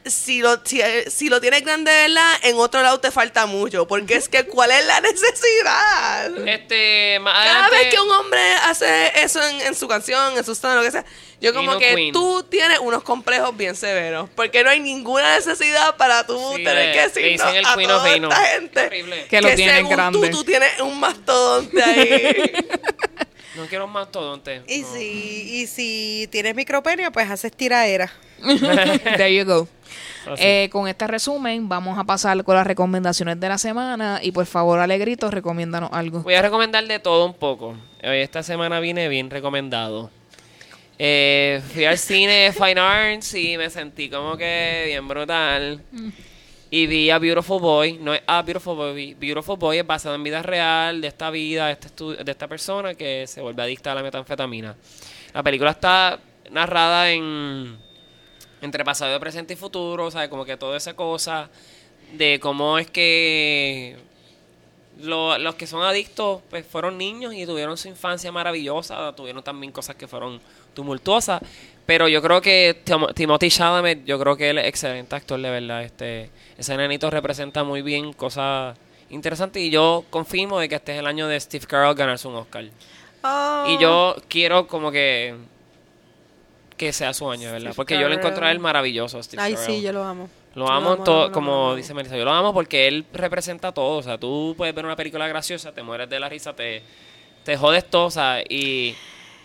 Si lo, si, si lo tienes grande, ¿verdad? En otro lado te falta mucho. Porque es que, ¿cuál es la necesidad? este, más Cada adelante, vez que un hombre hace eso en, en su canción, en su stand, lo que sea, yo como que Queen. tú tienes unos complejos bien severos. Porque no hay ninguna necesidad para tú Sí, tener le- que decir a Queen toda esta gente Horrible. Que lo tienen según grande. tú, tú tienes un mastodonte ahí. no quiero un mastodonte. Y no. si, y si tienes micropenia, pues haces tiraera. There you go. Eh, con este resumen, vamos a pasar con las recomendaciones de la semana. Y por favor, Alegrito, recomiéndanos algo. Voy a recomendar de todo un poco. Hoy esta semana vine bien recomendado. Eh, fui al cine Fine Arts y me sentí como que bien brutal. Y vi a Beautiful Boy. No es a Beautiful Boy. Beautiful Boy es basado en vida real de esta vida, de, este de esta persona que se vuelve adicta a la metanfetamina. La película está narrada en entre pasado, presente y futuro, sea, como que toda esa cosa de cómo es que lo- los que son adictos pues fueron niños y tuvieron su infancia maravillosa, tuvieron también cosas que fueron tumultuosas, pero yo creo que Tim- Timothy Chalamet, yo creo que él es excelente actor de verdad, este ese nenito representa muy bien cosas interesantes y yo confirmo de que este es el año de Steve Carell ganarse un Oscar. Oh. Y yo quiero como que que sea su año, ¿verdad? Steve Porque yo lo encuentro a él maravilloso, Steve Ay, sí, yo lo amo. Lo amo, todo, amo, como amo. dice Melissa. Yo lo amo porque él representa todo. O sea, tú puedes ver una película graciosa, te mueres de la risa, te, te jodes todo, o sea, y,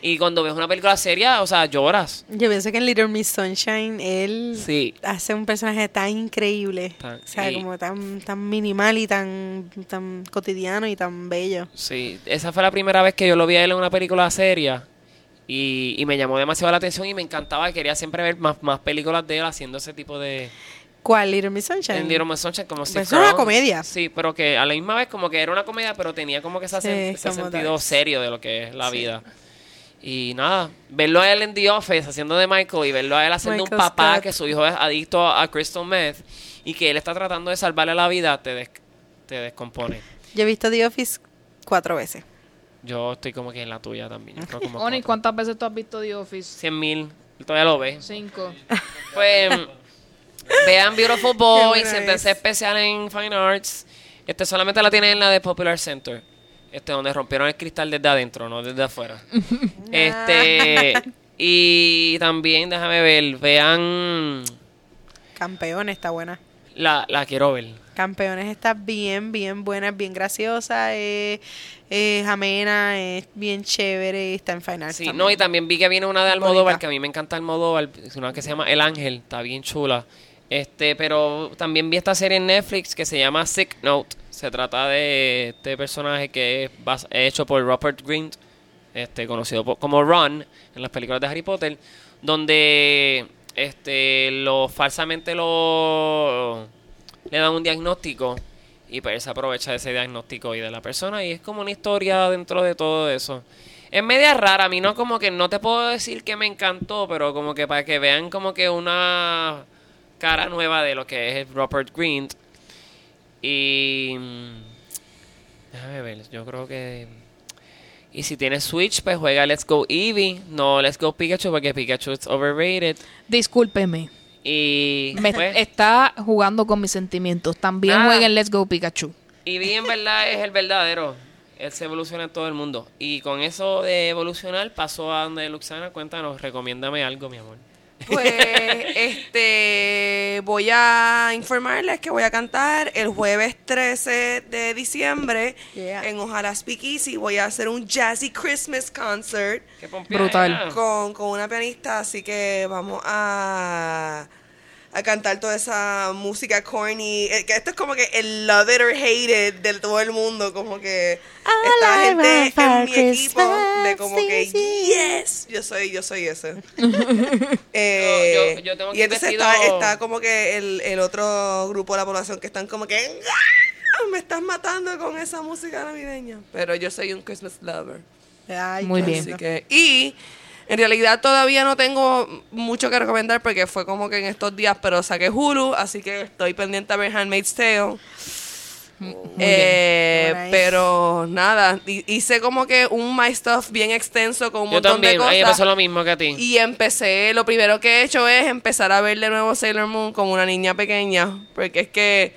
y cuando ves una película seria, o sea, lloras. Yo pienso que en Little Miss Sunshine él Sí. hace un personaje tan increíble. Tan- o sea, y- como tan, tan minimal y tan, tan cotidiano y tan bello. Sí, esa fue la primera vez que yo lo vi a él en una película seria y, y me llamó demasiado la atención y me encantaba. Quería siempre ver más, más películas de él haciendo ese tipo de... ¿Cuál? Little Miss Sunshine. En Little Miss Sunshine, como Pues es una comedia. Sí, pero que a la misma vez como que era una comedia, pero tenía como que ese, Sí, sentido serio de lo que es la vida. Y nada, verlo a él en The Office haciendo de Michael y verlo a él haciendo un papá Scott. que su hijo es adicto a crystal meth y que él está tratando de salvarle la vida, te, des- te descompone. Yo he visto The Office cuatro veces. Yo estoy como que en la tuya también. yo creo como Oni, cuatro. ¿cuántas veces tú has visto The Office? 100 mil, todavía lo ves. Cinco. Pues vean Beautiful Boy, buena siéntense es. especial en Fine Arts. Este solamente la tienen en la de Popular Center. Este, donde rompieron el cristal desde adentro, no desde afuera. este y también, déjame ver, vean Campeones está buena. la, la quiero ver. Campeones está bien, bien buena, es bien graciosa, es, es amena, es bien chévere y está en Fine Arts Sí, también. no, y también vi que viene una de Almodóvar, Bonita. que a mí me encanta Almodóvar, es una que se llama El Ángel, está bien chula. Este, pero también vi esta serie en Netflix que se llama Sick Note. Se trata de este personaje que es hecho por Rupert Grint, este, conocido como Ron en las películas de Harry Potter, donde este lo falsamente lo le dan un diagnóstico y pues se aprovecha de ese diagnóstico y de la persona y es como una historia dentro de todo eso. Es media rara, a mí no como que no te puedo decir que me encantó, pero como que para que vean como que una cara nueva de lo que es Robert Green. Y mm, déjame ver, yo creo que Y si tienes Switch, pues juega Let's Go Eevee. No Let's Go Pikachu porque Pikachu es overrated. Discúlpeme. Y Me pues, está jugando con mis sentimientos. También Ah. jueguen Let's Go Pikachu. Eevee en verdad es el verdadero. Él se evoluciona en todo el mundo. Y con eso de evolucionar, paso a donde Luxana, cuéntanos, recomiéndame algo, mi amor. Pues, este, voy a informarles que voy a cantar el jueves 13 de diciembre Yeah. en Ojalá Speak Easy. Voy a hacer un Jazzy Christmas concert Qué Brutal. con, con una pianista, así que vamos a, a cantar toda esa música corny. Eh, que esto es como que el love it or hate it de todo el mundo, como que esta gente en mi equipo de como que yes, yo soy, yo soy ese. Eh, Yo- yo- yo tengo y que ir entonces vestido- está, está como que el, el otro grupo de la población que están como que "Ah, me estás matando con esa música navideña. Pero yo soy un Christmas lover. Ay, Muy bien. Así que, y en realidad todavía no tengo mucho que recomendar porque fue como que en estos días, pero saqué Hulu, así que estoy pendiente a ver Handmaid's Tale. Eh, pero nada, hi- hice como que un My Stuff bien extenso con un Yo montón también, de a mí me cosas. pasó lo mismo que a ti. Y empecé, lo primero que he hecho es empezar a ver de nuevo Sailor Moon como una niña pequeña, porque es que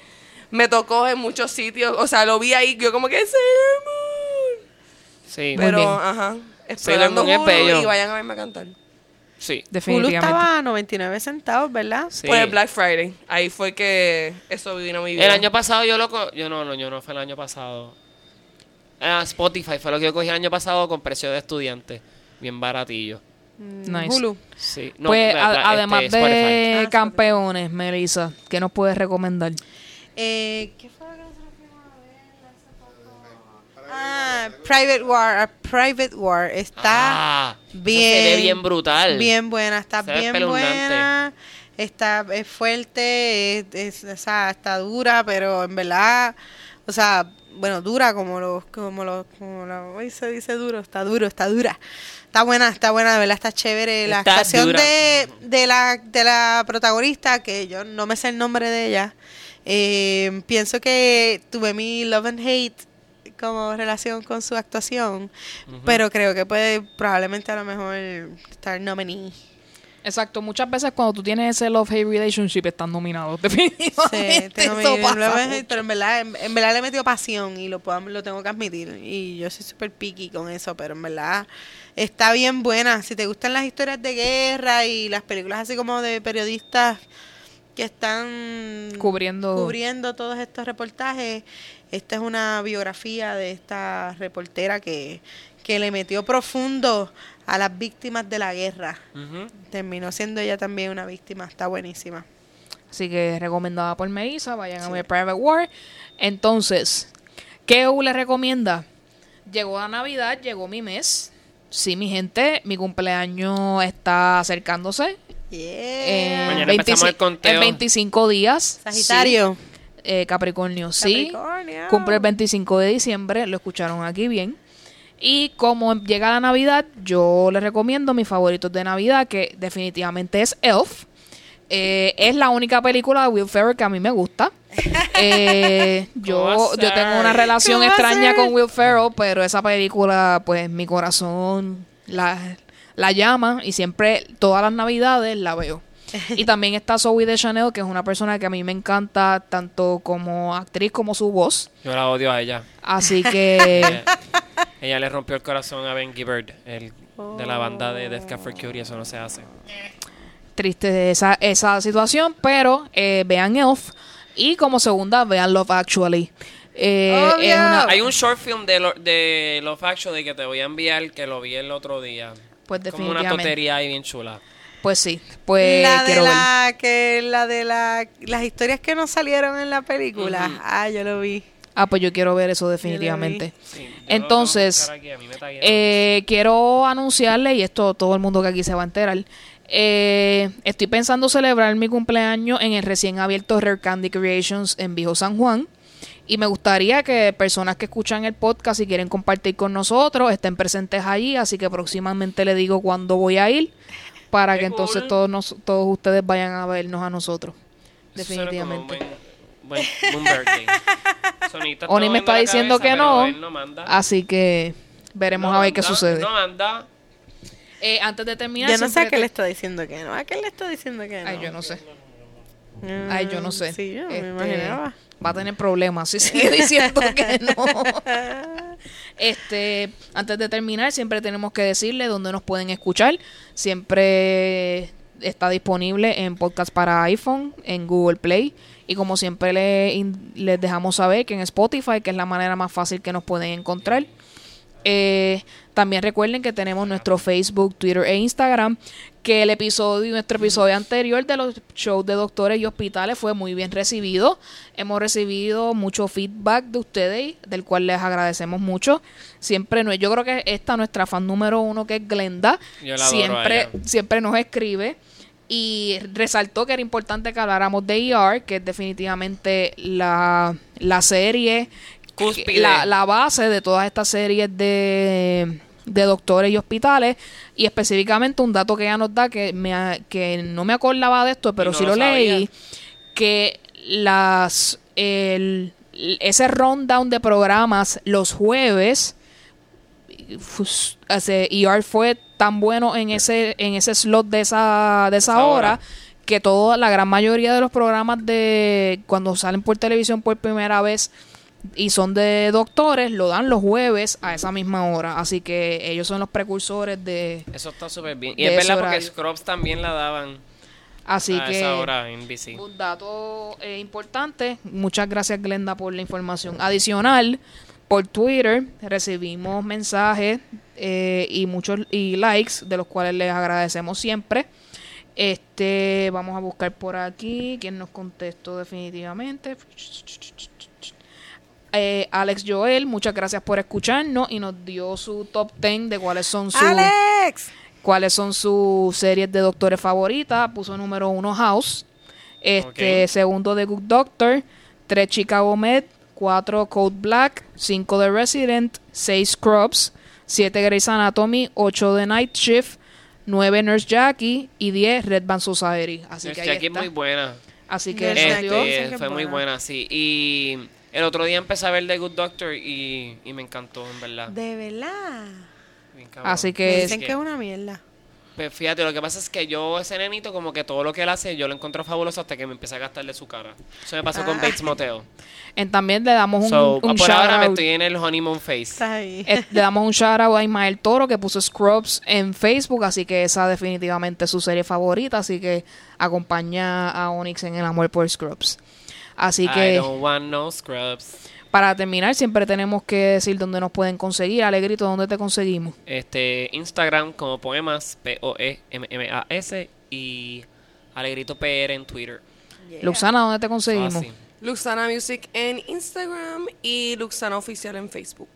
me tocó en muchos sitios, o sea, lo vi ahí, yo como que Sailor Moon. Sí, Muy Pero, bien. ajá, explorando Moon es Hulu bello. y vayan a verme cantar. sí. Hulu Definitivamente. estaba a 99 centavos, ¿verdad? sí. Por el Black Friday, ahí fue que eso vino muy bien. El año pasado yo lo... co- Yo no, no, yo no fue el año pasado. Ah, Spotify fue lo que yo cogí el año pasado con precio de estudiante. Bien baratillo. Nice. Hulu. Sí. No, pues la- a- la- además este, de Spotify. Ah, campeones, Melissa, ¿qué nos puedes recomendar? Eh, ¿Qué fue lo que nosotros fuimos a ver hace poco? Ah, Private War. a Private War. Está Ah, bien. Se ve bien brutal. bien buena. Está Se bien buena. Está es fuerte. Es, es- o sea, está dura, pero en verdad. O sea, bueno, dura como los. Como los como la, hoy se dice duro. Está duro, está dura. Está buena, está buena, de verdad está chévere. La Está actuación dura. de, de, la, de la protagonista, que yo no me sé el nombre de ella, eh, pienso que tuve mi love and hate como relación con su actuación, pero creo que puede probablemente a lo mejor estar nominee. Exacto, muchas veces cuando tú tienes ese love-hate relationship están nominados, Sí, definitivamente. tengo mi eso pasa mucho. pero en verdad, en, en verdad le he metido pasión y lo, puedo, lo tengo que admitir. Y yo soy súper picky con eso, pero en verdad está bien buena. Si te gustan las historias de guerra y las películas así como de periodistas que están Cubriendo- cubriendo todos estos reportajes, esta es una biografía de esta reportera que, que le metió profundo a las víctimas de la guerra. Terminó siendo ella también una víctima, está buenísima. Así que recomendada por Melissa, vayan a ver Private War. Entonces, ¿qué U le recomienda? Llegó la Navidad, llegó mi mes. Sí, mi gente, mi cumpleaños está acercándose. Yeah. En Mañana empezamos el conteo. En 25 días. Sagitario. Sí. Eh, Capricornio, sí. Capricornio. Cumple el 25 de diciembre, lo escucharon aquí bien. Y como llega la Navidad, yo les recomiendo mis favoritos de Navidad, que definitivamente es Elf. Eh, es la única película de Will Ferrell que a mí me gusta. Eh, ¿Cómo va yo, yo tengo una relación ¿Cómo va a extraña con Will Ferrell, pero esa película, pues mi corazón la, la llama y siempre, todas las Navidades la veo. Y también está Zoe de Chanel, que es una persona que a mí me encanta tanto como actriz como su voz. Yo la odio a ella. Así que Ella, ella le rompió el corazón a Ben Gibbard, el de la banda de Death Cab for Cutie, eso no se hace. triste esa, esa situación, pero eh, vean Elf y como segunda vean Love Actually. Eh, una- Hay un short film de, lo, de Love Actually que te voy a enviar que lo vi el otro día. Pues Como una definitivamente. totería ahí bien chula. Pues sí, pues la de quiero ver. la que la de la las historias que no salieron en la película. Ah, yo lo vi. Ah, pues yo quiero ver eso definitivamente. Sí, Entonces, aquí. Eh, quiero anunciarle, y esto todo el mundo que aquí se va a enterar, eh, estoy pensando celebrar mi cumpleaños en el recién abierto Rare Candy Creations en Viejo San Juan. Y me gustaría que personas que escuchan el podcast y quieren compartir con nosotros estén presentes allí. Así que próximamente le digo cuándo voy a ir para Qué que entonces cool. todos, nos- todos ustedes vayan a vernos a nosotros. Eso Definitivamente. buen, buen, buen Oni me está diciendo cabeza, que no. no. Así que Veremos No, a ver qué anda, sucede. No anda. Eh, antes de terminar, Yo no sé a qué te- le está diciendo que no. ¿A qué le está diciendo que no? Ay, yo no sé. Mm, Ay, yo no sé. Sí, yo Este, me imaginaba. Va a tener problemas si sigue diciendo que no. Este, antes de terminar, siempre tenemos que decirle dónde nos pueden escuchar. Siempre está disponible en podcast para iPhone, en Google Play. Y como siempre le- les dejamos saber que en Spotify, que es la manera más fácil que nos pueden encontrar. Eh, también recuerden que tenemos nuestro Facebook, Twitter e Instagram. Que el episodio, nuestro episodio anterior de los shows de doctores y hospitales fue muy bien recibido. Hemos recibido mucho feedback de ustedes, del cual les agradecemos mucho. Siempre, no, yo creo que esta nuestra fan número uno, que es Glenda, siempre, siempre nos escribe y resaltó que era importante que habláramos de ER, que es definitivamente la, la serie, la, la base de todas estas series de, de doctores y hospitales. Y específicamente un dato que ella nos da, que, me, ha- que no me acordaba de esto, pero no sí lo lo leí, que las el, ese rundown de programas los jueves ER fue tan bueno en ese en ese slot de esa de esa, Esa hora, hora. que toda la gran mayoría de los programas de cuando salen por televisión por primera vez y son de doctores lo dan los jueves a esa misma hora así que ellos son los precursores de Eso está súper bien. Y es verdad porque horario. Scrubs también la daban así a que esa hora en BC. Un dato eh, importante. Muchas gracias, Glenda, por la información. Adicional, por Twitter recibimos mensajes eh, y muchos y likes, de los cuales les agradecemos siempre. Este, vamos a buscar por aquí quién nos contestó definitivamente. Eh, Alex Joel, muchas gracias por escucharnos y nos dio su top 10 de cuáles son sus ¡Alex! cuáles son sus series de doctores favoritas. Puso número uno House, este segundo The Good Doctor, tres Chicago Med, cuatro Code Black, cinco The Resident, seis Scrubs, siete Grey's Anatomy, ocho The Night Shift, nueve Nurse Jackie y diez Red Band Society. Así que ahí Jackie es está. muy buena. Así que Este, fue muy buena. buena, sí. Y el otro día empecé a ver The Good Doctor y, y me encantó, en verdad. De verdad. Bien. Así Me que dicen que es una mierda. Pues fíjate, lo que pasa es que yo, ese nenito, como que todo lo que él hace, yo lo encuentro fabuloso hasta que me empieza a gastarle su cara. Eso me pasó con Ah. Bates Motel. en- también le damos un, So, un por shout ahora me out. estoy en el honeymoon face. Eh, le damos un shout out a Ismael Toro que puso Scrubs en Facebook, así que esa definitivamente es su serie favorita, así que acompaña a Onyx en el amor por Scrubs. Así I que don't want no scrubs. para terminar siempre tenemos que decir dónde nos pueden conseguir. Alegrito, ¿dónde te conseguimos? Este, Instagram como poemas, E P-O-E-M-M-A-S y Alegrito PR en Twitter. Luxana, ¿dónde te conseguimos? Fácil. Luxana Music en Instagram y Luxana Oficial en Facebook.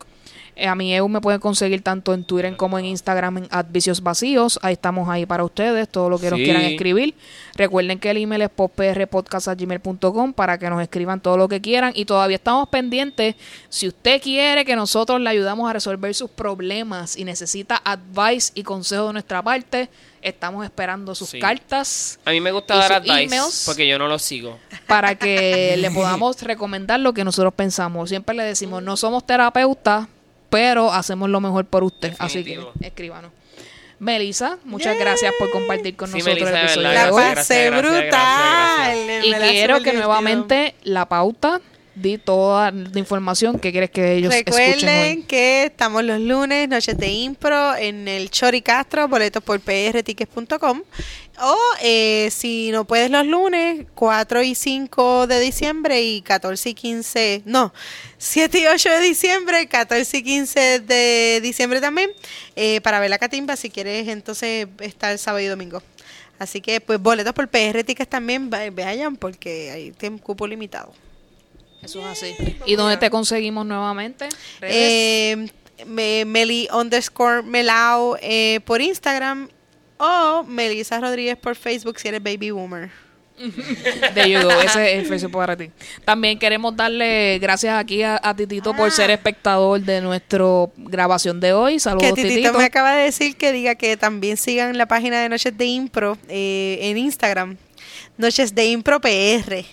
Eh, a mi EU me pueden conseguir tanto en Twitter como en Instagram en Advicios Vacíos. Ahí estamos ahí para ustedes, todo lo que nos quieran escribir. Recuerden que el email es podprpodcast.gmail.com para que nos escriban todo lo que quieran. Y todavía estamos pendientes. Si usted quiere que nosotros le ayudamos a resolver sus problemas y necesita advice y consejo de nuestra parte, estamos esperando sus Sí. cartas A mí me gusta ¿Y dar advice porque yo no lo sigo. para que le podamos recomendar lo que nosotros pensamos. Siempre le decimos, no somos terapeutas, pero hacemos lo mejor por usted. Así que escríbanos. Melissa, muchas gracias por compartir con Sí, nosotros Melissa, el episodio de La hoy. gracias, pasé gracias, brutal. gracias, Y quiero que nuevamente la pauta, di toda la información que quieres que ellos escuchen Recuerden hoy. que estamos los lunes, noches de impro, en el Chori Castro, boletos por prtickets.com. O eh, si no puedes los lunes, 4 y 5 de diciembre y 14 y 15, no, 7 y 8 de diciembre, 14 y 15 de diciembre también, eh, para ver la catimba si quieres entonces estar sábado y domingo. Así que pues boletos por PR Tickets también va- vayan porque hay tiempo cupo limitado. Eso es así. ¿Y dónde te conseguimos nuevamente? Eh, me- Meli underscore Melao eh, por Instagram o Melissa Rodríguez por Facebook si eres baby boomer. De you go, ese es el Facebook para ti. También queremos darle gracias aquí a, a Titito por ser espectador de nuestra grabación de hoy. Saludos, que Titito, Titito. me acaba de decir que diga que también sigan la página de Noches de Impro eh, en Instagram. Noches de Impro PR.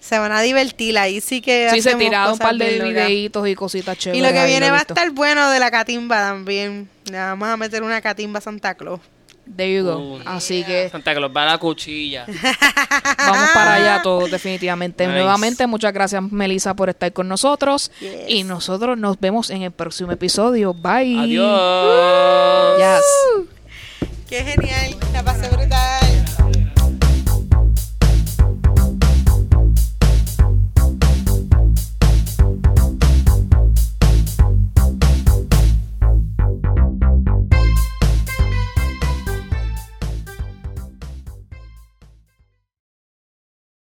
Se van a divertir. Ahí sí que. Sí, se tiraron un par de videitos y cositas Y chéveres. lo que viene va a estar bueno de la catimba también. Le vamos a meter una catimba Santa Claus. There you go. Uh, Así que Santa Claus va a la cuchilla. vamos para allá todos, definitivamente. Nice. Nuevamente, muchas gracias, Melissa, por estar con nosotros. Yes. Y nosotros nos vemos en el próximo episodio. Bye. Adiós. Yes. Qué genial. La